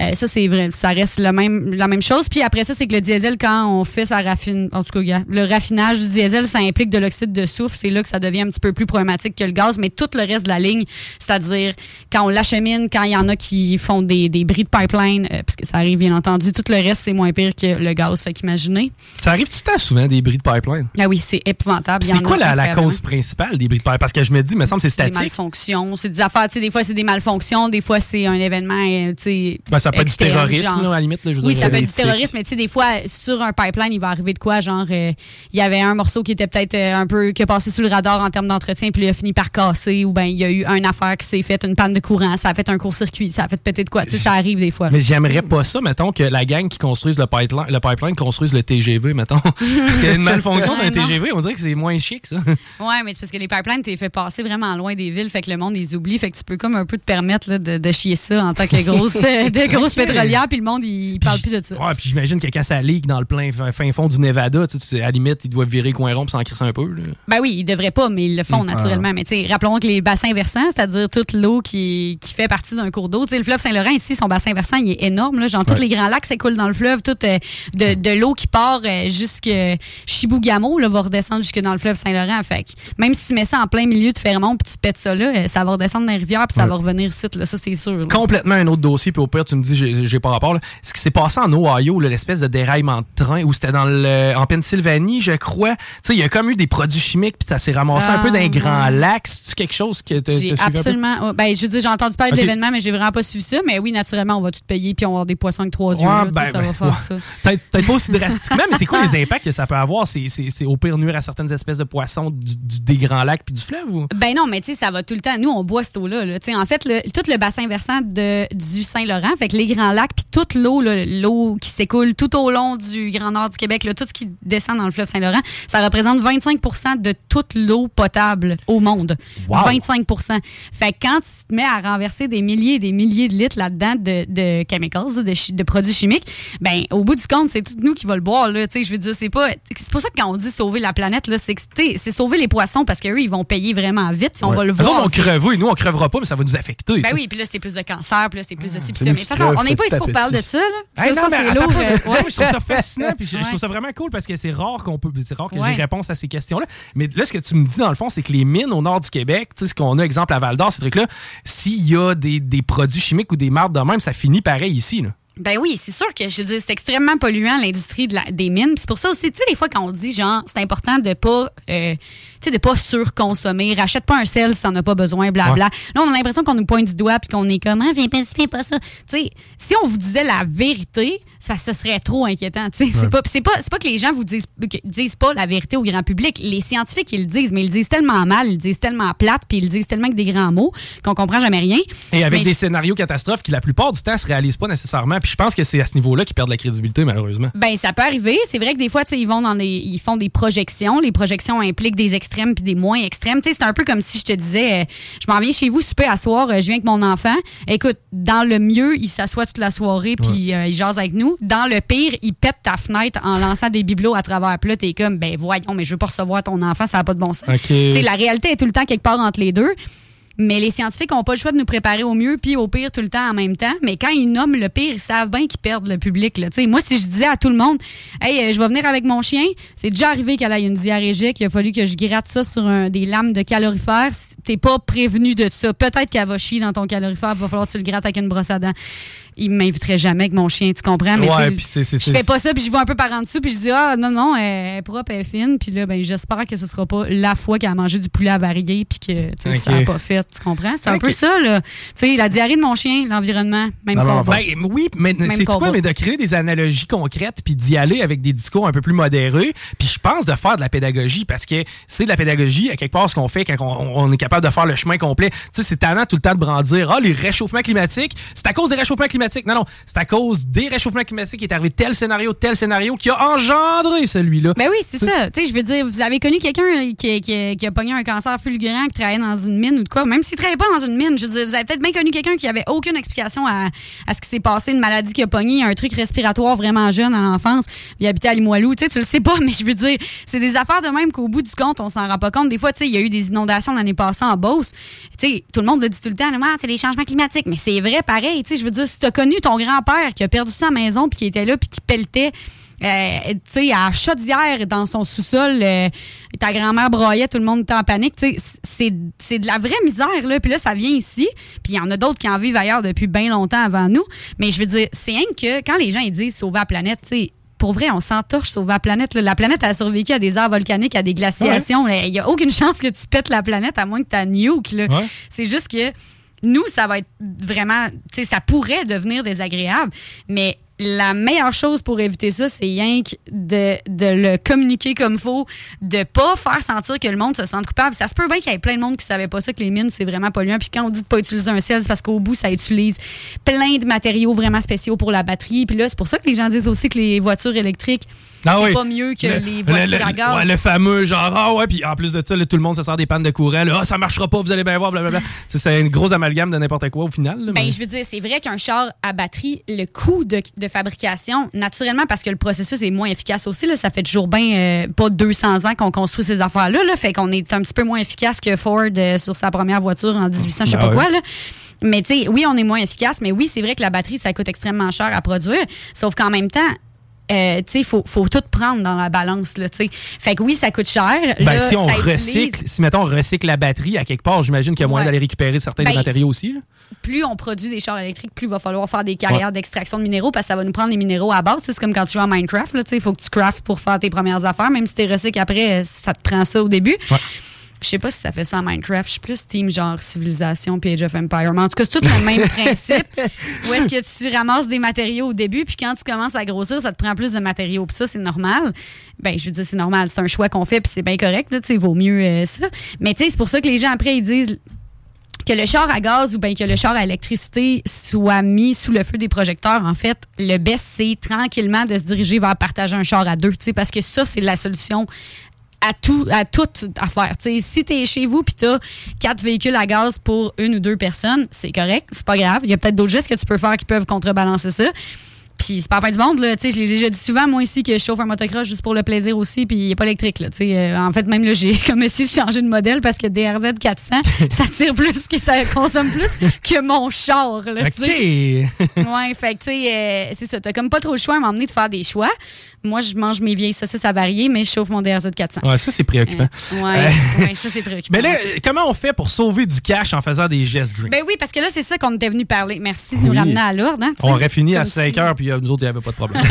Euh, ça, c'est vrai, ça reste le même, la même chose. Puis après ça, c'est que le diesel, quand on fait sa raffine, en tout cas, le raffinage du diesel, ça implique de l'oxyde de soufre. C'est là que ça devient un petit peu plus problématique que le gaz. Mais tout le reste de la ligne, c'est-à-dire quand on l'achemine, quand il y en a qui font des, des bris de pipeline, euh, parce que ça arrive bien entendu, tout le reste, c'est moins pire que le gaz. Fait qu'imaginez. Ça arrive tout le temps souvent des bris de pipeline? Ah oui, c'est épouvantable. C'est quoi la, la cause principale des bris de pipeline? Parce que je me dis, me semble, c'est C'est des statique. malfonctions, c'est des affaires, tu sais, des fois c'est des malfonctions, des fois c'est un événement, euh, tu sais. Ben, ça peut être du terrorisme, là, à la limite. là, je Oui, dire. ça peut être du terrorisme, mais tu sais, des fois, sur un pipeline, il va arriver de quoi? Genre, euh, il y avait un morceau qui était peut-être euh, un peu, qui a passé sous le radar en termes d'entretien, puis il a fini par casser, ou ben il y a eu une affaire qui s'est faite, une panne de courant, ça a fait un court-circuit, ça a fait de quoi? Tu sais, ça arrive des fois. Mais j'aimerais pas ça, mettons, que la gang qui construise le pipeline, le pipeline construise le TGV, mettons. (laughs) Parce qu'il y a une malfonction sur un. TGV, on dirait que c'est moins chic, ça. Ouais, mais c'est parce que les pipelines, t'es fait passer vraiment loin des villes, fait que le monde les oublie, fait que tu peux comme un peu te permettre là, de, de chier ça en tant que grosse, (laughs) euh, de grosse pétrolière, puis le monde, il parle plus de ça. Ouais, puis j'imagine que quand ça ligue dans le plein fin fond du Nevada, tu sais, à la limite, ils doivent virer coin rond pour s'en crisser un peu. là. Ben oui, ils devraient pas, mais ils le font Mm. naturellement. Mais tu sais, rappelons que les bassins versants, c'est-à-dire toute l'eau qui, qui fait partie d'un cours d'eau. Tu sais, le fleuve Saint-Laurent, ici, son bassin versant, il est énorme. Là. Genre, tous les grands lacs s'écoulent dans le fleuve. Toute euh, de, de l'eau qui part euh, jusque Chibougamau là, va redescendre jusque dans le fleuve Saint-Laurent. Fait que même si tu mets ça en plein milieu de Fermont puis tu pètes ça là, euh, ça va redescendre dans les rivières puis ça Ouais. va revenir ici. Là. Ça, c'est sûr. là. Complètement un autre dossier, puis au pire, tu me dis, j'ai pas rapport. là. Ce qui s'est passé en Ohio, l'espèce de déraillement de train, où c'était dans le, en Pennsylvanie, je crois. Tu sais, il y a comme eu des produits chimiques, puis ça s'est ramassé un Ah, peu dans les ouais. grands lacs. C'est quelque chose que tu absolument. oh, Ben, je dire, j'ai entendu parler Ok. de l'événement, mais j'ai vraiment pas suivi ça. Mais oui, naturellement, on va tout payer puis on va avoir des poissons avec trois yeux. tu sais, ça va faire ça. Peut-être pas aussi drastiquement, mais c'est quoi les (laughs) impacts que ça peut avoir? C'est- au pire nuire à certaines espèces de poissons du- du- des grands lacs puis du fleuve? Ou? Ben non, mais tu sais, ça va tout le temps. Nous, on boit cette eau-là. là. En fait, le- tout le bassin versant de, du Saint-Laurent, fait que les grands lacs, puis toute l'eau, l'eau qui s'écoule tout au long du Grand Nord du Québec, là, tout ce qui descend dans le fleuve Saint-Laurent, ça représente 25% de toute l'eau potable au monde. Wow. 25% Fait que quand tu te mets à renverser des milliers et des milliers de litres là-dedans de, de chemicals, de, chi- de produits chimiques, ben au bout du compte, c'est tout nous qui va le boire. Là, Tu sais, je veux dire, c'est pas. C'est pour ça que quand on dit sauver la planète, c'est sauver les poissons parce qu'eux, ils vont payer vraiment vite. Puis On Ouais. va le voir. vont crever, nous, on crevera pas, mais ça va nous affecter. Ben oui, puis là, c'est plus de cancer, puis là, c'est plus de ci, puis c'est ça. nous Mais de qui toute façon, on n'est pas ici pour parler de ça. Là. Hey, ça, non, ça, mais c'est lourd. euh, Ouais, je trouve ça fascinant, puis je, trouve ça vraiment cool parce que c'est rare qu'on peut, c'est rare que Ouais. j'ai réponse à ces questions-là. Mais là, ce que tu me dis dans le fond, c'est que les mines au nord du Québec, tu sais, ce qu'on a exemple à Val d'Or, ces trucs-là, s'il y a des, des produits chimiques ou des marques de même, ça finit pareil ici. Là. Ben oui, c'est sûr que je dire, c'est extrêmement polluant l'industrie de la- des mines. C'est pour ça aussi, tu sais, des fois quand on dit genre, c'est important de pas, euh, tu sais, de pas surconsommer, rachète pas un sel si t'en as pas besoin, blabla. Ouais. Là, on a l'impression qu'on nous pointe du doigt puis qu'on est comme, ah, viens pas, fais pas ça. Tu sais, si on vous disait la vérité, ça, ce serait trop inquiétant. Tu sais, Ouais. c'est pas, c'est pas, c'est pas que les gens vous disent, disent pas la vérité au grand public. Les scientifiques ils le disent, mais ils le disent tellement mal, ils le disent tellement plate, puis ils le disent tellement avec des grands mots qu'on comprend jamais rien. Et avec Mais des je- scénarios catastrophes qui, la plupart du temps, se réalisent pas nécessairement. Puis je pense que c'est à ce niveau-là qu'ils perdent la crédibilité, malheureusement. Ben, ça peut arriver. C'est vrai que des fois, tu sais, ils vont dans des, ils font des projections. Les projections impliquent des extrêmes puis des moins extrêmes. Tu sais, c'est un peu comme si je te disais, euh, je m'en viens chez vous souper à soir, euh, je viens avec mon enfant. Écoute, dans le mieux, il s'assoit toute la soirée puis euh, il jase avec nous. Dans le pire, il pète ta fenêtre en lançant des bibelots à travers. Puis là, t'es comme, ben voyons, mais je veux pas recevoir ton enfant, ça n'a pas de bon sens. Ok. Tu sais, la réalité est tout le temps quelque part entre les deux. Mais les scientifiques n'ont pas le choix de nous préparer au mieux puis au pire tout le temps en même temps. Mais quand ils nomment le pire, ils savent bien qu'ils perdent le public. Là. Moi, si je disais à tout le monde, hey, euh, je vais venir avec mon chien, c'est déjà arrivé qu'elle ait une diarrhégique, il a fallu que je gratte ça sur des lames de calorifère. T'es pas prévenu de ça. Peut-être qu'elle va chier dans ton calorifère, il va falloir que tu le grattes avec une brosse à dents. Il m'inviterait jamais avec mon chien, tu comprends? Mais Ouais, puis c'est- je fais pas ça, puis je vais un peu par en dessous, puis je dis ah non non, elle est propre, elle est fine, puis là ben j'espère que ce sera pas la fois qu'elle a mangé du poulet avarié puis que tu sais, ça Ok. a pas fait, tu comprends? C'est un peu ça là. Tu sais la diarrhée de mon chien, l'environnement, même. Ben, oui, mais c'est quoi, mais de créer des analogies concrètes puis d'y aller avec des discours un peu plus modérés. Puis je pense de faire de la pédagogie parce que c'est de la pédagogie à quelque part ce qu'on fait quand on, on est capable de faire le chemin complet. Tu sais, c'est tannant tout le temps de brandir ah les réchauffements climatiques, c'est à cause des réchauffements climatiques climatique. Non, non, c'est à cause des réchauffements climatiques qui est arrivé tel scénario, tel scénario qui a engendré celui-là. Ben oui, c'est ça. Tu sais, je veux dire, vous avez connu quelqu'un euh, qui, qui- qui a pogné un cancer fulgurant, qui travaillait dans une mine ou de quoi, même s'il travaillait pas dans une mine, je veux dire, vous avez peut-être bien connu quelqu'un qui avait aucune explication à, à ce qui s'est passé, une maladie qui a pogné, un truc respiratoire vraiment jeune à l'enfance, il habitait à Limoilou. Tu sais, tu le sais pas, (laughs) mais je veux dire, c'est des affaires de même qu'au bout du compte, on s'en rend pas compte. Des fois, tu sais, il y a eu des inondations l'année passée en Beauce. Tu sais, tout le monde le dit tout le temps, Ah, c'est les changements climatiques, mais c'est vrai pareil. Tu sais, je veux dire, si tu as connu ton grand-père qui a perdu sa maison puis qui était là puis qui pelletait euh, tu sais, à chaudière dans son sous-sol, euh, ta grand-mère broyait, tout le monde était en panique. Tu sais, c'est, de la vraie misère, là. Puis là, ça vient ici. Puis il y en a d'autres qui en vivent ailleurs depuis bien longtemps avant nous. Mais je veux dire, c'est rien que quand les gens ils disent sauver la planète, tu sais, pour vrai, on s'entorche sauver la planète. là. La planète a survécu à des aires volcaniques, à des glaciations. Il n'y a aucune (laughs) chance que tu pètes la planète à moins que tu as nuke. là. Ouais. C'est juste que nous, ça va être vraiment, tu sais, ça pourrait devenir désagréable, mais la meilleure chose pour éviter ça, c'est que de, de le communiquer comme faut, de pas faire sentir que le monde se sente coupable. Ça se peut bien qu'il y ait plein de monde qui savait pas ça, que les mines, c'est vraiment polluant. Puis quand on dit de pas utiliser un sel, c'est parce qu'au bout, ça utilise plein de matériaux vraiment spéciaux pour la batterie. Puis là, c'est pour ça que les gens disent aussi que les voitures électriques, Ah c'est oui. pas mieux que Le- les voitures le, à gaz. ouais, le fameux genre, ah ouais, puis en plus de ça, là, tout le monde se sort des pannes de courant. Ah, ça marchera pas, vous allez bien voir, blablabla. (laughs) C'est- une grosse amalgame de n'importe quoi au final. là, Ben, je veux dire, c'est vrai qu'un char à batterie, le coût de, de fabrication, naturellement, parce que le processus est moins efficace aussi, là, ça fait toujours bien euh, pas 200 ans qu'on construit ces affaires-là, là, fait qu'on est un petit peu moins efficace que Ford euh, sur sa première voiture en 1800, je sais Ben pas quoi. Là. Mais tu sais, oui, on est moins efficace, mais oui, c'est vrai que la batterie, ça coûte extrêmement cher à produire, sauf qu'en même temps, euh, tu sais, il faut, faut tout prendre dans la balance, là, tu sais. Fait que oui, ça coûte cher. Ben, Là, si on recycle, utilise- si mettons on recycle la batterie à quelque part, j'imagine qu'il y a moyen Ouais. d'aller récupérer certains des Ben, matériaux aussi. là. plus on produit des chars électriques, plus il va falloir faire des carrières Ouais. d'extraction de minéraux parce que ça va nous prendre les minéraux à base. C'est comme quand tu joues à Minecraft. là, tu sais, Il faut que tu craftes pour faire tes premières affaires. Même si tu recycles après, ça te prend ça au début. Je sais pas si ça fait ça en Minecraft. Je suis plus team genre civilisation puis Age of Empire. Mais en tout cas, c'est tout le même (laughs) principe. Où est-ce que tu ramasses des matériaux au début, puis quand tu commences à grossir, ça te prend plus de matériaux. Puis ça, c'est normal. Ben, je veux dire, c'est normal. C'est un choix qu'on fait, puis c'est bien correct. Tu sais, vaut mieux euh, ça. Mais tu sais, c'est pour ça que les gens, après, ils disent que le char à gaz ou bien que le char à électricité soit mis sous le feu des projecteurs, en fait, le best, c'est tranquillement de se diriger vers partager un char à deux, tu sais, parce que ça, c'est la solution à tout à toute affaire. Tu sais, si tu es chez vous puis tu as quatre véhicules à gaz pour une ou deux personnes, c'est correct, c'est pas grave. Il y a peut-être d'autres gestes que tu peux faire qui peuvent contrebalancer ça. Puis c'est pas la fin du monde, là. Tu sais, je l'ai déjà dit souvent, moi ici, que je chauffe un motocross juste pour le plaisir aussi, puis il est pas électrique, là. Tu sais, euh, en fait, même là, j'ai (laughs) comme essayé de changer de modèle parce que DRZ 400, (laughs) ça tire plus, que ça consomme plus que mon char, là. tu sais. OK. (laughs) Ouais, fait que, tu sais, euh, c'est ça. T'as comme pas trop le choix à m'emmener de faire des choix. Moi, je mange mes vieilles saucisses à varier, mais je chauffe mon DRZ 400. Ouais, ça, c'est préoccupant. Euh, ouais, Euh, ouais, ça, c'est préoccupant. Mais là, comment on fait pour sauver du cash en faisant des gestes green? Ben oui, parce que là, c'est ça qu'on était venu parler. Merci de nous Oui. ramener à l'ordre. Hein, on aurait fini à Comme 5 si- heures, puis euh, nous autres, il n'y avait pas de problème. (laughs)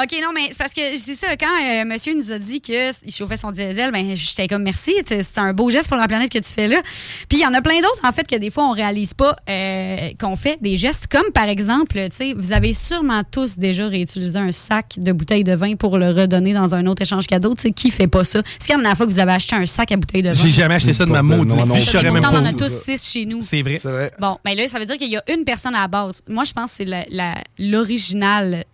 OK, non, mais c'est parce que c'est ça, quand euh, monsieur nous a dit qu'il chauffait son diesel, ben j'étais comme merci, c'est un beau geste pour la planète que tu fais là. Puis il y en a plein d'autres, en fait, que des fois, on réalise pas euh, qu'on fait des gestes, comme par exemple, tu sais, vous avez sûrement tous déjà réutilisé un sac de bouteilles de vin pour le redonner dans un autre échange cadeau. Tu sais, qui fait pas ça? C'est quand la dernière fois que vous avez acheté un sac à bouteilles de vin? J'ai jamais acheté ça de ma maudite non, non, vie, non. je saurais même Pourtant, on pas. en a tous six chez nous. C'est vrai. C'est vrai. Bon, ben là, ça veut dire qu'il y a une personne à la base. Moi, je pense que c'est la- la- l'original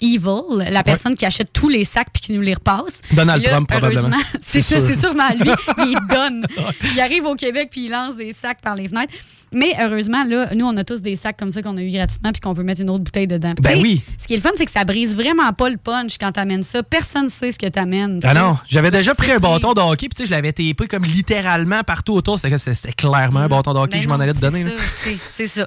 evil, la personne qui achète tous les sacs puis qui nous les repasse. Donald là, Trump, probablement. (laughs) C'est sûr. c'est sûrement lui. Il (laughs) donne. Il arrive au Québec puis il lance des sacs par les fenêtres. Mais heureusement, là, nous, on a tous des sacs comme ça qu'on a eu gratuitement puis qu'on peut mettre une autre bouteille dedans. Ben oui. Ce qui est le fun, c'est que ça brise vraiment pas le punch quand t'amènes ça. Personne ne sait ce que t'amènes. Ah non, j'avais déjà pris un bâton de hockey, puis je l'avais tapé comme littéralement partout autour. C'était clairement un bâton de hockey Ben que je m'en allais te donner. C'est ça.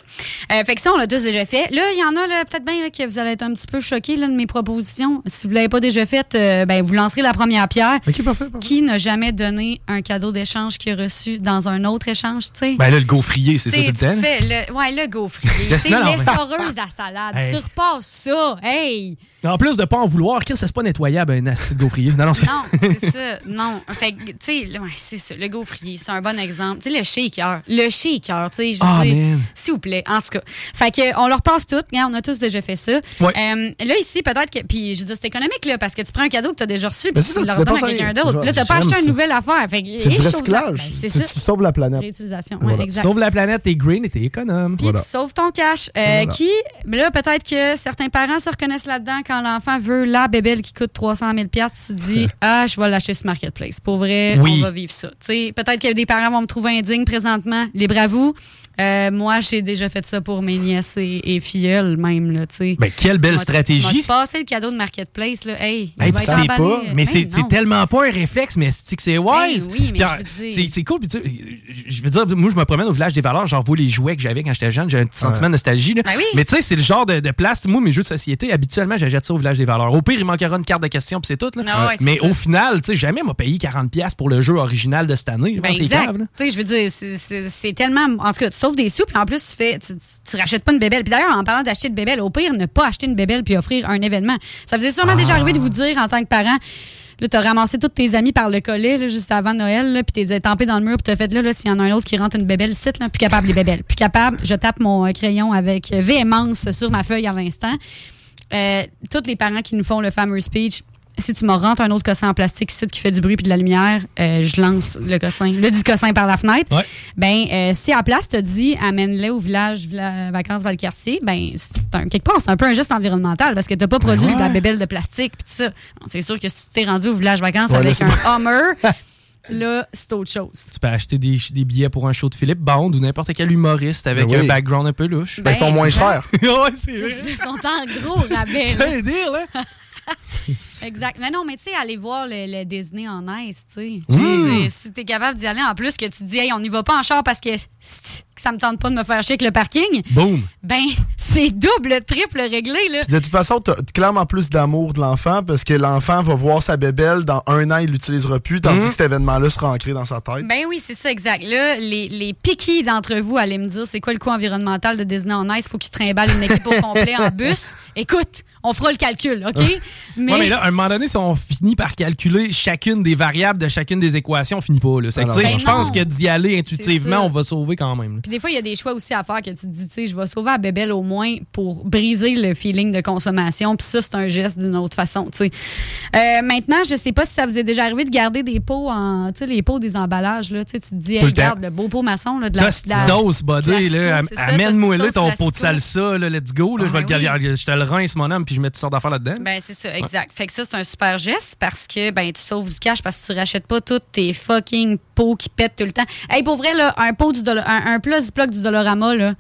Euh, fait que ça, on l'a tous déjà fait. Là, il y en a peut-être bien que vous allez être un petit peu choqués là, de mes propositions. Si vous ne l'avez pas déjà fait, euh, ben, vous lancerez la première pierre. OK, parfait, parfait. Qui n'a jamais donné un cadeau d'échange qu'il a reçu dans un autre échange, tu sais? Ben là, le gaufrier, c'est ça tout le tu temps? fais le, ouais, le gaufrier. (laughs) C'est mais- l'essoreuse à salade. Hey. Tu repasses ça. Hey! En plus de pas en vouloir, Chris, c'est pas nettoyable un acide gaufrier. Non, non, c'est- c'est ça. Non. Fait que, tu sais, le- ouais, c'est ça. Le gaufrier, c'est un bon exemple. Tu sais, le shaker. Le shaker, tu sais, je veux Ah, dire. S'il vous plaît. En tout cas. Fait que, on leur passe tout. On a tous déjà fait ça. Ouais. Euh, là, ici, peut-être que. Puis, je veux dire, c'est économique, là, parce que tu prends un cadeau que tu as déjà reçu, Ben, puis c'est tu le tu redonnes à quelqu'un d'autre. C'est Là, ça. pas acheté une nouvelle affaire. Que, C'est du recyclage. Ben, c'est tu, ça. tu sauves la planète. Réutilisation. Ouais, Voilà. exact. Sauve la planète, fait, t'es green et t'es économe. Puis tu sauves ton cash. Euh, Voilà. Qui, mais là, peut-être que certains parents se reconnaissent là-dedans quand l'enfant veut la bébelle qui coûte 300 000 puis tu te dis, ah, je vais l'acheter sur Marketplace. Pour vrai, Oui. on va vivre ça. Tu sais, peut-être que des parents vont me trouver indigne présentement. Libre à vous. Euh, moi, j'ai déjà fait ça pour mes nièces et, et filleules, même. Là, tu sais. Ben, quelle belle stratégie. passé le cadeau de Marketplace. Là? Hey, Hey, va être pas, mais c'est Ben c'est tellement pas un réflexe, mais c'est que c'est wise? Ben oui, mais je veux dire- c'est- cool. tu je veux dire, moi, je me promène au village des valeurs, j'en vois les jouets que j'avais quand j'étais jeune, j'ai un petit sentiment de nostalgie. là. Ben oui. Mais tu sais, c'est le genre de, de place. Moi, mes jeux de société, habituellement, j'achète ça au village des valeurs. Au pire, il manquera une carte de question, puis c'est tout. là. Ah ouais, mais ça. au final, tu sais, jamais m'a payé 40$ pour le jeu original de cette année. Ben exact. Tu sais, je veux dire, c'est- tellement. En tout cas, tu sauves des sous, puis en plus, tu fais. Tu, rachètes pas une bébelle. Puis d'ailleurs, en parlant d'acheter une bébelle, au pire, ne pas acheter une bébelle puis offrir un événement. Ça vous est sûrement déjà arrivé de vous dire en tant que parent. Là, t'as ramassé tous tes amis par le collet juste avant Noël, là, puis t'es étampé dans le mur, puis t'as fait là, là s'il y en a un autre qui rentre une bébelle site, là, plus capable les bébelles. Plus capable, je tape mon euh, crayon avec euh, véhémence sur ma feuille à l'instant. Euh, tous les parents qui nous font le fameux speech, si tu me rentres un autre cossin en plastique ici qui fait du bruit puis de la lumière, euh, je lance le cossin, le dit cossin par la fenêtre. Ben, euh, si à place te dit amène-les au village villa- vacances Valcartier, ben c'est un, quelque part c'est un peu un geste environnemental parce que t'as pas produit ouais. de la bébelle de plastique puis tout ça. Bon, C'est sûr que si tu t'es rendu au village vacances Ouais, avec c'est un. Hummer, (laughs) là c'est autre chose. Tu peux acheter des, des billets pour un show de Philippe Bond ou n'importe quel humoriste avec Ben oui. un background un peu louche. Ben, ils sont moins chers. (laughs) ouais, c'est vrai. Ils sont en gros rabais. (laughs) Veut dire, là. Exact. Mais non, mais tu sais, aller voir le, le Disney en Ice, tu sais. Mm. C'est- Si t'es capable d'y aller, en plus que tu te dis, hey, on n'y va pas en char parce que, que ça me tente pas de me faire chier avec le parking, Boom. ben, (laughs) c'est double, triple réglé, là. De toute façon, tu clairement plus d'amour de l'enfant parce que l'enfant va voir sa bébelle, dans un an, il l'utilisera plus, tandis Mhm. que cet événement-là sera ancré dans sa tête. Ben oui, c'est ça, exact. Là, les, les piquis d'entre vous allaient me dire c'est quoi le coût environnemental de Disney en Ice? Faut qu'ils trimballent une équipe au complet en (laughs) bus. Écoute, on fera le calcul, OK? (laughs) Mais... Ouais, mais là, à un moment donné, si on finit par calculer chacune des variables de chacune des équations, on finit pas. Là. Ah non, Ben je pense que d'y aller intuitivement, on va sauver quand même. Puis des fois, il y a des choix aussi à faire que tu te dis, tu sais, je vais sauver à Bébel au moins pour briser le feeling de consommation. Puis ça, c'est un geste d'une autre façon, tu sais. Euh, maintenant, je sais pas si ça vous est déjà arrivé de garder des pots en, tu sais, les pots des emballages, là. Tu sais, tu te dis, hey, regarde, le beau pot maçon, là, de la, Tostitos, buddy, là. Amène-moi là ton pot de salsa, là, let's go. Là, je, vais Ah, le oui. garder- je te le rince, mon homme, puis je mets toutes sortes d'affaires là-dedans. Ben, c'est ça, exact. Fait que ça, c'est un super geste parce que ben, tu sauves du cash parce que tu rachètes pas tous tes fucking pots qui pètent tout le temps. Hey, pour vrai, là, un pot du un, un plat Ziploc du Dolorama, là,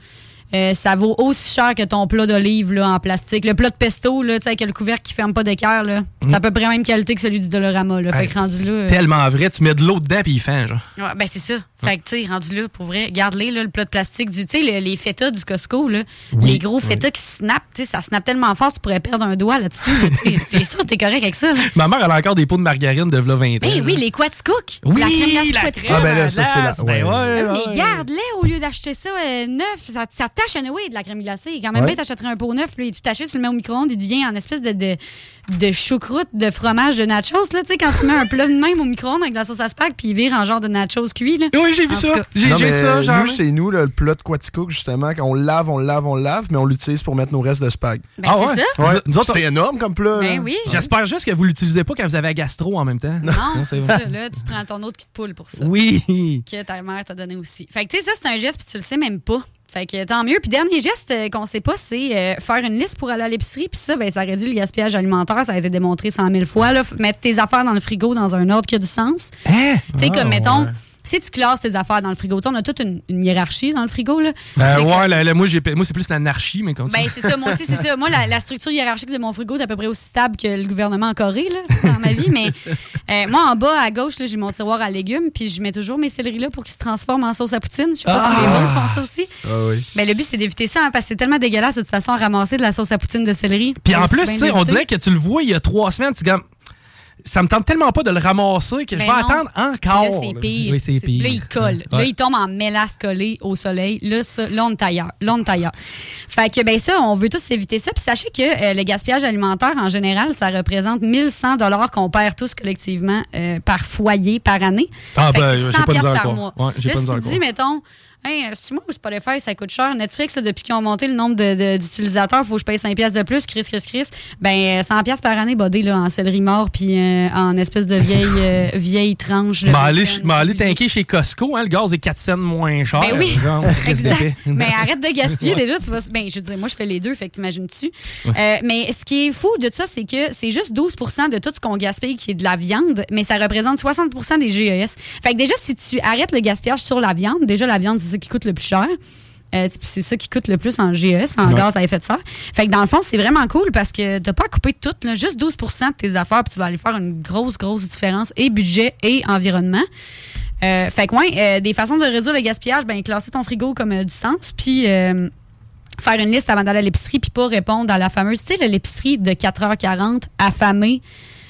euh, ça vaut aussi cher que ton plat d'olive là, en plastique. Le plat de pesto, là, avec le couvercle qui ferme pas d'équerre, là, c'est à peu près la même qualité que celui du Dolorama. Là. Fait que rendu là. euh, Tellement vrai, tu mets de l'eau dedans, puis il fait, genre. Ouais, ben c'est ça. Fait que, tu sais, rendu là, pour vrai, garde-les, le plat de plastique. Du, tu sais, le- les feta du Costco, là, Oui, les gros feta qui snap, tu sais, ça snap tellement fort, tu pourrais perdre un doigt là-dessus. (laughs) c'est sûr, t'es correct avec ça. là. Ma mère, elle a encore des pots de margarine de v'là 20 ans. Là. oui, les Quaticook. Oui, la crème Quaticook. crème Ah, ben là, ça, c'est la- ouais. ben ouais, Ah ouais. mais garde-les au lieu d'acheter ça euh, neuf. Ça, ça tâche anyway de la crème glacée. Quand même, Ouais. bien, t'achèterais un pot neuf, puis tu t'achètes, tu le mets au micro-ondes, il devient en espèce de, de, de choucroute de fromage de nachos. Là, tu sais, quand tu mets un plat de même au micro-ondes avec de la sauce à spag, puis il vire en genre de nachos cuit. Là. Oui, j'ai vu ça. J'ai ça, genre. nous, chez nous, là, le plat de Quaticook, justement, quand on le lave, on le lave, on le lave, mais on l'utilise pour mettre nos restes de spag. Ben, Ah c'est ouais? ça. Ouais. Nous autres, C'est énorme comme plat. Ben oui. J'espère juste que vous l'utilisez pas quand vous avez la gastro en même temps. Non, c'est ça. Là, tu prends ton autre cul de poule pour ça. Oui. Que ta mère t'a donné aussi. Fait que, tu sais, ça, c'est un geste, puis tu le sais même pas. Fait que tant mieux. Puis dernier geste euh, qu'on sait pas, c'est euh, faire une liste pour aller à l'épicerie. Puis ça, ben, ça réduit le gaspillage alimentaire. Ça a été démontré 100 000 fois. Là. Mettre tes affaires dans le frigo dans un ordre qui a du sens. Hein? Tu sais, Ah, comme, mettons, ouais. Si tu classes tes affaires dans le frigo, on a toute une, une hiérarchie dans le frigo. Là. C'est ouais, que- moi, c'est plus l'anarchie, mais comme ça. Ben, c'est ça. Moi aussi, c'est ça. Moi, la, la structure hiérarchique de mon frigo est à peu près aussi stable que le gouvernement en Corée, là, dans ma vie. Mais (laughs) euh, moi, en bas, à gauche, là, j'ai mon tiroir à légumes, puis je mets toujours mes céleris là pour qu'ils se transforment en sauce à poutine. Je sais pas si les Ah! vôtres font ça aussi. Ah oui. Ben, le but, c'est d'éviter ça, hein, parce que c'est tellement dégueulasse de toute façon à ramasser de la sauce à poutine de céleri. Puis en plus, on dirait que tu le vois il y a trois semaines, tu dis comme, ça me tente tellement pas de le ramasser que je Ben vais non. attendre encore. Là, c'est là. pire. Oui, c'est C'est- pire. Là, il colle. Là, il tombe en mélasse collée au soleil. Là, ça, là, on est ailleurs. Là, on est ailleurs. Fait que, ben ça, on veut tous éviter ça. Puis sachez que euh, le gaspillage alimentaire, en général, ça représente 1100 dollars qu'on perd tous collectivement euh, par foyer, par année. Ah, Fait que ben, 100 pas par mois. Ouais, j'ai là, si tu dis, mettons, Hey, euh, c'est moi ou Spotify, ça coûte cher. Netflix, là, depuis qu'ils ont monté le nombre d'utilisateurs, il faut que je paye 5$ piastres de plus. Chris, Chris, Chris. Ben, euh, 100$ piastres par année, bodé, là, en céleri mort, puis euh, en espèce de vieille, (laughs) euh, vieille tranche. M'en aller, tanker chez Costco, hein, le gaz est 4 cents moins cher. Ben oui, genre, (laughs) exact. Mais arrête de gaspiller (laughs) Ouais. déjà. Tu vas, ben, je veux dire, moi, je fais les deux, fait que t'imagines-tu? Ouais. Euh, mais ce qui est fou de ça, c'est que c'est juste 12 de tout ce qu'on gaspille qui est de la viande, mais ça représente 60 des GES. Fait que déjà, si tu arrêtes le gaspillage sur la viande, déjà, la viande, c'est ça qui coûte le plus cher. Euh, c'est- c'est ça qui coûte le plus en GES, en Ouais. gaz à effet de serre. Fait que dans le fond, c'est vraiment cool parce que t'as pas à couper tout, là, juste 12% de tes affaires, puis tu vas aller faire une grosse, grosse différence et budget et environnement. Euh, fait que, ouais, euh, des façons de réduire le gaspillage, ben, classer ton frigo comme du sens, puis faire une liste avant d'aller à l'épicerie, puis pas répondre à la fameuse, tu sais, l'épicerie de 4h40, affamée.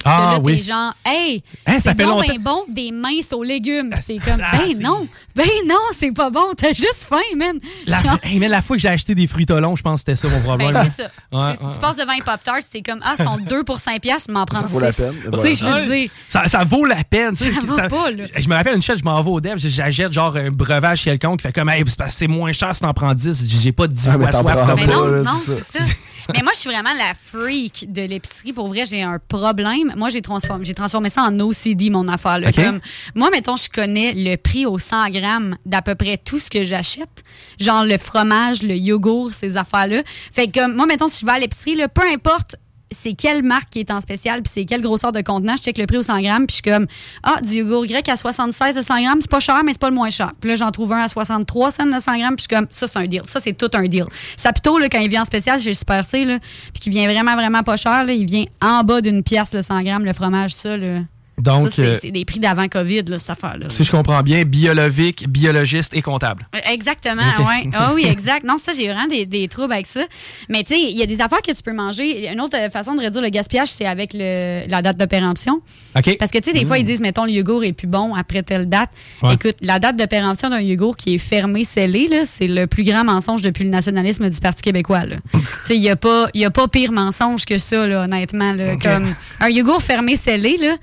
Ah, que là, oui. t'es genre, hey, Hein, ça c'est fait bon, longtemps. ben bon, des minces aux légumes. C'est comme, Ah, ben non, ben non, c'est pas bon, t'as juste faim, man. La, Genre, Hey, mais la fois que j'ai acheté des fruits long, je pense que c'était ça mon problème. ben, c'est ça. Ouais, tu passes devant un Pop-Tart, c'est comme, ah, ils sont (laughs) 2 pour 5 piastres, m'en prendre Ça vaut la 6. peine, je veux Ouais. dire. Ça, ça vaut la peine. tu sais, Ça vaut pas, là. Je me rappelle une chose, je m'en vais au dev, j'achète genre un breuvage quelqu'un qui fait comme, hey, c'est parce que c'est moins cher si t'en prends 10. J'ai pas 10 Ah, mais fois t'en soif. prends Mais non, non, c'est ça. (laughs) Mais moi, je suis vraiment la freak de l'épicerie. Pour vrai, j'ai un problème. Moi, j'ai transformé, j'ai transformé ça en OCD, mon affaire. là. Comme, moi, mettons, je connais le prix au 100 grammes d'à peu près tout ce que j'achète. Genre le fromage, le yogourt, ces affaires-là. Fait que, moi, mettons, si je vais à l'épicerie, peu importe c'est quelle marque qui est en spécial, puis c'est quelle grosseur de contenant, je check le prix au 100 grammes, puis je suis comme, ah, du yogourt grec à 76 de 100 grammes, c'est pas cher, mais c'est pas le moins cher. Puis là, j'en trouve un à 63 cents de 100 grammes, puis je suis comme, ça, c'est un deal. Ça, c'est tout un deal. Saputo, là, quand il vient en spécial, j'ai Super C, là, puis qui vient vraiment, vraiment pas cher, là, il vient en bas d'une pièce de 100 grammes, le fromage, ça, là. Donc, c'est, euh, c'est des prix d'avant COVID, là, cette affaire-là. Si je comprends bien, biologique, biologiste et comptable. Euh, Exactement, Ok. ouais. Ah oui, (laughs) exact. Non, ça, j'ai vraiment des, des troubles avec ça. Mais tu sais, il y a des affaires que tu peux manger. Une autre euh, façon de réduire le gaspillage, c'est avec le, la date de péremption. OK. Parce que tu sais, des fois, Mm. ils disent, mettons, le yogourt est plus bon après telle date. Ouais. Écoute, la date de péremption d'un yogourt qui est fermé, scellé, c'est le plus grand mensonge depuis le nationalisme du Parti québécois. (laughs) tu sais, il n'y a, pas- y a pas pire mensonge que ça, là, honnêtement. là. Comme un yogourt fermé, scellé, là.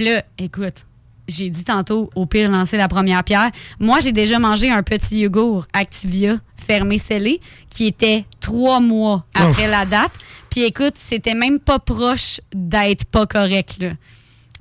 Puis là, écoute, j'ai dit tantôt, au pire, lancer la première pierre. Moi, j'ai déjà mangé un petit yogourt Activia fermé scellé qui était trois mois après Ouf. la date. Puis écoute, c'était même pas proche d'être pas correct, là.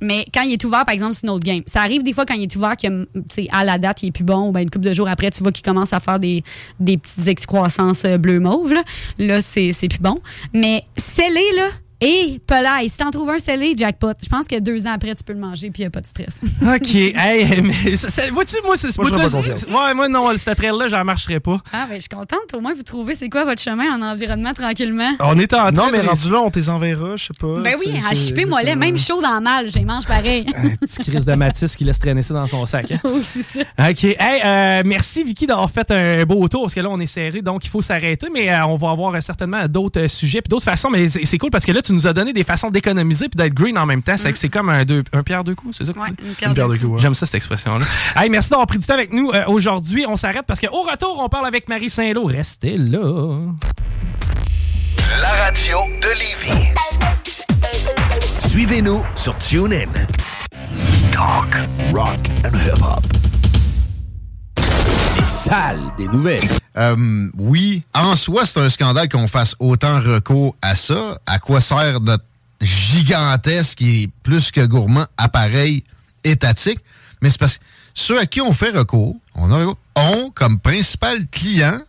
Mais quand il est ouvert, par exemple, c'est une autre game. Ça arrive des fois quand il est ouvert que, tu sais, à la date, il est plus bon, ou ben une couple de jours après, tu vois qu'il commence à faire des, des petites excroissances euh, bleu-mauve. Là, là c'est c'est plus bon. Mais scellé, là, et pelaille, si t'en trouves un scellé, jackpot. Je pense que deux ans après, tu peux le manger, puis il n'y a pas de stress. (laughs) OK. hey, mais ça, ça- vois-tu, moi, c'est ce Moi, serais pas Ouais, moi, non, cette trail-là, j'en marcherai pas. Ah, ben, je suis contente. Au moins, vous trouvez c'est quoi votre chemin en environnement tranquillement. On est en train Non, mais de- rendu là, on t'es enverra, je sais pas. Ben oui, à chipper, moi, là, même chaud dans le mal, j'ai mange pareil. (laughs) Un petit crise de Matisse qui laisse traîner ça dans son sac. hein. oui, c'est ça. OK. Hey, euh, merci, Vicky, d'avoir fait un beau tour, parce que là, on est serré, donc il faut s'arrêter, mais euh, on va avoir euh, certainement d'autres sujets, puis d'autres façons, mais c'est c'est cool parce que là, tu nous as donné des façons d'économiser puis d'être green en même temps. C'est que c'est comme un, deux, un pierre deux coups, c'est ça? Ouais, une Une paire de coups, ouais. J'aime ça, cette expression-là. (laughs) hey, merci d'avoir pris du temps avec nous euh, aujourd'hui. On s'arrête parce qu'au retour, on parle avec Marie Saint-Lô. Restez là. La radio de Lévis. Suivez-nous sur TuneIn. Talk, rock and hip-hop. Salles des nouvelles. Euh, oui, en soi, c'est un scandale qu'on fasse autant recours à ça. À quoi sert notre gigantesque et plus que gourmand appareil étatique? Mais c'est parce que ceux à qui on fait recours, ont comme principal client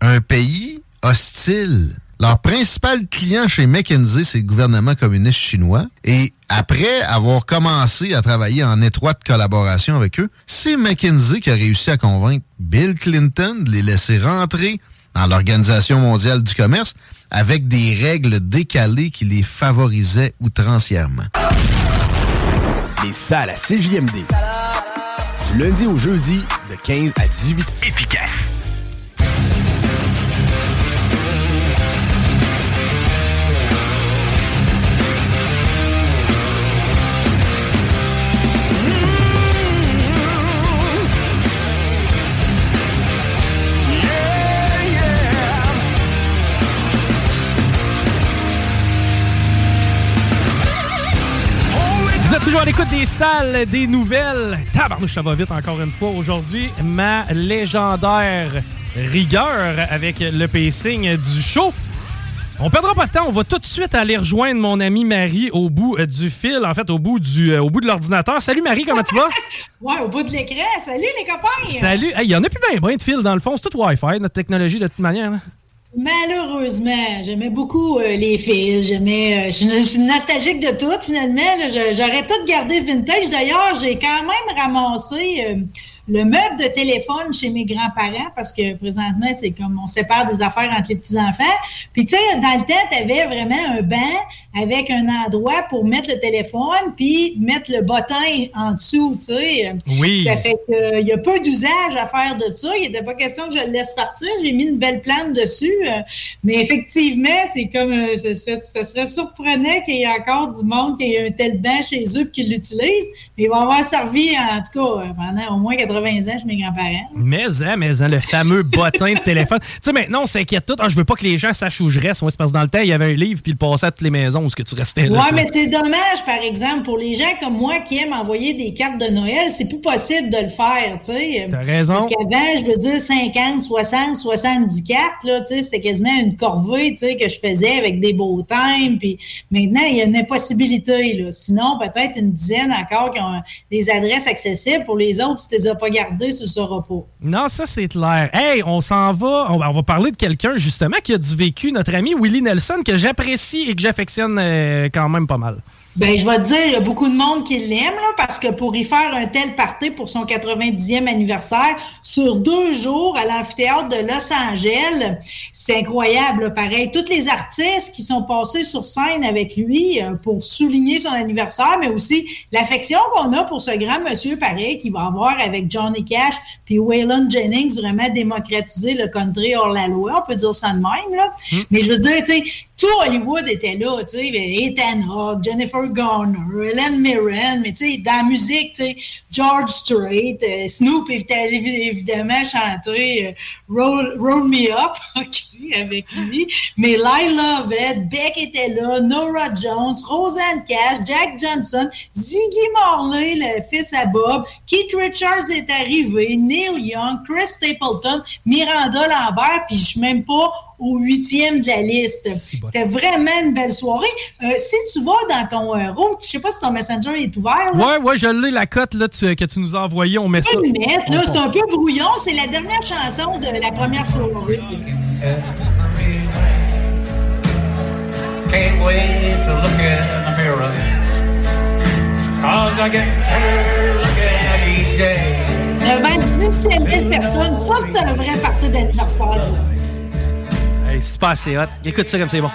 un pays hostile. Leur principal client chez McKinsey, c'est le gouvernement communiste chinois. Et après avoir commencé à travailler en étroite collaboration avec eux, c'est McKinsey qui a réussi à convaincre Bill Clinton de les laisser rentrer dans l'Organisation mondiale du commerce avec des règles décalées qui les favorisaient outrancièrement. Les salles à CJMD. Du lundi au jeudi, de 15 à 18 Efficace. Êtes toujours à l'écoute des salles, des nouvelles. Tabarnouche, ça va vite encore une fois. Aujourd'hui, ma légendaire rigueur avec le pacing du show. On perdra pas de temps, on va tout de suite aller rejoindre mon amie Marie au bout euh, du fil, en fait au bout du euh, au bout de l'ordinateur. Salut Marie, comment tu vas? (laughs) ouais, au bout de l'écran. Salut les copains! Salut! Il y en a plus bien, de fil dans le fond, c'est tout Wi-Fi, notre technologie de toute manière. hein. Malheureusement, j'aimais beaucoup euh, les fils. J'aimais. euh, je suis nostalgique de tout, finalement. J'aurais tout gardé vintage. D'ailleurs, j'ai quand même ramassé euh, le meuble de téléphone chez mes grands-parents parce que présentement, c'est comme on sépare des affaires entre les petits-enfants. Puis, tu sais, dans le temps, tu avais vraiment un banc avec un endroit pour mettre le téléphone puis mettre le bottin en dessous, tu sais. Oui. Ça fait qu'il y a peu d'usage à faire de ça. Il n'était pas question que je le laisse partir. J'ai mis une belle plante dessus. euh, mais effectivement, c'est comme euh, ce serait, ça serait surprenant qu'il y ait encore du monde qui ait un tel banc chez eux et qui l'utilise. Mais il va avoir servi, en tout cas, euh, pendant au moins 80 ans chez mes grands-parents. Mais, hein, mais, hein, le fameux bottin de téléphone. (laughs) Tu sais, maintenant, on s'inquiète tout. Ah, je veux pas que les gens sachent où je reste. Moi, c'est parce que dans le temps, il y avait un livre, puis il passait à toutes les maisons où ce que tu restais là. Ouais, mais c'est dommage, par exemple, pour les gens comme moi qui aiment envoyer des cartes de Noël, c'est plus possible de le faire, tu sais. T'as raison. Parce qu'avant, je veux dire 50, 60, 70 cartes, là, tu sais, c'était quasiment une corvée, tu sais, que je faisais avec des beaux times, puis maintenant, il y a une impossibilité, là. Sinon, peut-être une dizaine encore qui ont des adresses accessibles. Pour les autres, si tu les as pas gardées, tu le sauras pas. Non, ça, c'est clair. Hey, on s'en va. On va, on va parler de quelqu'un, justement, qui a du vécu, notre ami Willie Nelson, que j'apprécie et que j'affectionne quand même pas mal. Ben, je vais te dire, il y a beaucoup de monde qui l'aime, là, parce que pour y faire un tel party pour son 90e anniversaire, sur deux jours à l'amphithéâtre de Los Angeles, c'est incroyable, là, pareil. Tous les artistes qui sont passés sur scène avec lui euh, pour souligner son anniversaire, mais aussi l'affection qu'on a pour ce grand monsieur, pareil, qui va avoir avec Johnny Cash puis Waylon Jennings, vraiment démocratiser le country hors la loi, on peut dire ça de même, là. Mais je veux dire, tu sais, tout Hollywood était là, tu sais, Ethan Hawke, Jennifer Garner, Helen Mirren, mais tu sais, dans la musique, tu sais, George Strait, euh, Snoop évi- évidemment chanter euh, Roll, Me Up, (laughs) ok, avec lui, mais Lila Lovett, Beck était là, Nora Jones, Roseanne Cash, Jack Johnson, Ziggy Marley, le fils à Bob, Keith Richards est arrivé, Neil Young, Chris Stapleton, Miranda Lambert, puis je même pas au huitième de la liste. C'était vraiment une belle soirée. Euh, si tu vas dans ton euh, room, je sais pas si ton Messenger est ouvert. là. Ouais, ouais, je l'ai, la cote là, tu- que tu nous as envoyée. On met ça. c'est un peu brouillon. C'est la dernière chanson de la première soirée. Can't wait to look in the mirror. Cause I get tired looking at each day. Devant 17 000 personnes, ça, c'est un vrai party d'anniversaire. Hey, c'est pas assez hot. Écoute ça comme c'est bon.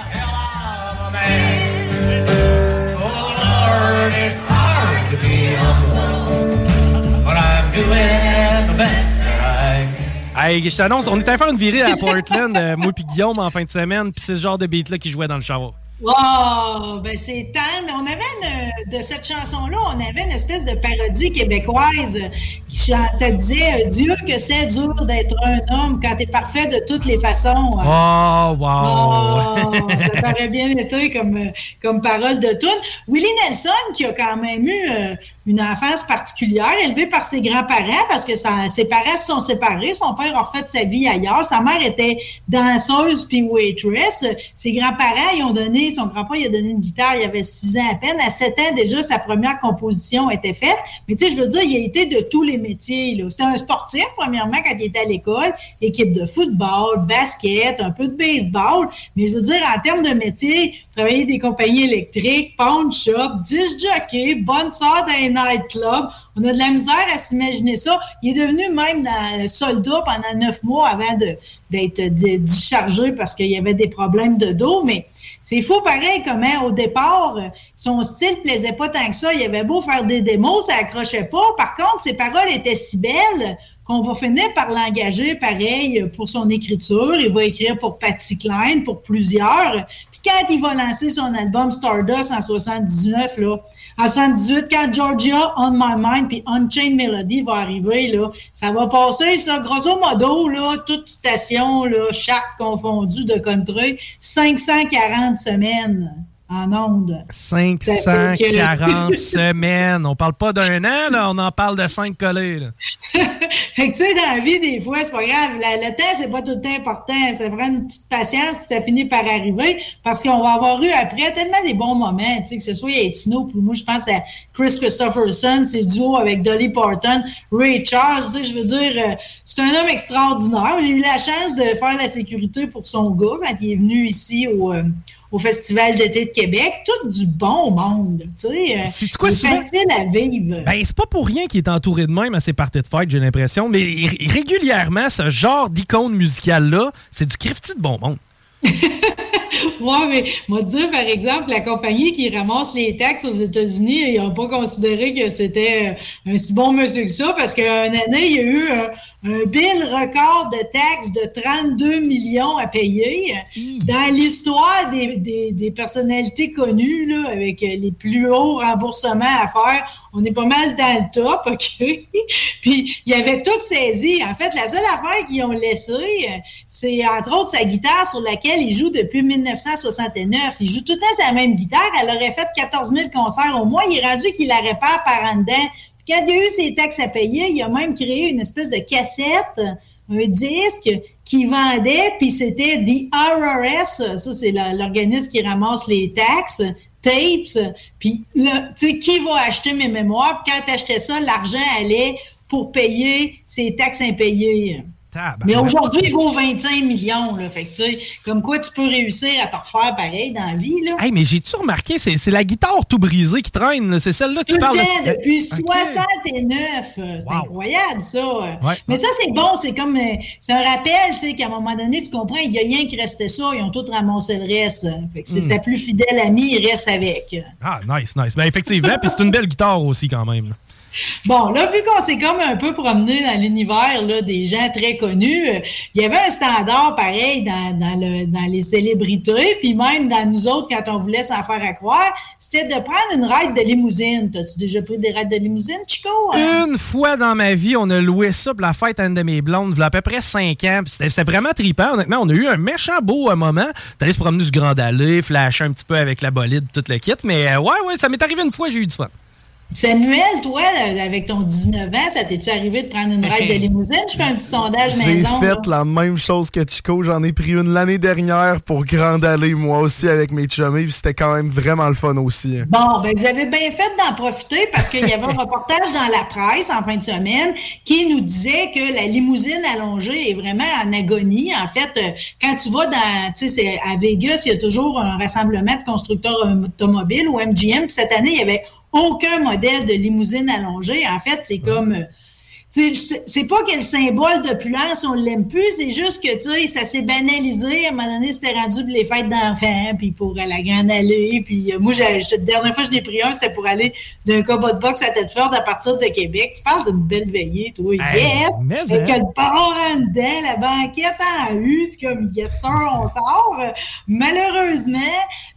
Hey, je t'annonce, on est allé faire une virée à Portland, euh, moi puis Guillaume en fin de semaine, puis c'est ce genre de beat-là qui jouait dans le shower. Wow! Ben c'est tan. On avait une, de cette chanson-là, on avait une espèce de parodie québécoise qui chantait, disait euh, Dieu que c'est dur d'être un homme quand t'es parfait de toutes les façons. Oh, wow! Oh, ça paraît bien été comme, euh, comme parole de tune. Willie Nelson, qui a quand même eu euh, une enfance particulière, élevée par ses grands-parents, parce que ses parents se sont séparés. Son père a refait sa vie ailleurs. Sa mère était danseuse puis waitress. Ses grands-parents, ils ont donné, son grand-père, il a donné une guitare, il avait six ans à peine. À sept ans, déjà, sa première composition était faite. Mais tu sais, je veux dire, il a été de tous les métiers. là. C'était un sportif, premièrement, quand il était à l'école. Équipe de football, basket, un peu de baseball. Mais je veux dire, en termes de métier, travailler des compagnies électriques, pawn shop, disc jockey, bonne sœur d'un nightclub. On a de la misère à s'imaginer ça. Il est devenu même soldat pendant neuf mois avant d'être di- dischargé parce qu'il y avait des problèmes de dos. Mais c'est fou pareil comment au départ, son style plaisait pas tant que ça. Il avait beau faire des démos, ça accrochait pas. Par contre, ses paroles étaient si belles qu'on va finir par l'engager pareil pour son écriture. Il va écrire pour Patty Klein, pour plusieurs. Puis quand il va lancer son album Stardust en 79, là, en 78, quand Georgia On My Mind puis Unchained Melody va arriver, là, ça va passer, ça, grosso modo, là, toute station, là, chaque confondue de country, 540 semaines. En ondes. 540 semaines. On parle pas d'un an, là, on en parle de cinq collés. Là. (laughs) fait que tu sais, dans la vie, des fois, c'est pas grave. le temps, c'est pas tout le temps important. Ça prend une petite patience, puis ça finit par arriver. Parce qu'on va avoir eu après tellement des bons moments, tu sais, que ce soit Etino, puis moi, je pense à Chris Christopherson, ses duos avec Dolly Parton, Ray Charles, tu sais, je veux dire, euh, c'est un homme extraordinaire. J'ai eu la chance de faire la sécurité pour son gars quand il est venu ici au, euh, au Festival d'été de Québec. Tout du bon monde. Tu sais, c'est facile à vivre. Ben, c'est pas pour rien qu'il est entouré de même à ses parties de fête, j'ai l'impression. Mais régulièrement, ce genre d'icône musicale-là, c'est du crifty de bon monde. (laughs) Ouais, mais moi dire, par exemple, la compagnie qui ramasse les taxes aux États-Unis, ils n'ont pas considéré que c'était un si bon monsieur que ça, parce qu'une année, il y a eu un, bill record de taxes de 32 millions à payer. Dans l'histoire des, des, personnalités connues, là, avec les plus hauts remboursements à faire, on est pas mal dans le top, (laughs) OK? Puis, il avait tout saisi. En fait, la seule affaire qu'ils ont laissée, c'est entre autres sa guitare sur laquelle il joue depuis 1969. Il joue tout le temps sa même guitare. Elle aurait fait 14 000 concerts au mois. Il est rendu qu'il la répare par en dedans quand il y a eu ses taxes à payer, il a même créé une espèce de cassette, un disque qui vendait, puis c'était The RRS, ça c'est l'organisme qui ramasse les taxes, tapes, puis tu sais, qui va acheter mes mémoires? Quand tu achetais ça, l'argent allait pour payer ses taxes impayées. Mais aujourd'hui, il vaut 25 millions. Là. Fait que, comme quoi tu peux réussir à te refaire pareil dans la vie. Là. Hey, mais j'ai-tu remarqué, c'est la guitare tout brisée qui traîne. C'est celle-là qui parle. De... depuis 69. C'est incroyable, ça. Mais ça, c'est bon. C'est comme. Euh, c'est un rappel, qu'à un moment donné, tu comprends, il n'y a rien qui restait ça. Ils ont tous ramassé le reste. Fait que c'est hmm. sa plus fidèle amie, il reste avec. Ah, nice, nice. Ben, effectivement. Puis c'est une belle guitare aussi, quand même. Bon, là, vu qu'on s'est comme un peu promené dans l'univers des gens très connus, euh, il y avait un standard pareil dans, le, dans, les célébrités, puis même dans nous autres, quand on voulait s'en faire à croire, c'était de prendre une ride de limousine. T'as-tu déjà pris des rides de limousine, Chico? Une fois dans ma vie, on a loué ça pour la fête à une de mes blondes, il y a à peu près cinq ans. C'était vraiment trippant, honnêtement. On a eu un méchant beau euh, moment. T'allais se promener du Grand Allée, flasher un petit peu avec la bolide, tout le kit. Mais euh, ouais, ouais, ça m'est arrivé une fois, j'ai eu du fun. Samuel, toi, avec ton 19 ans, ça t'est-tu arrivé de prendre une ride de (laughs) limousine? Je fais un petit sondage maison. J'ai fait la même chose que Chico. J'en ai pris une l'année dernière pour Grande Allée, moi aussi, avec mes chummies. C'était quand même vraiment le fun aussi. Hein. Bon, ben vous avez bien fait d'en profiter parce qu'il y avait un (laughs) reportage dans la presse en fin de semaine qui nous disait que la limousine allongée est vraiment en agonie. En fait, euh, quand tu vas dans, tu sais, à Vegas, il y a toujours un rassemblement de constructeurs automobiles ou MGM. Puis cette année, il y avait aucun modèle de limousine allongée. En fait, c'est comme euh, c'est pas quel symbole d'opulence, on l'aime plus, c'est juste que, tu sais, ça s'est banalisé. À un moment donné, c'était rendu pour les fêtes d'enfants, puis pour la grande allée. Puis euh, moi, la dernière fois que je l'ai pris un, c'était pour aller d'un combat de boxe à tête forte à partir de Québec. Tu parles d'une belle veillée, toi. yes! Et que le port en dedans, la banquette en U, c'est comme, yes sir, on sort. Malheureusement,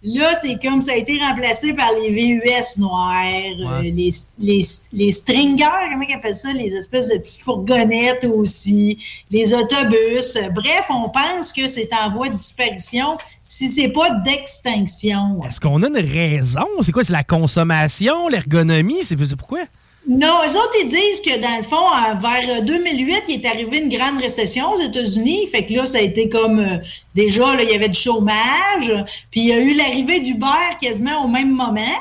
là, c'est comme ça a été remplacé par les VUS noirs, euh, les, les, les stringers, comment ils appellent ça, les espèces de petites fourgonnettes aussi, les autobus. Bref, on pense que c'est en voie de disparition si c'est pas d'extinction. Est-ce qu'on a une raison? C'est quoi? C'est la consommation, l'ergonomie? C'est pourquoi? Non, eux autres, ils disent que dans le fond, vers 2008, il est arrivé une grande récession aux États-Unis. Fait que là, ça a été comme euh, déjà, là, il y avait du chômage. Puis il y a eu l'arrivée d'Uber quasiment au même moment.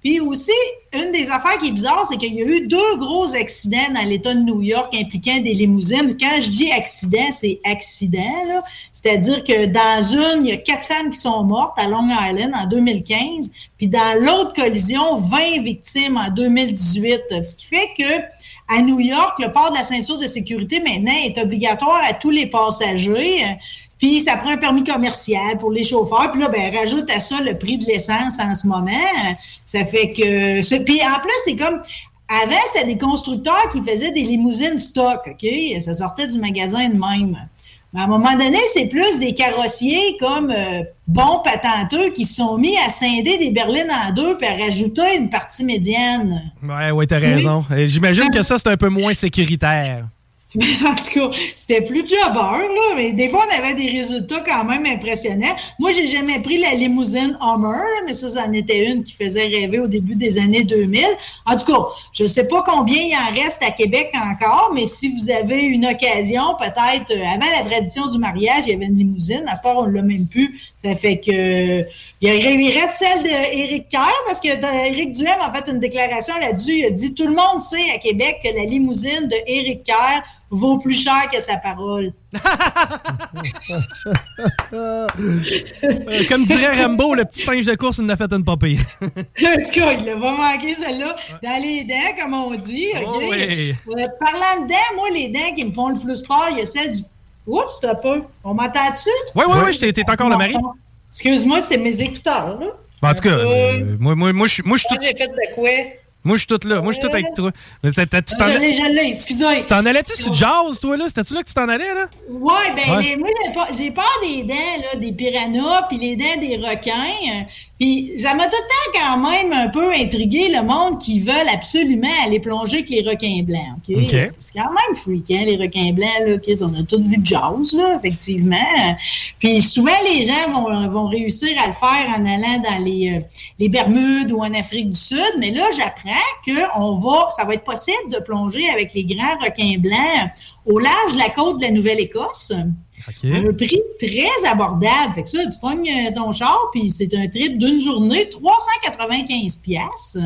Puis aussi, une des affaires qui est bizarre, c'est qu'il y a eu deux gros accidents dans l'État de New York impliquant des limousines. Quand je dis accident, c'est accident. C'est-à-dire que dans une, il y a quatre femmes qui sont mortes à Long Island en 2015. Puis dans l'autre collision, 20 victimes en 2018. Ce qui fait que à New York, le port de la ceinture de sécurité maintenant est obligatoire à tous les passagers. Puis ça prend un permis commercial pour les chauffeurs. Puis là, ben, rajoute à ça le prix de l'essence en ce moment. Ça fait que. Puis en plus, c'est comme. Avant, c'était des constructeurs qui faisaient des limousines stock, OK? Ça sortait du magasin de même. Mais à un moment donné, c'est plus des carrossiers comme euh, bons patenteux qui se sont mis à scinder des berlines en deux puis à rajouter une partie médiane. Ouais, ouais, t'as raison. J'imagine que ça, c'est un peu moins sécuritaire. (laughs) en tout cas, c'était plus jobber, là. Mais des fois, on avait des résultats quand même impressionnants. Moi, j'ai jamais pris la limousine Hummer, mais ça, c'en était une qui faisait rêver au début des années 2000. En tout cas, je sais pas combien il en reste à Québec encore, mais si vous avez une occasion, peut-être, euh, avant la tradition du mariage, il y avait une limousine. À ce temps, on l'a même plus. Ça fait que il, reste celle d'Éric Kerr, parce que Éric Duhem a fait une déclaration là-dessus. Il a dit Tout le monde sait à Québec que la limousine de Éric Kerr vaut plus cher que sa parole. (laughs) Euh, Comme dirait Rambo, le petit singe de course, il en a fait une papille. (laughs) en tout cas, il l'a pas manqué, celle-là. Dans les dents, comme on dit. Oh oui. Euh, parlant de dents, moi, les dents qui me font le plus peur, il y a celle du. Oups, t'as pas. On m'entend-tu? Oui, oui, oui, t'es encore le mari. Excuse-moi, c'est mes écouteurs, là. Ben, en tout cas, euh, moi, moi, moi, je suis. Moi, je suis Moi, j'ai fait de quoi? Moi, je suis tout là. Moi, je suis tout avec toi. Tu t'en Je l'ai, je l'ai, excusez. tu t'en allais-tu sur jazz, toi, là? C'était-tu là que tu t'en allais, là? Ouais, ben, Ouais. les- moi, j'ai pas- j'ai peur des dents, là, des piranhas, puis les dents des requins. Puis, ça m'a tout le temps quand même un peu intrigué le monde qui veulent absolument aller plonger avec les requins blancs, OK? OK. C'est quand même freakant, les requins blancs, là, OK? On a tous vu jazz, là, effectivement. Puis, souvent, les gens vont, vont réussir à le faire en allant dans les, euh, les Bermudes ou en Afrique du Sud, mais là, j'apprends que on va, ça va être possible de plonger avec les grands requins blancs au large de la côte de la Nouvelle-Écosse. Un prix très abordable. Fait que ça, tu pognes euh, ton char, puis c'est un trip d'une journée, 395 pièces.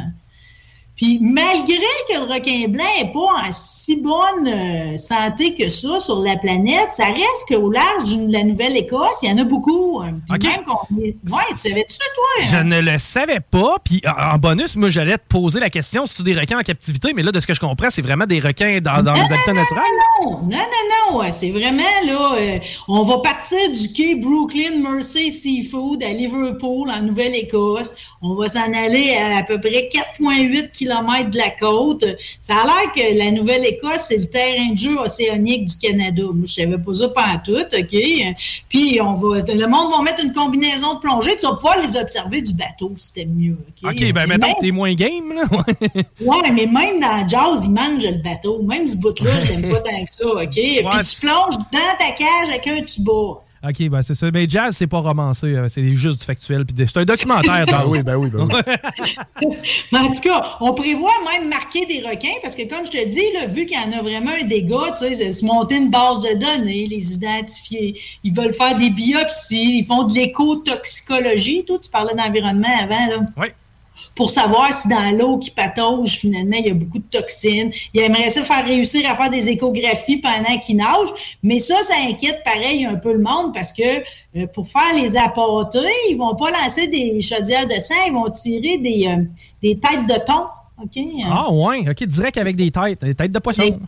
Puis malgré que le requin blanc n'est pas en si bonne euh, santé que ça sur la planète, ça reste qu'au large de la Nouvelle-Écosse, il y en a beaucoup. hein. Puis même qu'on Ouais, tu savais-tu ça, toi? Je hein? ne le savais pas. Puis en bonus, moi, j'allais te poser la question si tu des requins en captivité. Mais là, de ce que je comprends, c'est vraiment des requins dans, dans Non, les non, habitats non, naturels. Non, non, non, non. C'est vraiment là. euh, on va partir du quai Brooklyn Mersey Seafood à Liverpool, en Nouvelle-Écosse. On va s'en aller à à peu près 4,8 km de la côte. Ça a l'air que la Nouvelle-Écosse, c'est le terrain de jeu océanique du Canada. Moi, je savais pas ça pantoute, OK? Puis, on va, le monde va mettre une combinaison de plongée. Tu vas pouvoir les observer du bateau, si c'était mieux, OK? OK, ben que t'es moins game, là. Ouais, (laughs) mais même dans jazz, ils mangent le bateau. Même ce bout-là, je l'aime pas tant que ça, OK? Puis tu plonges dans ta cage avec un tuba. OK, ben c'est ça. Mais jazz, c'est pas romancé. euh, C'est juste du factuel. C'est un documentaire, jazz. Ben oui, ben oui, ben (laughs) oui. Mais en tout cas, on prévoit même marquer des requins parce que, comme je te dis, là, vu qu'il y en a vraiment un dégât, tu sais, c'est se monter une base de données, les identifier. Ils veulent faire des biopsies, ils font de l'éco-toxicologie. Toi, tu parlais d'environnement avant, là. Oui. Pour savoir si dans l'eau qui patauge, finalement, il y a beaucoup de toxines. Ils aimeraient ça faire réussir à faire des échographies pendant qu'ils nagent. Mais ça, ça inquiète pareil un peu le monde parce que euh, pour faire les appâtés, ils vont pas lancer des chaudières de sang, ils vont tirer des, euh, des têtes de thon. Ah, ouais. OK, direct avec des têtes. Des têtes de poisson.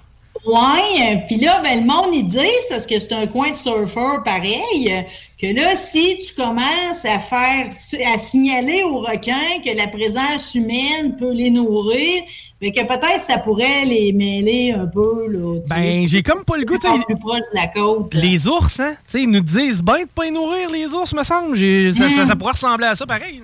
Euh, puis là, ben, le monde, ils disent, parce que c'est un coin de surfeur pareil, que là, si tu commences à faire, à signaler aux requins que la présence humaine peut les nourrir, mais que peut-être ça pourrait les mêler un peu, là. Ben, j'ai comme pas le goût, plus proche de la côte. Les ours, hein? Tu sais, ils nous disent ben de pas les nourrir, les ours, me semble. Ça, ça- Mm. ça pourrait ressembler à ça, pareil.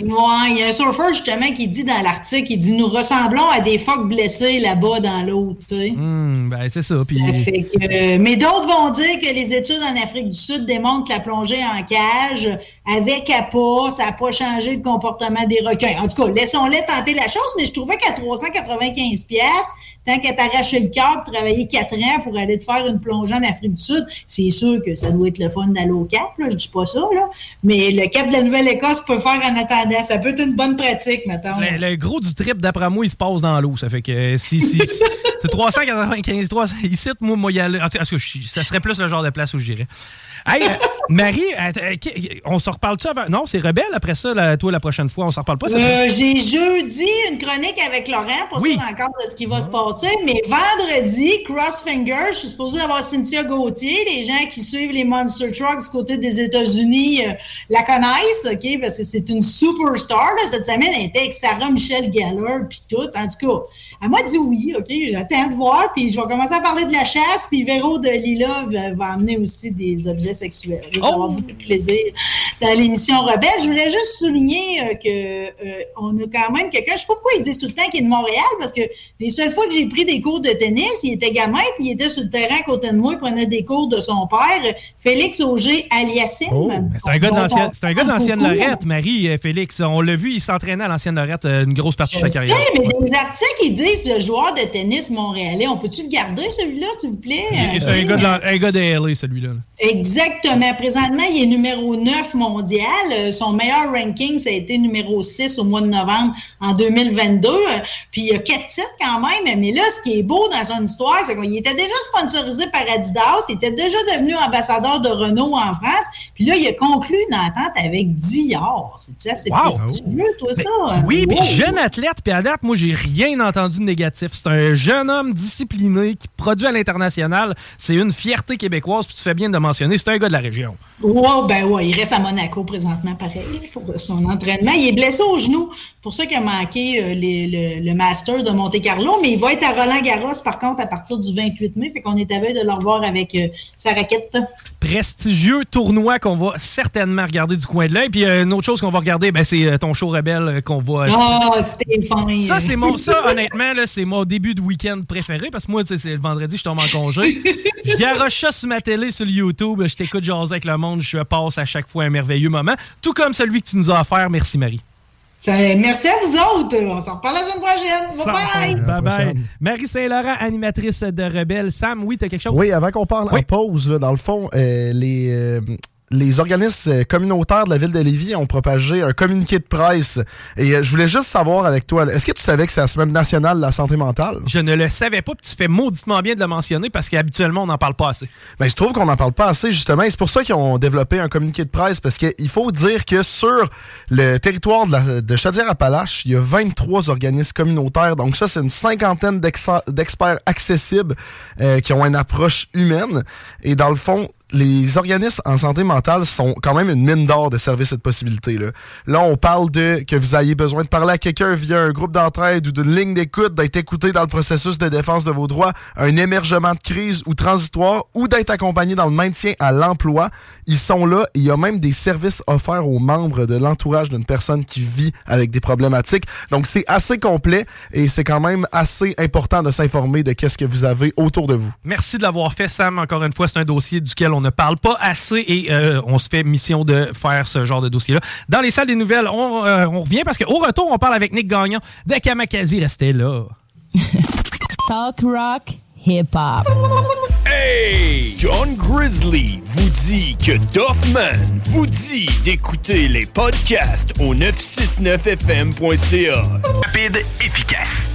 Ouais, il y a un surfeur justement qui dit dans l'article, il dit nous ressemblons à des phoques blessés là-bas dans l'eau, tu sais. Hum, ben, c'est ça. Puis... Ça fait que, euh, mais d'autres vont dire que les études en Afrique du Sud démontrent que la plongée en cage avec APA, ça n'a pas changé le comportement des requins. En tout cas, laissons-les tenter la chose, mais je trouvais qu'à 395 pièces, tant qu'à t'arracher le cœur, travailler quatre ans pour aller te faire une plongée en Afrique du Sud, c'est sûr que ça doit être le fun d'aller au Cap, là, je dis pas ça, là. Mais le Cap de la Nouvelle-Écosse peut faire en attendant. Ça peut être une bonne pratique, mettons. Le, le gros du trip, d'après moi, il se passe dans l'eau. Ça fait que euh, si, si, si- (laughs) c'est 395, 300, ici, moi, moi, y aller. En tout cas, ça serait plus le genre de place où je dirais. Hey, euh, Marie, euh, on se reparle-tu avant? Non, c'est rebelle après ça, la- toi, la prochaine fois. On s'en reparle pas? Euh, J'ai jeudi une chronique avec Laurent, pas sûr encore de ce qui va se passer, mais vendredi, Crossfinger, je suis supposée avoir Cynthia Gauthier. Les gens qui suivent les Monster Trucks du côté des États-Unis euh, la connaissent, OK? Parce que c'est une superstar. là. Cette semaine, elle était avec Sarah Michelle Gellar, puis tout. En tout cas, elle m'a dit oui, OK? J'attends de voir, puis je vais commencer à parler de la chasse, puis Véro de Lila va, va amener aussi des objets sexuels. Je vais avoir beaucoup de plaisir dans l'émission Rebelle. Je voulais juste souligner euh, que euh, on a quand même quelqu'un. Je sais pas pourquoi ils disent tout le temps qu'il est de Montréal, parce que les seules fois que j'ai pris des cours de tennis, il était gamin, puis il était sur le terrain à côté de moi, il prenait des cours de son père, Félix Auger Aliassime. Oh, C'est un gars de l'ancienne- c'est un gars de l'ancienne Lorette, Marie euh, Félix. On l'a vu, il s'entraînait à l'ancienne Lorette euh, une grosse partie de sa sais, carrière. mais des articles, ils disent le joueur de tennis montréalais. On peut-tu le garder, celui-là, s'il vous plaît? C'est un gars de la- un gars de LA, celui-là. là. Exactement. Présentement, il est numéro 9 mondial. Euh, Son meilleur ranking, ça a été numéro 6 au mois de novembre en 2022. Euh, Puis il y a quatre titres quand même. Mais là, ce qui est beau dans son histoire, c'est qu'il était déjà sponsorisé par Adidas. Il était déjà devenu ambassadeur de Renault en France. Puis là, il a conclu une entente avec Dior. C'est assez Wow. prestigieux, toi, ça? Oui, puis Wow. jeune athlète, puis à date, moi, j'ai rien entendu négatif. C'est un jeune homme discipliné qui produit à l'international. C'est une fierté québécoise, puis tu fais bien de le mentionner. C'est un gars de la région. Ouais, ben ouais, il reste à Monaco présentement, pareil, pour son entraînement. Il est blessé au genou. pour ça qu'il a manqué euh, les- le, le Master de Monte-Carlo, mais il va être à Roland-Garros, par contre, à partir du 28 mai. Fait qu'on est à veille de le revoir avec euh, sa raquette. Prestigieux tournoi qu'on va certainement regarder du coin de l'œil. Puis euh, une autre chose qu'on va regarder, ben, c'est ton show rebelle qu'on va. Ah, Stéphane! Ça, c'est mon, ça, honnêtement, là, c'est mon début de week-end préféré parce que moi, tu sais, c'est le vendredi, je tombe en congé. (laughs) Je garoche ça sur ma télé, sur le YouTube, je t'écoute jaser avec le monde, je passe à chaque fois un merveilleux moment, tout comme celui que tu nous as offert. Merci, Marie. Merci à vous autres. On s'en reparle la semaine prochaine. Bye bye! Bye bye. Marie Saint-Laurent, animatrice de Rebelle. Sam, oui, t'as quelque chose? Oui, avant qu'on parle en pause, là, dans le fond, euh, les, euh, les organismes euh, communautaires de la ville de Lévis ont propagé un communiqué de presse. Et euh, je voulais juste savoir avec toi, est-ce que tu savais que c'est la semaine nationale de la santé mentale? Je ne le savais pas, puis tu fais mauditement bien de le mentionner parce qu'habituellement, on n'en parle pas assez. Ben, je trouve qu'on n'en parle pas assez, justement. Et c'est pour ça qu'ils ont développé un communiqué de presse, parce qu'il faut dire que sur le territoire de, la- de Chaudière-Appalaches, il y a 23 organismes communautaires. Donc ça, c'est une cinquantaine d'experts accessibles euh, qui ont une approche humaine. Et dans le fond, les organismes en santé mentale sont quand même une mine d'or de services et de possibilités. Là. là, on parle de que vous ayez besoin de parler à quelqu'un via un groupe d'entraide ou d'une ligne d'écoute, d'être écouté dans le processus de défense de vos droits, un émergement de crise ou transitoire, ou d'être accompagné dans le maintien à l'emploi. Ils sont là. Il y a même des services offerts aux membres de l'entourage d'une personne qui vit avec des problématiques. Donc, c'est assez complet et c'est quand même assez important de s'informer de qu'est-ce que vous avez autour de vous. Merci de l'avoir fait, Sam. Encore une fois, c'est un dossier duquel on ne parle pas assez et euh, on se fait mission de faire ce genre de dossier-là. Dans les salles des nouvelles, on, euh, on revient parce qu'au retour, on parle avec Nick Gagnon de Kamakazi. Restez là. (laughs) Talk rock, hip hop. Hey! John Grizzly vous dit que Doffman vous dit d'écouter les podcasts au 969fm.ca. Rapide, efficace.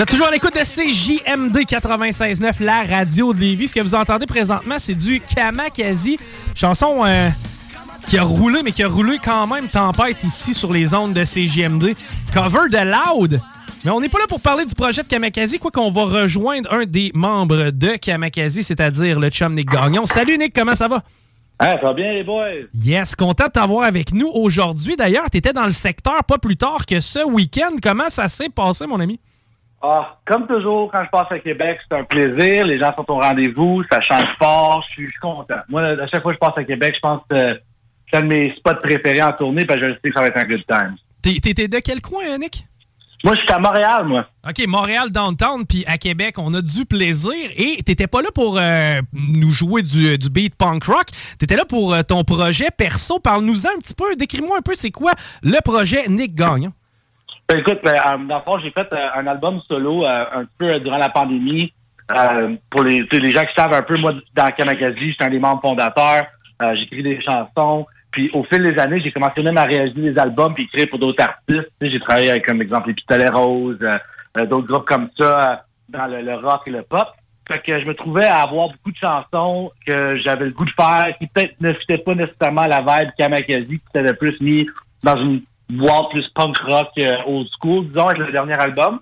Vous êtes toujours à l'écoute de CJMD 96.9, la radio de Lévis. Ce que vous entendez présentement, c'est du Kamakazi, chanson euh, qui a roulé, mais qui a roulé quand même tempête ici sur les ondes de CJMD. Cover de Loud. Mais on n'est pas là pour parler du projet de Kamakazi, quoi qu'on va rejoindre un des membres de Kamakazi, c'est-à-dire le chum Nick Gagnon. Salut Nick, comment ça va? Ah, ça va bien, les boys? Yes, content de t'avoir avec nous aujourd'hui. D'ailleurs, tu étais dans le secteur pas plus tard que ce week-end. Comment ça s'est passé, mon ami? Ah, comme toujours, quand je passe à Québec, c'est un plaisir. Les gens sont au rendez-vous, ça change fort, je suis je suis content. Moi, à chaque fois que je passe à Québec, je pense que c'est un de mes spots préférés en tournée, parce que je sais que ça va être un good time. T'es- T'étais de quel coin, hein, Nick? Moi, je suis à Montréal, moi. OK, Montréal downtown, puis à Québec, on a du plaisir. Et t'étais pas là pour euh, nous jouer du, du beat punk rock. T'étais là pour euh, ton projet perso. Parle-nous un petit peu, décris-moi un peu c'est quoi le projet Nick Gagnon? Ben, écoute, ben, euh, dans le fond, j'ai fait euh, un album solo euh, un peu durant la pandémie. Pour les, gens qui savent un peu, moi, dans Kamakazi, j'étais un des membres fondateurs. J'écris des chansons. Puis au fil des années, j'ai commencé même à réaliser des albums puis écrire pour d'autres artistes. J'ai travaillé avec, comme exemple, les Pistolets Roses, d'autres groupes comme ça dans le, rock et le pop. Fait que je me trouvais à avoir beaucoup de chansons que j'avais le goût de faire, qui peut-être ne fitaient pas nécessairement à la vibe Kamakazi, qui s'était plus mis dans une boîte plus punk rock euh, old school, disons, avec le dernier album.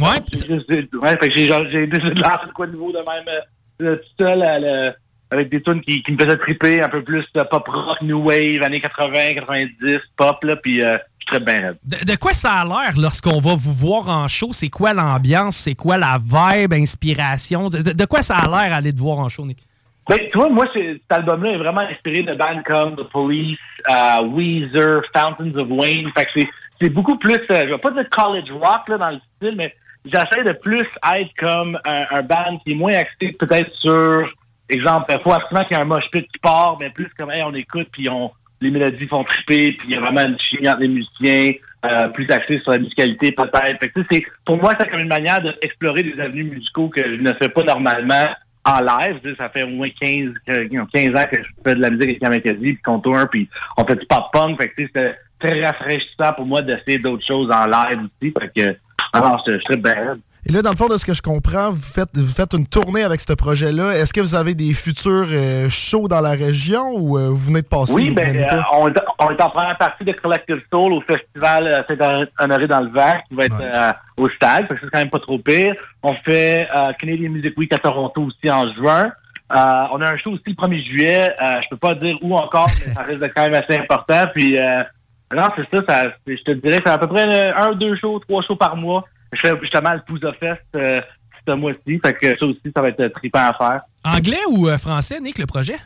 Ouais. Ouais, fait que j'ai décidé de lancer de quoi de nouveau de même euh, euh, tout seul à le- avec des tunes qui, qui me faisaient triper, un peu plus de pop rock, new wave, années 80, 90, pop, là, puis euh, je suis très bien raide. De, de quoi ça a l'air lorsqu'on va vous voir en show? C'est quoi l'ambiance? C'est quoi la vibe, inspiration? De, de- de quoi ça a l'air aller te voir en show, Nick? Ben, tu vois, moi, cet album-là est vraiment inspiré de bands comme The Police, euh, Weezer, Fountains of Wayne. Fait que c'est, beaucoup plus, euh, je vais pas dire college rock là, dans le style, mais j'essaie de plus être comme un, un band qui est moins axé peut-être sur, exemple, il faut absolument qu'il y ait un mosh pit qui part, mais plus comme, hey, on écoute, puis on, les mélodies font triper, puis il y a vraiment une chimie entre les musiciens, euh, plus axé sur la musicalité peut-être. Fait que, c'est, pour moi, c'est comme une manière d'explorer des avenues musicaux que je ne fais pas normalement en live. Ça fait au moins 15, que- you know, 15 ans que je fais de la musique avec Kamikaze, puis qu'on tourne, puis on fait du pop-punk. Fait que, c'était très rafraîchissant pour moi d'essayer d'autres choses en live aussi. Fait que, alors, je, je serais bien. Et là, dans le fond, de ce que je comprends, vous faites, vous faites une tournée avec ce projet-là. Est-ce que vous avez des futurs euh, shows dans la région ou euh, vous venez de passer? Oui, ben, euh, on, est, on est en première partie de Collective Soul au festival euh, Saint-Honoré dans le Vert qui va être euh, au stade. Fait que c'est quand même pas trop pire. On fait euh, Canadian Music Week à Toronto aussi en juin. Euh, on a un show aussi le 1er juillet. Euh, je peux pas dire où encore, mais ça d'être quand même assez important. Puis euh, non, c'est ça, ça je te dirais que c'est à peu près un, deux shows, trois shows par mois. Je fais justement le Pouza Fest euh, ce mois-ci. Fait que ça aussi, ça va être euh, trippant à faire. Anglais ou euh, français, Nick, le projet?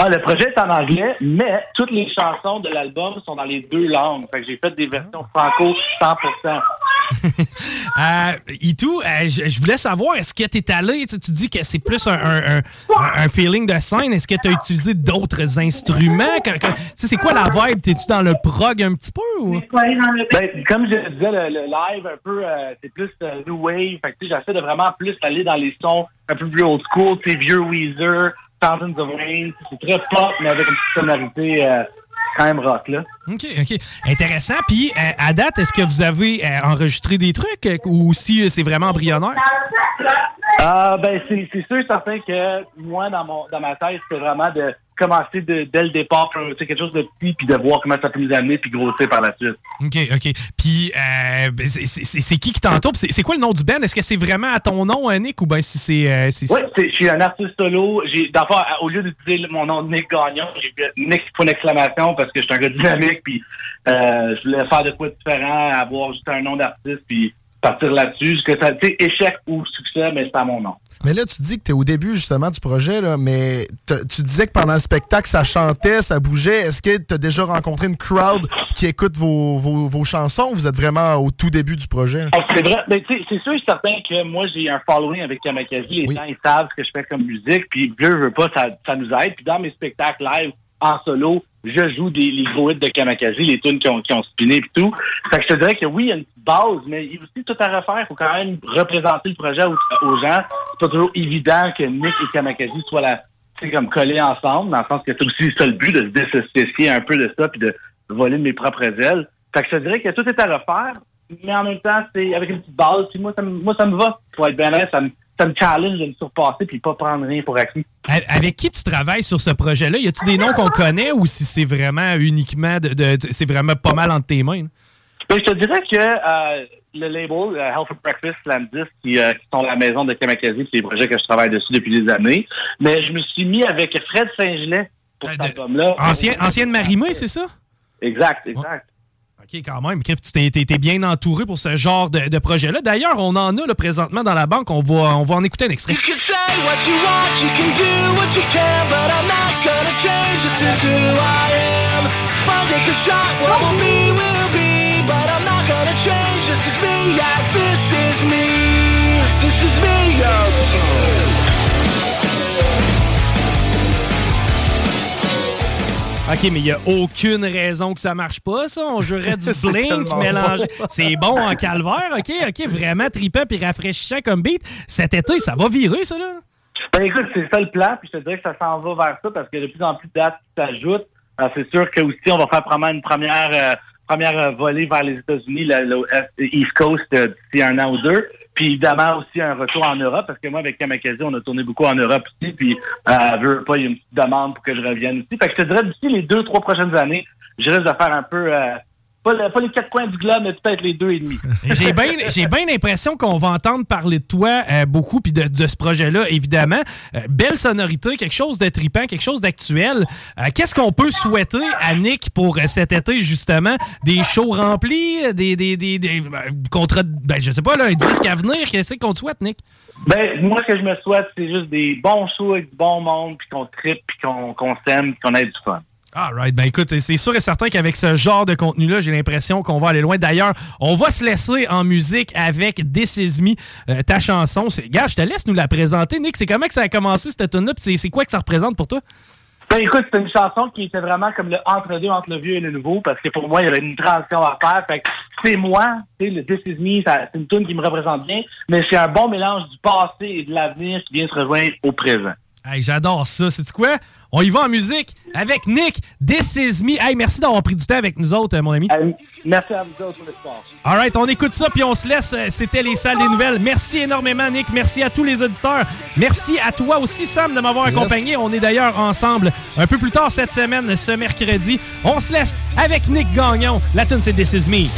Ah, le projet est en anglais, mais toutes les chansons de l'album sont dans les deux langues. Fait que j'ai fait des versions franco 100%. (laughs) Euh, Itou, euh, je, je voulais savoir, est-ce que tu es allé, tu, dis que c'est plus un, un- un- un feeling de scène, est-ce que tu as utilisé d'autres instruments? C'est quoi la vibe? T'es-tu dans le prog un petit peu? Ou? Ben, comme je disais, le, le live, un peu, euh, c'est plus euh, new wave. Fait que, tu sais, j'essaie de vraiment plus aller dans les sons un peu plus old school, vieux Weezer, Fountains of Rain. C'est très pop, mais avec une petite sonorité euh, quand même rock, là. OK, OK. Intéressant. Puis, euh, à date, est-ce que vous avez euh, enregistré des trucs ou si c'est vraiment embryonnaire? Ah, ben, c'est sûr et certain que moi, dans mon dans ma tête, c'est vraiment de commencer de, dès le départ, quelque chose de petit, puis de voir comment ça peut nous amener, puis grossir par la suite. OK, OK. Puis, euh, c'est- qui qui t'entoure? C'est quoi le nom du band? Est-ce que c'est vraiment à ton nom, Nick, ou bien si c'est... euh, Oui, je suis un artiste solo. J'ai, d'abord, au lieu d'utiliser mon nom de Nick Gagnon, j'ai fait Nick pour l'exclamation parce que je suis un gars dynamique, puis euh, je voulais faire de quoi de différent, avoir juste un nom d'artiste, puis partir là-dessus. Que ça, échec ou succès, mais c'est à mon nom. Mais là, tu dis que tu es au début justement du projet, là, mais tu disais que pendant le spectacle, ça chantait, ça bougeait. Est-ce que tu as déjà rencontré une crowd qui écoute vos, vos, vos chansons ou vous êtes vraiment au tout début du projet? Ah, C'est vrai, mais sais, c'est sûr et certain que moi, j'ai un following avec Kamakazi. Les gens, ils savent ce que je fais comme musique, puis veux, veux pas, ça, ça nous aide. Puis dans mes spectacles live, en solo, je joue des, les gros hits de Kamakazi, les tunes qui ont, qui ont spiné et tout. Fait que je te dirais que oui, il y a une petite base, mais il y a aussi tout à refaire. Il faut quand même représenter le projet aux, gens. C'est pas toujours évident que Nick et Kamakazi soient la, comme collés ensemble, dans le sens que c'est aussi ça le but, de se dissocier un peu de ça, puis de voler de mes propres ailes. Fait que je te dirais que tout est à refaire, mais en même temps, c'est avec une petite base. Puis moi, ça me, moi, ça me va. Pour être bien honnête, ça me, me challenge de me surpasser puis pas prendre rien pour acquis. Avec qui tu travailles sur ce projet-là? Y a-tu des noms qu'on connaît ou si c'est vraiment uniquement de, de- de- c'est vraiment pas mal entre tes mains? Ben, je te dirais que euh, le label euh, Health for Breakfast, Landis, qui, euh, qui sont la maison de Kamakazi, c'est des projets que je travaille dessus depuis des années. Mais je me suis mis avec Fred Saint-Gelais pour cet album-là. Ancien, ancienne Marimé, c'est ça? Exact, exact. OK, quand même. Criff, Tu t'es, bien entouré pour ce genre de, projet-là. D'ailleurs, on en a là, présentement dans la banque. On va, on va en écouter un extrait. You can say OK, mais il n'y a aucune raison que ça marche pas, ça. On jouerait (laughs) du blink mélangé. bon. C'est bon en calvaire, OK? OK, vraiment trippant puis rafraîchissant comme beat. Cet été, ça va virer, ça, là? Ben écoute, c'est ça le plan, puis je te dirais que ça s'en va vers ça parce que de plus en plus de dates qui s'ajoutent. Euh, c'est sûr que aussi on va faire probablement une première euh, première euh, volée vers les États-Unis, le, le East Coast euh, d'ici un an ou deux. Puis évidemment aussi un retour en Europe, parce que moi avec Kamakazi, on a tourné beaucoup en Europe aussi, puis euh, veux pas, il y a une petite demande pour que je revienne ici. Fait que je te dirais d'ici les deux, trois prochaines années, je risque de faire un peu euh, pas, le- pas les quatre coins du globe, mais peut-être les deux et demi. (laughs) J'ai bien j'ai bien l'impression qu'on va entendre parler de toi euh, beaucoup, puis de, de ce projet-là, évidemment. Euh, belle sonorité, quelque chose de tripant, quelque chose d'actuel. Euh, Qu'est-ce qu'on peut souhaiter à Nick pour cet été, justement? Des shows remplis, des, des, des, des contrats, ben, je sais pas, là, un disque à venir. Qu'est-ce qu'on te souhaite, Nick? Ben, moi, ce que je me souhaite, c'est juste des bons shows avec du bon monde, puis qu'on tripe, puis qu'on qu'on s'aime, puis qu'on ait du fun. All right. Ben écoute, c'est sûr et certain qu'avec ce genre de contenu-là, j'ai l'impression qu'on va aller loin. D'ailleurs, on va se laisser en musique avec This Is Me, euh, ta chanson. C'est- Gars, je te laisse nous la présenter. Nick, c'est comment que ça a commencé cette tune là C'est c'est quoi que ça représente pour toi? Ben écoute, c'est une chanson qui était vraiment comme le entre-deux entre le vieux et le nouveau, parce que pour moi, il y avait une transition à faire. Fait c'est moi, sais, le This Is Me, c'est une tune qui me représente bien, mais c'est un bon mélange du passé et de l'avenir qui vient se rejoindre au présent. Hey, j'adore ça. C'est quoi? On y va en musique avec Nick. This is me. Hey, merci d'avoir pris du temps avec nous autres, euh, mon ami. Merci à vous autres pour le sport. All right, on écoute ça puis on se laisse. Euh, C'était les salles des nouvelles. Merci énormément, Nick. Merci à tous les auditeurs. Merci à toi aussi, Sam, de m'avoir Yes. accompagné. On est d'ailleurs ensemble un peu plus tard cette semaine, ce mercredi. On se laisse avec Nick Gagnon. La tune, c'est This Is Me.